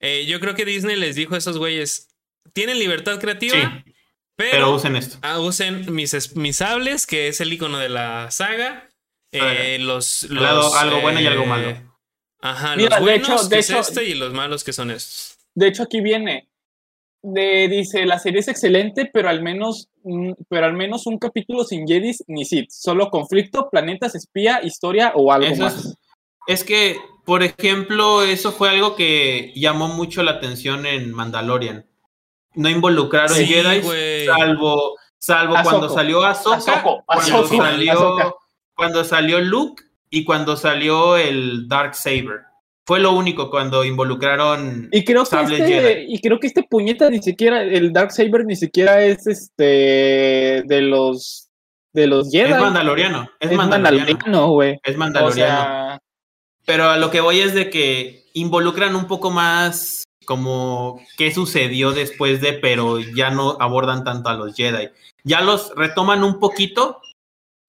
eh, yo creo que Disney les dijo a esos güeyes, tienen libertad creativa, Sí, pero, pero usen esto. ah, usen mis, es- mis sables, que es el icono de la saga. eh, los, Al lado, los, algo bueno y algo eh, malo. Ajá, Mira, los de buenos hecho- de que es hecho- este y los malos que son estos. De hecho, aquí viene. De, dice, la serie es excelente, pero al menos, mm, pero al menos un capítulo sin Jedis ni Sith, solo conflicto, planetas, espía, historia o algo Eso más. es, es que, por ejemplo, eso fue algo que llamó mucho la atención en Mandalorian. No involucraron Sí, Jedi, salvo, salvo cuando salió Ahsoka, cuando Ahsoka, salió, Ahsoka. cuando salió Luke y cuando salió el Dark Saber. Fue lo único cuando involucraron Y creo, que este, Jedi. y creo que este puñeta ni siquiera, el Dark Saber ni siquiera es este de los de los Jedi. Es mandaloriano, es, Es mandaloriano, güey. es O mandaloriano. sea, Pero a lo que voy es de que involucran un poco más como qué sucedió después de, pero ya no abordan tanto a los Jedi. Ya los retoman un poquito,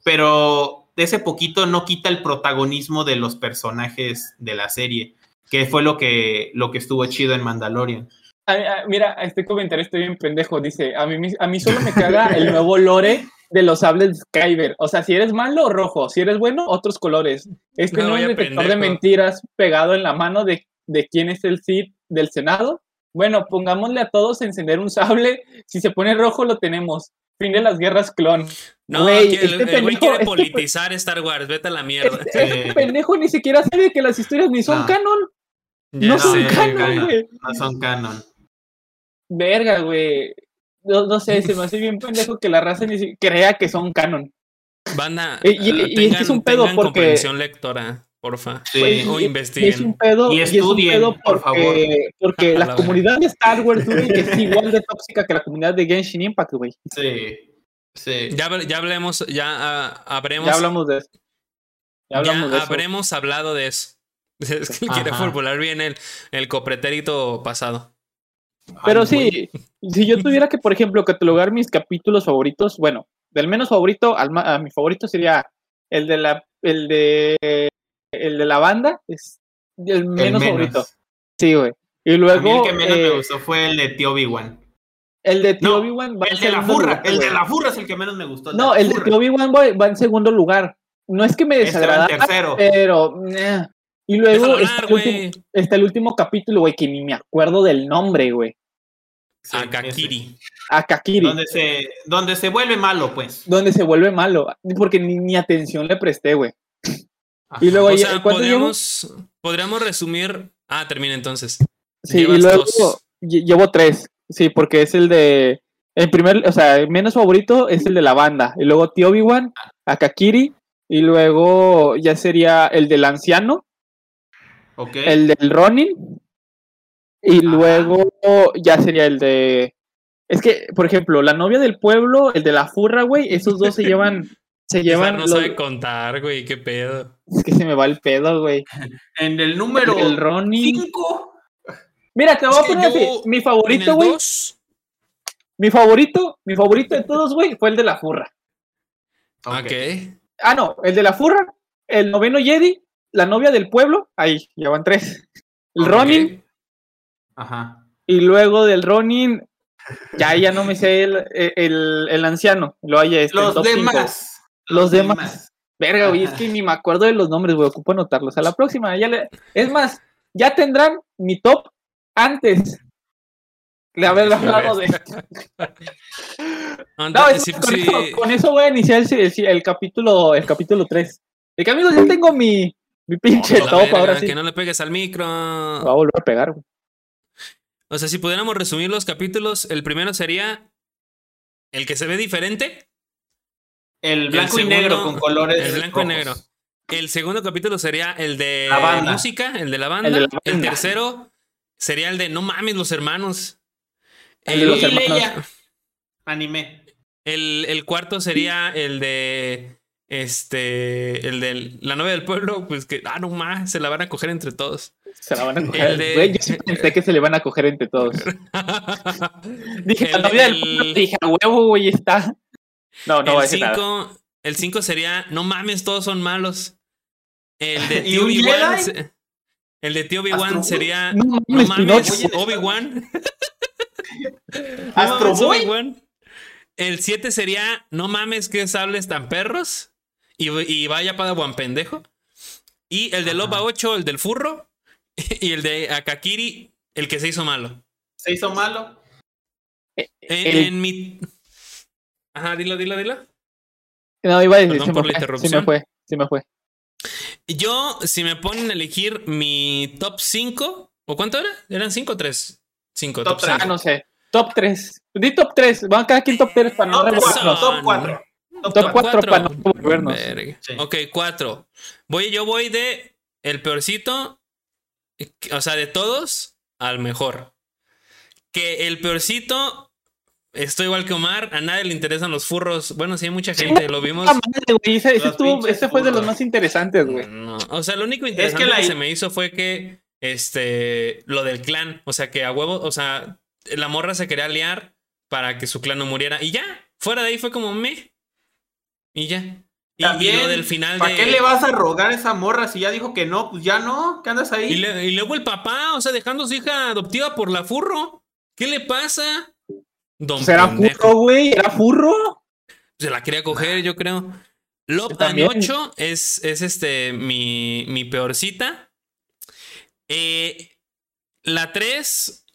pero ese poquito no quita el protagonismo de los personajes de la serie, que fue lo que, lo que estuvo chido en Mandalorian. a- a- mira, este comentario estoy bien pendejo. Dice, a mí, a mí solo me caga el nuevo lore de los sables de Skyber. O sea, si eres malo, rojo. Si eres bueno, otros colores. Este No, no, es vaya detector de mentiras pegado en la mano de, de quién es el Sith del Senado. Bueno, pongámosle a todos a encender un sable. Si se pone rojo, lo tenemos. Fin de las guerras clon. No, Güey, que el, este el pendejo- quiere este politizar Star Wars, vete a la mierda. Este, este pendejo ni siquiera sabe que las historias ni son No. canon. Ya no son sé, canon, güey. No son canon. Verga, güey. No, no sé, se me hace bien pendejo que la raza ni crea que son canon. Banda, Y- y- ah, y es que es un pedo tengan porque- comprensión lectora, porfa. Sí. O investiguen. Y es un pedo, Y y es un estudien, pedo por porque, porque la la comunidad de Star Wars, güey, es igual de tóxica que la comunidad de Genshin Impact, güey. Sí, sí. Ya, ya hablemos, ya ah, habremos, Ya hablamos de eso. Ya hablamos ya de eso. habremos hablado de eso. Es que quiere formular bien el, el copretérito pasado. Pero Ay, güey. sí, si yo tuviera que, por ejemplo, catalogar mis capítulos favoritos, bueno, del menos favorito al a mi favorito sería el de la el de el de la banda, es el El menos, favorito. Sí, güey. Y A mí luego el que menos eh, me gustó fue el de Tío Obi-Wan. el de Tío No, Obi-Wan va en El de la segundo furra, lugar, el de la furra es el que menos me gustó. No, el de. Tío Obi-Wan va, en segundo lugar. No es que me Este en desagrada, tercero. pero nah. y luego está el, último, güey. está el último capítulo, güey, que ni me acuerdo del nombre, güey. Sí. Akakiri. Akakiri. Donde se, donde se vuelve malo, pues. donde se vuelve malo, porque ni, ni atención le presté, güey. Ajá. Y luego, O sea, ¿cuánto llevo? podríamos, podríamos resumir. Ah, termina entonces. Sí, y luego dos. llevo tres, sí, porque es el de, el primer, o sea, el menos favorito es el de la banda, y luego Tío Obi-Wan, Akakiri, y luego ya sería el del anciano, Ok. el del Ronin, y Ajá. luego ya sería el de, es que, por ejemplo, la novia del pueblo, el de la furra, güey, esos dos se llevan, se llevan, no los- sabe contar, güey, qué pedo. es que se me va el pedo, güey. En el número El Ronin. 5. Mira, te voy Es a poner así. Mi favorito, güey. 2. Mi favorito, mi favorito de todos, güey, fue el de la furra. Ok. Ah, no, el de la furra, el noveno Jedi, la novia del pueblo, ahí, ya van tres. El Ok. Ronin, Ajá. y luego del Ronin, ya, ya no me sé el, el, el anciano. Lo haya este, Los cinco. Los demás. Verga, güey, es que ni me acuerdo de los nombres, güey, ocupo anotarlos. A la próxima, ya le... Es más, ya tendrán mi top antes de haber hablado de No, Anda, es- sí, con, sí. Eso, con eso voy a iniciar el, el- el capítulo el capítulo 3. De que amigos, ya tengo mi, mi pinche top, verga, ahora sí. Que no le pegues al micro. Me va a volver a pegar, güey. O sea, si pudiéramos resumir los capítulos, el primero sería el que se ve diferente, El blanco y segundo- negro con colores. el blanco y rojos. negro. El segundo capítulo sería el de La banda. música, el de la banda. El El, de la banda. tercero sería el de no mames, los hermanos. El de los Y hermanos. Anime. El, el cuarto sería el de. Este. El de la novia del pueblo. Pues que. Ah, no más. Se la van a coger entre todos. Se la van a coger. El de- Güey, yo sí pensé que se le van a coger entre todos. Dije, la El novia del del- pueblo, dije, a huevo, güey, está. No, no va a el nada. 5. El 5 sería. No mames, todos son malos. El de ¿Y tío Obi-Wan. El de tío Obi-Wan sería. No No mames. Obi-Wan. Astro Boy. Obi-Wan. El 7 sería, no mames, que sables tan perros. Y, y vaya para Juan pendejo. Y el de Loba Ajá. 8, el del furro. Y el de Akakiri, el que se hizo malo. Se hizo malo. En, en mi. Ajá, dilo, dilo, dilo. No, iba a decir, Perdón se por me la fue, interrupción. se me fue, se me fue. Yo, si me ponen a elegir mi top 5, ¿o cuánto era? ¿Eran 5 o 3? 5, Top top, tres. Ah, 5. no sé. Top 3. Di top 3. Van cada quien top 3 para no Top revolvernos. 4, top 4. Top 4 para no revolvernos. Sí. Ok, 4. Voy, yo voy de el peorcito, o sea, de todos al mejor. Que el peorcito, estoy igual que Omar, a nadie le interesan los furros. Bueno, sí, hay mucha gente, lo vimos. Madre, güey, Ese, ese estuvo- ese fue de los más interesantes, güey. No, o sea, lo único interesante que, la- se me hizo fue que este lo del clan, o sea, que a huevo, o sea, la morra se quería liar para que su clan no muriera y ya, fuera de ahí fue como me y ya. Y, y También, lo del final ¿Para de qué le vas a rogar a esa morra si ya dijo que no? Pues ya no, ¿qué andas ahí? y, le- y luego el papá, o sea, dejando a su hija adoptiva por la furro. ¿Qué le pasa? Don Pues era pendejo. furro, güey. Era furro. Se la quería coger, yo creo. Yo también. 8 es, es este mi, mi peorcita. Eh, la 3,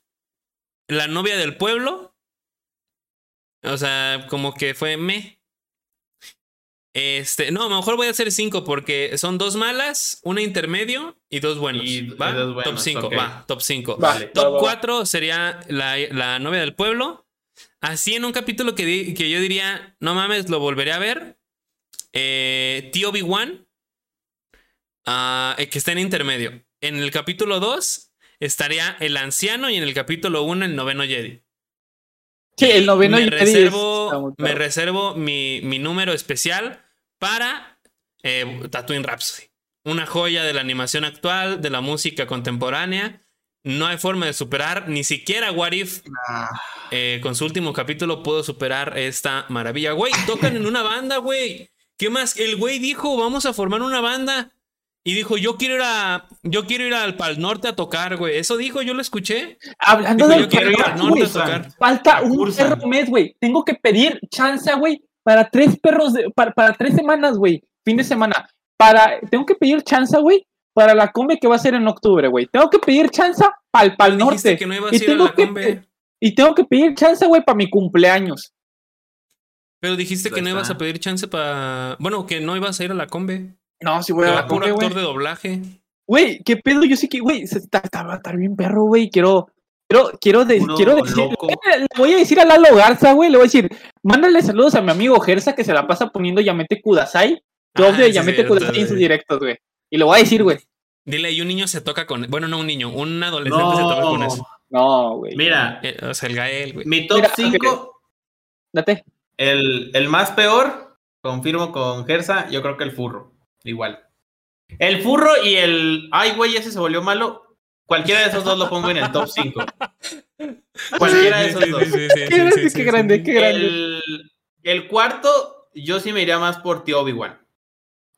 la novia del pueblo. O sea, como que fue me. Este, no, a lo mejor voy a hacer 5 porque son dos malas, una intermedio y dos buenos. Y- ¿Va? y dos top buenos, 5, ok. va, top 5. Vale. va, Top va, va. 4 sería la, la novia del pueblo. Así en un capítulo que, di- que yo diría, no mames, lo volveré a ver. Eh, Tío Obi-Wan, ah, eh, que está en intermedio. En el capítulo 2 estaría el anciano y en el capítulo 1 el noveno Jedi. Sí, el noveno me Jedi reservo, me reservo mi, mi número especial para eh, Tatooine Rhapsody. Una joya de la animación actual, de la música contemporánea. No hay forma de superar, ni siquiera What If Ah, eh, con su último capítulo pudo superar esta maravilla. Güey, tocan en una banda, güey. ¿Qué más? El güey dijo, vamos a formar una banda. Y dijo, yo quiero ir a. Yo quiero ir al Pal Norte a tocar, güey. Eso dijo, yo lo escuché. Hablando Dijo, del yo quiero ir al norte güey, a tocar. Falta un perro mes, güey. Tengo que pedir chance, güey, para tres perros, de- para, para tres semanas, güey. Fin de semana. Para, tengo que pedir chance, güey, para la combe que va a ser en octubre, güey. Tengo que pedir chance para el Pal Dijiste Norte. que no ibas y a ir a tengo la que combe. Y tengo que pedir chance, güey, para mi cumpleaños. Pero dijiste que no ibas está. a pedir chance para. Bueno, que no ibas a ir a la combe. No, si voy a la combe, güey. actor de doblaje. Güey, ¿qué pedo? Yo sí que, güey, se está, está- va a estar bien perro, güey. Quiero, quiero, quiero, de- quiero decir, loco. le voy a decir a Lalo Garza, güey, le voy a decir, mándale saludos a mi amigo Gersa que se la pasa poniendo Yamete Kudasai. Yo Ah, sí, Yamete Kudasai en sus directos, güey. Y le voy a decir, güey, Dile, y un niño se toca con. Bueno, no un niño, un adolescente se toca con eso. no, güey. Mira, Eh, o sea, el Gael, güey. mi top Mira, 5, Date. el, el más peor, confirmo con Gersa, yo creo que el furro. Igual. El furro y el. Ay, güey, ese se volvió malo. Cualquiera de esos dos lo pongo en el top 5. Cualquiera de esos dos. sí, sí, sí, Qué grande, sí, qué sí, grande, sí. qué grande. El, el cuarto, yo sí me iría más por tío Obi-Wan.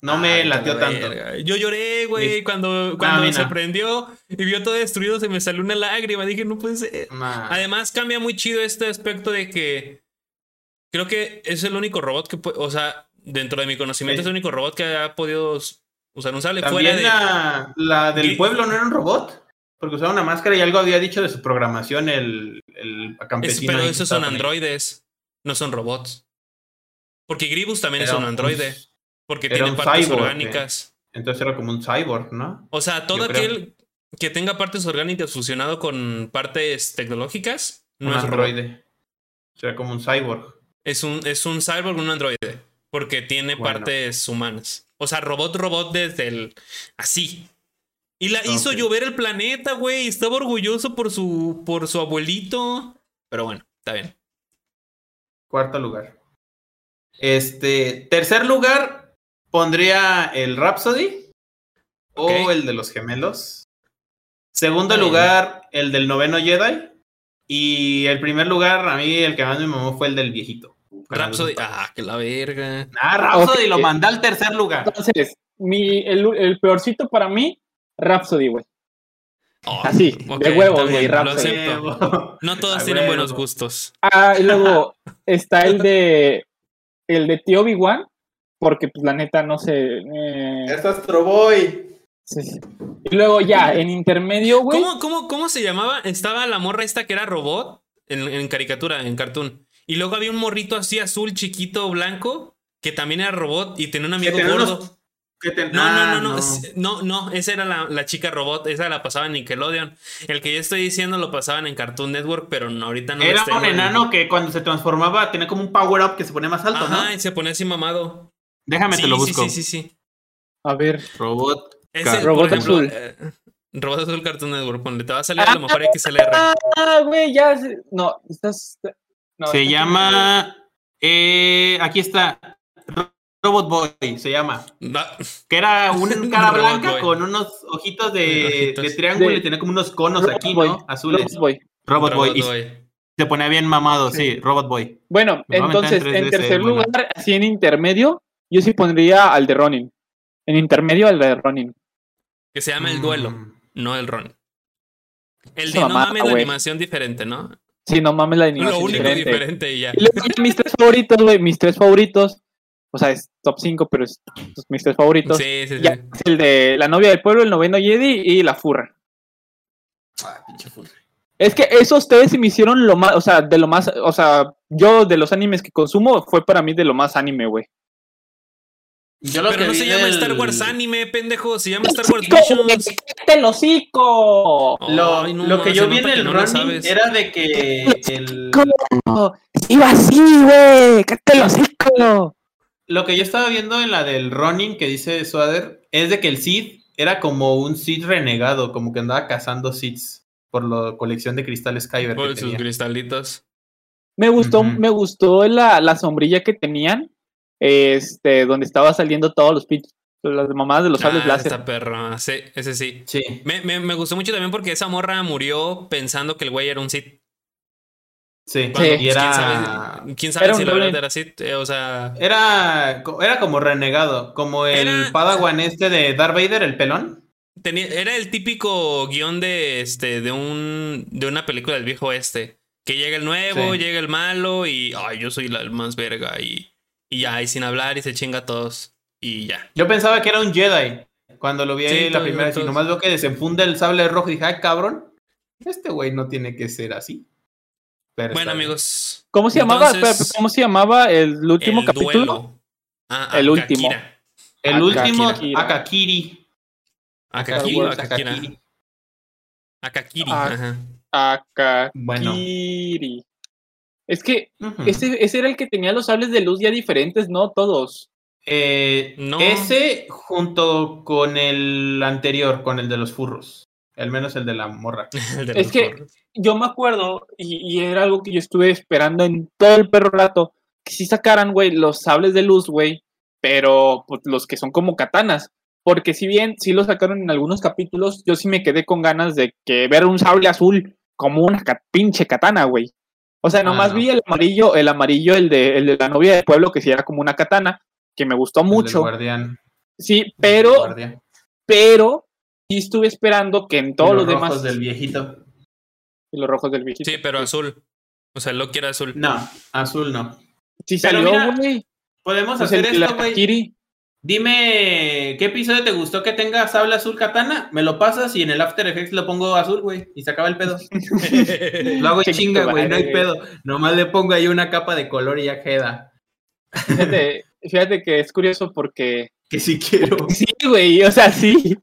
No me latió la tanto. Yo lloré, güey, cuando, cuando mí se no. prendió y vio todo destruido, se me salió una lágrima. Dije, no puede ser. Nah. Además, cambia muy chido este aspecto de que creo que es el único robot que puede, o sea, dentro de mi conocimiento, Sí. es el único robot que ha podido us- usar un sable fuera de. la, la del pueblo no era un robot. Porque usaba una máscara y algo había dicho de su programación el, el Es- campesino. pero ahí que esos son androides, no son robots. Porque Gribus también es un androide, un- porque era tiene partes cyborg, orgánicas. Entonces era como un cyborg, ¿no? O sea, todo Yo creo. aquel que tenga partes orgánicas fusionado con partes tecnológicas no un es robot. androide. Será como un cyborg. Es un, es un cyborg, un androide. Porque tiene Bueno. partes humanas. O sea, robot, robot desde el. Así. Y la hizo llover el planeta, güey. Estaba orgulloso por su, por su abuelito. Pero bueno, está bien. Cuarto lugar. Este, tercer lugar, pondría el Rhapsody o el de los gemelos. Segundo lugar, el del noveno Jedi. Y el primer lugar, a mí el que más me mamó fue el del viejito. Rhapsody. Ah, que la verga. Ah, Rhapsody lo mandé al tercer lugar. Entonces, mi, el, el peorcito para mí, Rhapsody, güey. Oh, Así, ok, de bien, güey, lo Rhapsody. acepto. No todos tienen huevo. buenos gustos. Ah, y luego está el de el de Tío Obi-Wan, porque pues la neta no sé. eh, Es Astro Boy. sí, sí. Y luego ya, en intermedio, güey. ¿Cómo, cómo, ¿Cómo se llamaba? Estaba la morra esta que era robot. En, en caricatura, en cartoon. Y luego había un morrito así azul, chiquito, blanco, que también era robot y tenía un amigo gordo. unos- que te- No, Ah, no, no, no, es- no, no, esa era la, la chica robot, esa la pasaba en Nickelodeon. El que yo estoy diciendo lo pasaban en Cartoon Network, pero no, ahorita no. Era un en- enano que cuando se transformaba tenía como un power up que se ponía más alto, Ajá, ¿no? y se ponía así mamado. Déjame Sí, te lo sí, busco. sí, sí, sí. A ver. Robot. Ese, Ca- por Robot ejemplo, azul. eh, robot azul Cartoon Network, ponle, te va a salir a lo mejor XLR. Ah, güey, ya. se- No, estás. No, se estás- llama. eh, aquí está. Ro- Robot Boy se llama. Que era un cara blanca Boy. con unos ojitos de, Ojitos. de triángulo De- y tenía como unos conos Robot aquí, Boy, ¿no? Azules. Robot Boy. Robot, Boy. Se ponía bien mamado, Sí. sí, Robot Boy. Bueno, Me en entonces, 3D en ese, tercer bueno. lugar, así en intermedio, yo sí pondría al de Ronin. En intermedio al de Ronin. Que se llama El Duelo, Mm. no El Ron. El de No mames, la animación diferente, ¿no? Sí, no mames la Lo animación único diferente. diferente y ya. Y luego ya mis tres favoritos, güey, mis tres favoritos. O sea, es top 5, pero es mis tres favoritos. Sí, sí, sí. Ya, es el de la novia del pueblo, el noveno Jedi y la furra. Ah, pinche furra. Es que esos tres se me hicieron lo más, o sea, de lo más, o sea, yo de los animes que consumo fue para mí de lo más anime, güey. Yo lo Pero que no se llama Star Wars Anime, pendejo. Se llama Star Wars. Visions. ¡Cállate el hocico! Lo, Ay, no, lo que yo vi en el no lo running sabes. era de que el. ¡Iba así, güey! ¡Cállate el hocico! lo que yo estaba viendo en la del running que dice Swader es de que el Sith era como un Sith renegado, como que andaba cazando Siths por la colección de cristales Kyber Por que sus tenía. cristalitos. Me gustó, me gustó la, la sombrilla que tenían, este, donde estaba saliendo todos los pits, las mamadas de los sables Ah, láser. esta perra. Sí, ese sí. Sí. Me, me, me gustó mucho también porque esa morra murió pensando que el güey era un Sith. Sí, Cuando, y pues, era, ¿Quién sabe, quién sabe Era si un la verdad era Sith? Eh, o sea, era, era como renegado, como el Era- Padawan este de Darth Vader, el pelón. tenía, era el típico guion de, este, de, un, de una película del viejo este. Que llega el nuevo, Sí. llega el malo y, ay, yo soy la, el más verga. Y, y ya, y sin hablar y se chinga a todos. Y ya. Yo pensaba que era un Jedi. Cuando lo vi Sí, ahí la primera vez y nomás veo que desenfunda el sable rojo y dije, ay, cabrón, este güey no tiene que ser así. Pero Bueno, amigos. ¿Cómo se llamaba? Espera, ¿Cómo se llamaba el último el capítulo? duelo. Ah, El último. Kakira. El último. Akakiri. Akakiri. Akakiri. Akakiri. Bueno. Es que ese, ese era el que tenía los sables de luz ya diferentes, ¿no? Todos. Eh, No. Ese junto con el anterior, con el de los furros. Al menos el de la morra. De Es que-. Yo me acuerdo, y, y era algo que yo estuve esperando en todo el perro rato, que sí sacaran, güey, los sables de luz, güey, pero pues, los que son como katanas. Porque si bien sí lo sacaron en algunos capítulos, yo sí me quedé con ganas de que ver un sable azul como una pinche katana, güey. O sea, Ah, nomás no. vi el amarillo, el amarillo, el de, el de la novia del pueblo, que sí era como una katana, que me gustó El mucho. guardián. Sí, El pero, guardián. pero, sí estuve esperando que en todos los, los demás. rojos del viejito. y los rojos del viejito. Sí, pero azul. O sea, Loki era azul. No, azul no. Sí Pero salió, güey. Podemos Pues hacer el, esto, güey. Dime, ¿qué episodio te gustó que tenga sable azul katana? Me lo pasas y en el After Effects lo pongo azul, güey. Y se acaba el pedo. Lo hago Chinga güey, no hay pedo. Nomás le pongo ahí una capa de color y ya queda. Fíjate, fíjate que es curioso porque. Que si quiero. Sí, güey, o sea, sí.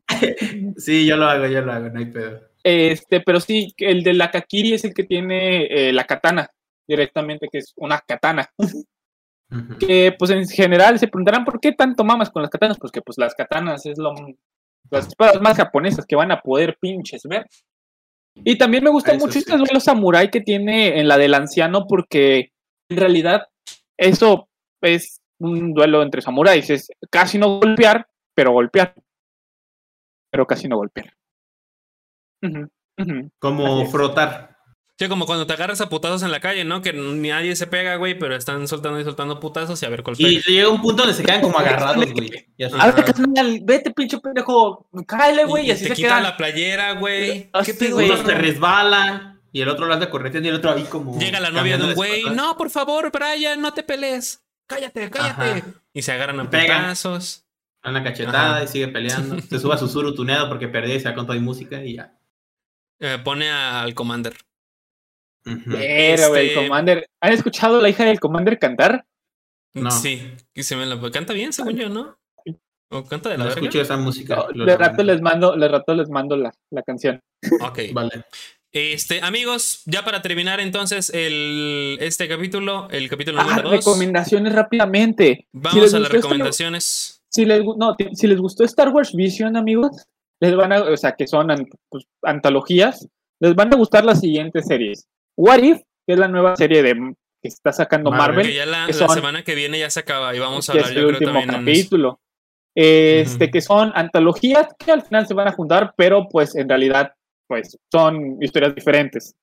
Sí, yo lo hago, yo lo hago, no hay pedo. Este, pero sí, el de la Kakiri es el que tiene eh, la katana directamente, que es una katana. Que pues en general se preguntarán por qué tanto mamas con las katanas, pues que pues las katanas es lo las espadas más japonesas que van a poder pinches ver. Y también me gusta Eso mucho sí. este duelo samurai que tiene en la del anciano, porque en realidad eso es un duelo entre samuráis, es casi no golpear, pero golpear. Pero casi no golpear. Como Así frotar. Sí, como cuando te agarras a putazos en la calle, ¿no? Que ni nadie se pega, güey, pero están soltando y soltando putazos y a ver cuál Y pega. llega un punto donde se quedan como agarrados, güey. Y. A ver, vete, pinche pendejo, cáele, güey, y, Y así te se quitan quedan. la playera, güey. Así, ¿Qué pedo, güey. Uno se mano? resbala y el otro lo anda corriendo y el otro ahí como. Llega la novia de un güey. No, por favor, Brian, no te pelees. Cállate, cállate. Ajá. Y se agarran a Pegan. putazos. Cachetada Ajá. y sigue peleando. Se sube a su suru tuneado porque perdió y se va con toda y música y ya. Eh, pone a- al commander. Pero, el Este- Commander. ¿Han escuchado la hija del Commander cantar? No. Sí, que se me la canta bien, según yo, ¿no? O canta de la No esa música. No, de rato les mando, de rato les mando la, la canción. Ok. Vale. Este, amigos, ya para terminar entonces el, este capítulo, el capítulo Ah, número 2. recomendaciones rápidamente. Si Vamos les a las Star- recomendaciones. si les, gu- no, ti- si les gustó Star Wars Vision, amigos, les van a, o sea, que son pues, antologías, les van a gustar las siguientes series. What If, que es la nueva serie de que está sacando Marvel, Marvel, Que ya la, que la son- semana que viene ya se acaba y vamos a hablar es el yo creo último capítulo. Este, Ujú. que son antologías que al final se van a juntar, pero pues en realidad, pues son historias diferentes.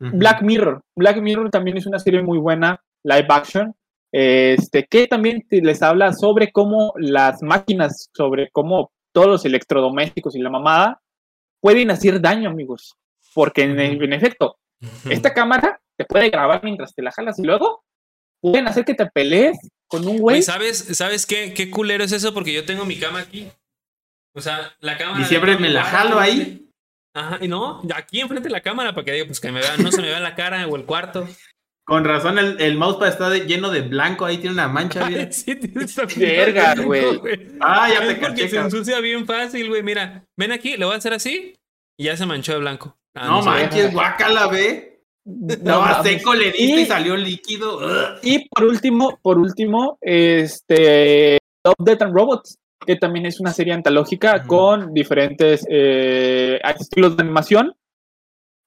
Ujú. Black Mirror. Black Mirror también es una serie muy buena, live action, este, que también les habla sobre cómo las máquinas, sobre cómo todos los electrodomésticos y la mamada pueden hacer daño, amigos. Porque en, en efecto. Esta cámara te puede grabar mientras te la jalas y luego pueden hacer que te pelees con un Güey. ¿sabes, ¿sabes qué, qué culero es eso? Porque yo tengo mi cama aquí. O sea, la cámara. Y siempre me la jalo ahí. Ajá, y no, aquí enfrente de la cámara para que diga, pues que me vean, no se me vea la cara o el cuarto. Con razón, el, el mousepad está de- lleno de blanco. Ahí tiene una mancha. mira. Sí, tiene esta Verga, güey. Ah, ya Es te porque se ensucia bien fácil, güey. Mira, ven aquí, le voy a hacer así y ya se manchó de blanco. Ah, No ve. manches, guácala, ve. No, No, seco le diste y Y- salió líquido. Y por último, por último, este Love, Death and Robots, que también es una serie antológica con diferentes eh, estilos de animación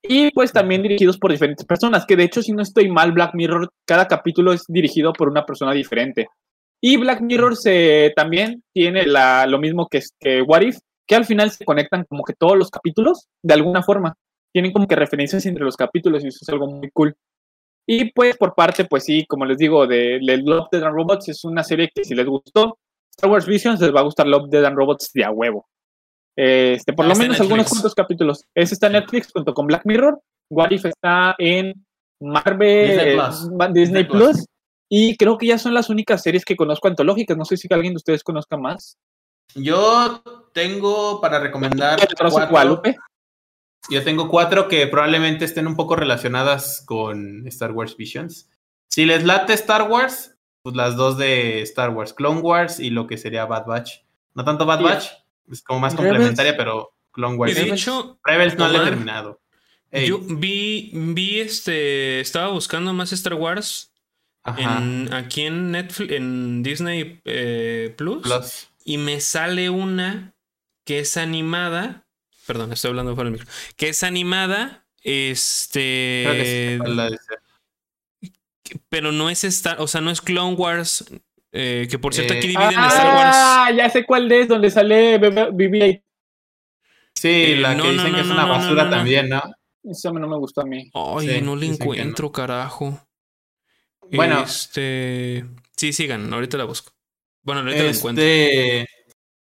y pues también dirigidos por diferentes personas, que de hecho si no estoy mal, Black Mirror, cada capítulo es dirigido por una persona diferente. Y Black Mirror se, también tiene la, lo mismo que, que What If, que al final se conectan como que todos los capítulos de alguna forma. Tienen como que referencias entre los capítulos y eso es algo muy cool. Y pues por parte, pues sí, como les digo, de, de Love, Dead and Robots es una serie que si les gustó Star Wars Visions, les va a gustar Love, Dead and Robots de a huevo. Este, por Ah, lo menos algunos cuantos capítulos. Ese está en Netflix junto con Black Mirror. What If está en Marvel, Disney eh, Plus. Disney Plus. Plus. Y creo que ya son las únicas series que conozco antológicas. No sé si alguien de ustedes conozca más. Yo tengo para recomendar. Cuatro- Guadalupe. Yo tengo cuatro que probablemente estén un poco relacionadas con Star Wars Visions. Si les late Star Wars, pues las dos de Star Wars, Clone Wars y lo que sería Bad Batch. No tanto Bad Sí. Batch, es como más Rebels. complementaria, pero Clone Wars. de hecho, Rebels no le he terminado. Yo vi, vi este, estaba buscando más Star Wars en, aquí en Netflix, en Disney eh, Plus, Plus. y me sale una que es animada. Perdón, estoy hablando fuera del micro. Que es animada, este, Creo que sí, la de- pero no es Star, o sea, no es Clone Wars. eh, que por cierto Eh, aquí dividen Star Wars. Ah, ya sé cuál es, donde sale BB-8. Sí, Eh, la no, que no, dicen no, que es una basura no, no. también, ¿no? Eso no me gustó a mí. Ay, Sí, no le encuentro, carajo. Bueno. Este. Sí, sigan, ahorita la busco. Bueno, ahorita la encuentro. Este,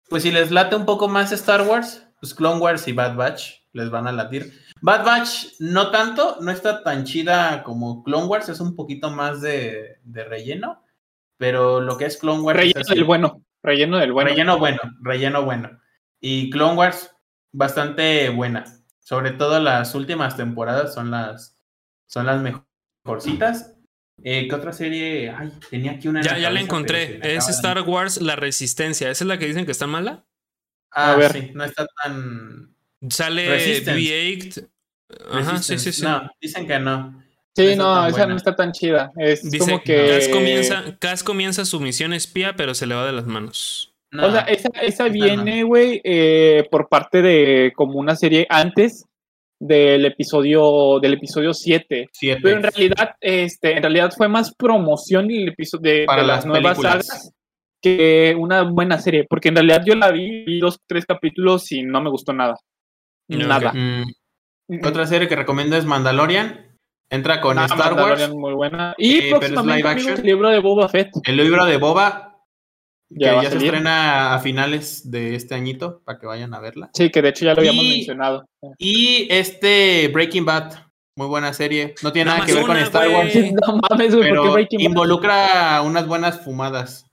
pues si les late un poco más Star Wars, pues Clone Wars y Bad Batch les van a latir. Bad Batch no tanto, no está tan chida como Clone Wars, es un poquito más de, de relleno, pero lo que es Clone Wars... es Relleno del bueno. Relleno del bueno. Relleno bueno, relleno bueno. Y Clone Wars, bastante buena. Sobre todo las últimas temporadas son las, son las mejorcitas. Eh, ¿Qué otra serie? Ay, tenía aquí una. Ya, ya la encontré. Es de- Star Wars La Resistencia. ¿Esa es la que dicen que está mala? Ah, A ver. sí, no está tan. Sale Resistance. BB-8. Ajá, sí, sí, sí. No, dicen que no. Sí, No esa buena. no está tan chida. Es Dice como que. Cass comienza, Cass comienza su misión espía, pero se le va de las manos. No. O sea, esa, esa viene, güey, eh, por parte de como una serie antes del episodio del episodio 7. Siete. Pero en realidad, este, en realidad fue más promoción del episodio de, Para de las, las nuevas películas. sagas que una buena serie. Porque en realidad yo la vi, vi dos, tres capítulos y no me gustó nada. Ok. Nada. Mm, Otra serie que recomiendo es Mandalorian. Entra con Ah, Star Wars. muy buena. Y Eh, próximamente live amigos, action. el libro de Boba Fett. El libro de Boba. Que Ya se estrena a finales de este añito. Para que vayan a verla. Sí, que de hecho ya lo habíamos Y- mencionado. Y este Breaking Bad. Muy buena serie. No tiene Nada nada que ver con Star. Wars. No mames, güey, ¿por qué Pero Breaking Bad? involucra unas buenas fumadas.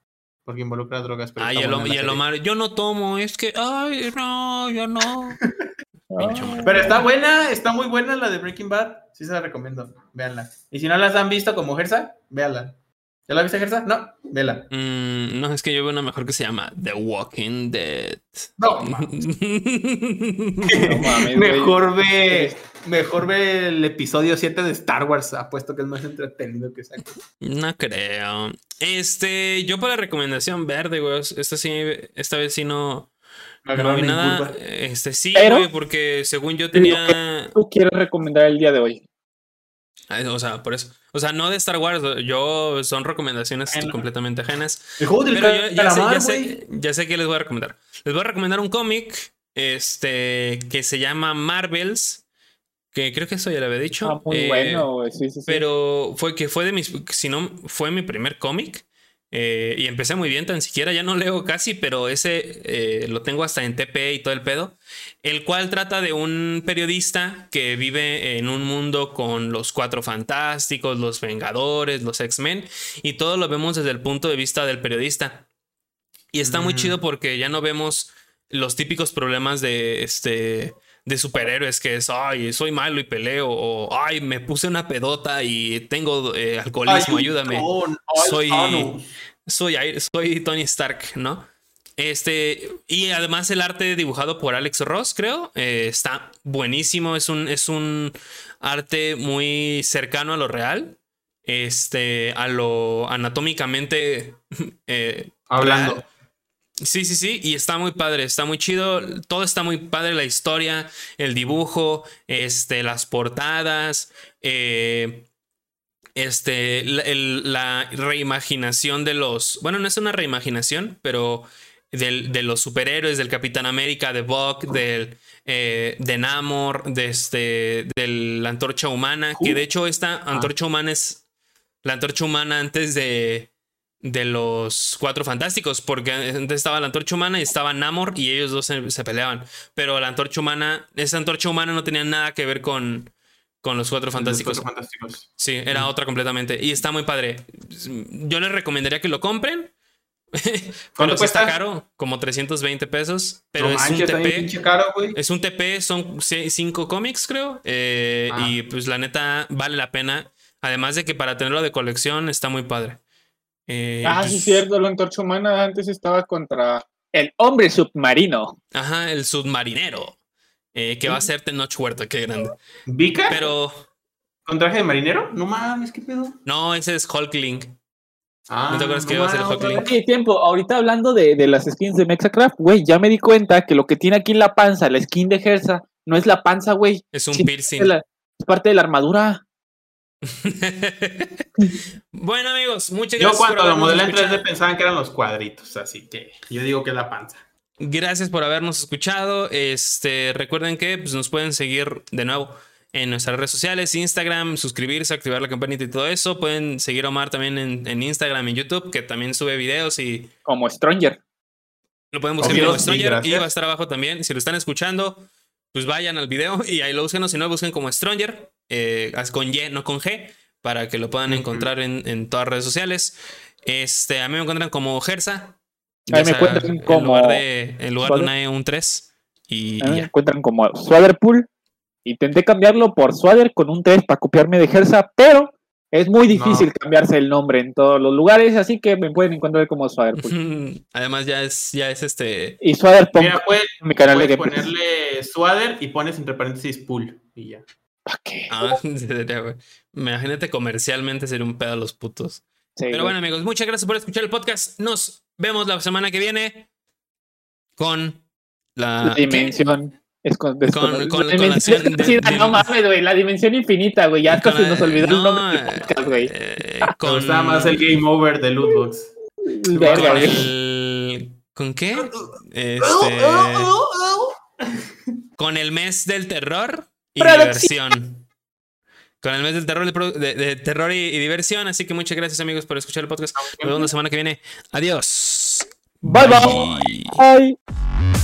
Porque involucra drogas. Pero Ay, está el, buena la y el. Omar, yo no tomo, es que, ay, no, yo no. Pero está buena, está muy buena la de Breaking Bad. Sí se la recomiendo. Véanla. Y si no las han visto como Gersa, véanla. ¿Ya la viste, Gersa? No, vela. Mm, no, es que yo veo una mejor que se llama The Walking Dead. No, mejor ve. Mejor ve el episodio 7 de Star Wars. Apuesto que es más entretenido que esa. No creo. Este, yo para recomendación verde, güey. Esta sí, esta vez sí no. No vi nada. Este sí, güey, porque según yo tenía. ¿Tú quieres recomendar el día de hoy? O sea, por eso. O sea, no de Star Wars, yo son recomendaciones completamente ajenas. pero yo ya, sé, ya, sé, ya sé que les voy a recomendar. Les voy a recomendar un cómic este, que se llama Marvels. Que creo que eso ya lo había dicho. Ah, muy bueno, sí, sí, sí. Pero fue que fue de mis. Si no, fue mi primer cómic. Eh, y empecé muy bien, tan siquiera ya no leo casi, pero ese eh, lo tengo hasta en TP y todo el pedo. El cual trata de un periodista que vive en un mundo con los cuatro fantásticos, los Vengadores, los X-Men, y todo lo vemos desde el punto de vista del periodista. Y está muy chido porque ya no vemos los típicos problemas de este de superhéroes que es ay soy malo y peleo o ay me puse una pedota y tengo eh, alcoholismo ayúdame soy soy, soy Tony Stark, ¿no? Este, y además el arte dibujado por Alex Ross, creo, eh, está buenísimo. Es un, es un arte muy cercano a lo real. Este, a lo anatómicamente. Eh, Hablando. Sí, sí, sí, y está muy padre, está muy chido, todo está muy padre, la historia, el dibujo, este, las portadas, eh, este, la, reimaginación de los, bueno, no es una reimaginación, pero de los superhéroes, del Capitán América, de Buck, del, eh, de Namor, de este, de la antorcha humana, que de hecho esta ah. antorcha humana es la antorcha humana antes de, de los cuatro fantásticos, porque antes estaba la antorcha humana y estaba Namor y ellos dos se, se peleaban, pero la antorcha humana, esa antorcha humana no tenía nada que ver con con los cuatro fantásticos. Sí, era otra completamente. Y está muy padre. Yo les recomendaría que lo compren. ¿Cuánto cuesta? caro, como 320 pesos. Pero es, un TP, es un TP. son cinco cómics, creo. Eh, ah. Y pues la neta vale la pena. Además de que para tenerlo de colección está muy padre. Eh, ah, sí, es cierto. La antorcha humana antes estaba contra el hombre submarino. Ajá, el submarinero. Eh, que va a ser Tenoch Huerta, qué grande. ¿Vika? Pero. ¿Con traje de marinero? No mames, ¿qué pedo? No, ese es Hulkling. Ah, ¿No te acuerdas que iba a ser Hulkling? Ok, tiempo. Ahorita hablando de, de las skins de Mexacraft, güey, ya me di cuenta que lo que tiene aquí en la panza, la skin de Gersa, no es la panza, güey. Es un piercing. Es, parte de la armadura. bueno, amigos, muchas gracias. Yo cuando lo modelé en 3D pensaban que eran los cuadritos, así que yo digo que es la panza. Gracias por habernos escuchado. Este, recuerden que pues, nos pueden seguir de nuevo en nuestras redes sociales, Instagram, suscribirse, activar la campanita y todo eso. Pueden seguir a Omar también en, en Instagram y YouTube, que también sube videos y. Como Stranger. Lo pueden buscar como Stranger y va a estar abajo también. Si lo están escuchando, pues vayan al video y ahí lo busquen o si no, busquen como Stranger, eh, con Y, no con G, para que lo puedan encontrar en, en, todas las redes sociales. Este, a mí me encuentran como Gersa, Ahí me encuentran como. En lugar de, en lugar de una E, un 3. Y, me encuentran como Swaderpool. Intenté cambiarlo por Swader con un 3 para copiarme de Gersa, pero es muy difícil cambiarse el nombre en todos los lugares, así que me pueden encontrar como Swaderpool. Además, ya es, ya es este. Y Swaderpool. Mira, puedes, mi canal puedes de ponerle Swader y pones entre paréntesis pool y ya. ¿Para qué? Ah, Imagínate comercialmente ser un pedo a los putos. Pero bueno, amigos, muchas gracias por escuchar el podcast. Nos vemos la semana que viene con la, dimensión. Es con, con, con, la dimensión no mames, güey, la dimensión infinita, güey. Ya casi nos olvidó el nombre del podcast, güey. Eh, con Está más el game over de Lootbox. con el. ¿Con qué? Este. con el mes del terror y diversión con el mes del terror, de, terror y, diversión. Así que muchas gracias, amigos, por escuchar el podcast. Nos vemos la semana que viene. Adiós. bye. bye. bye.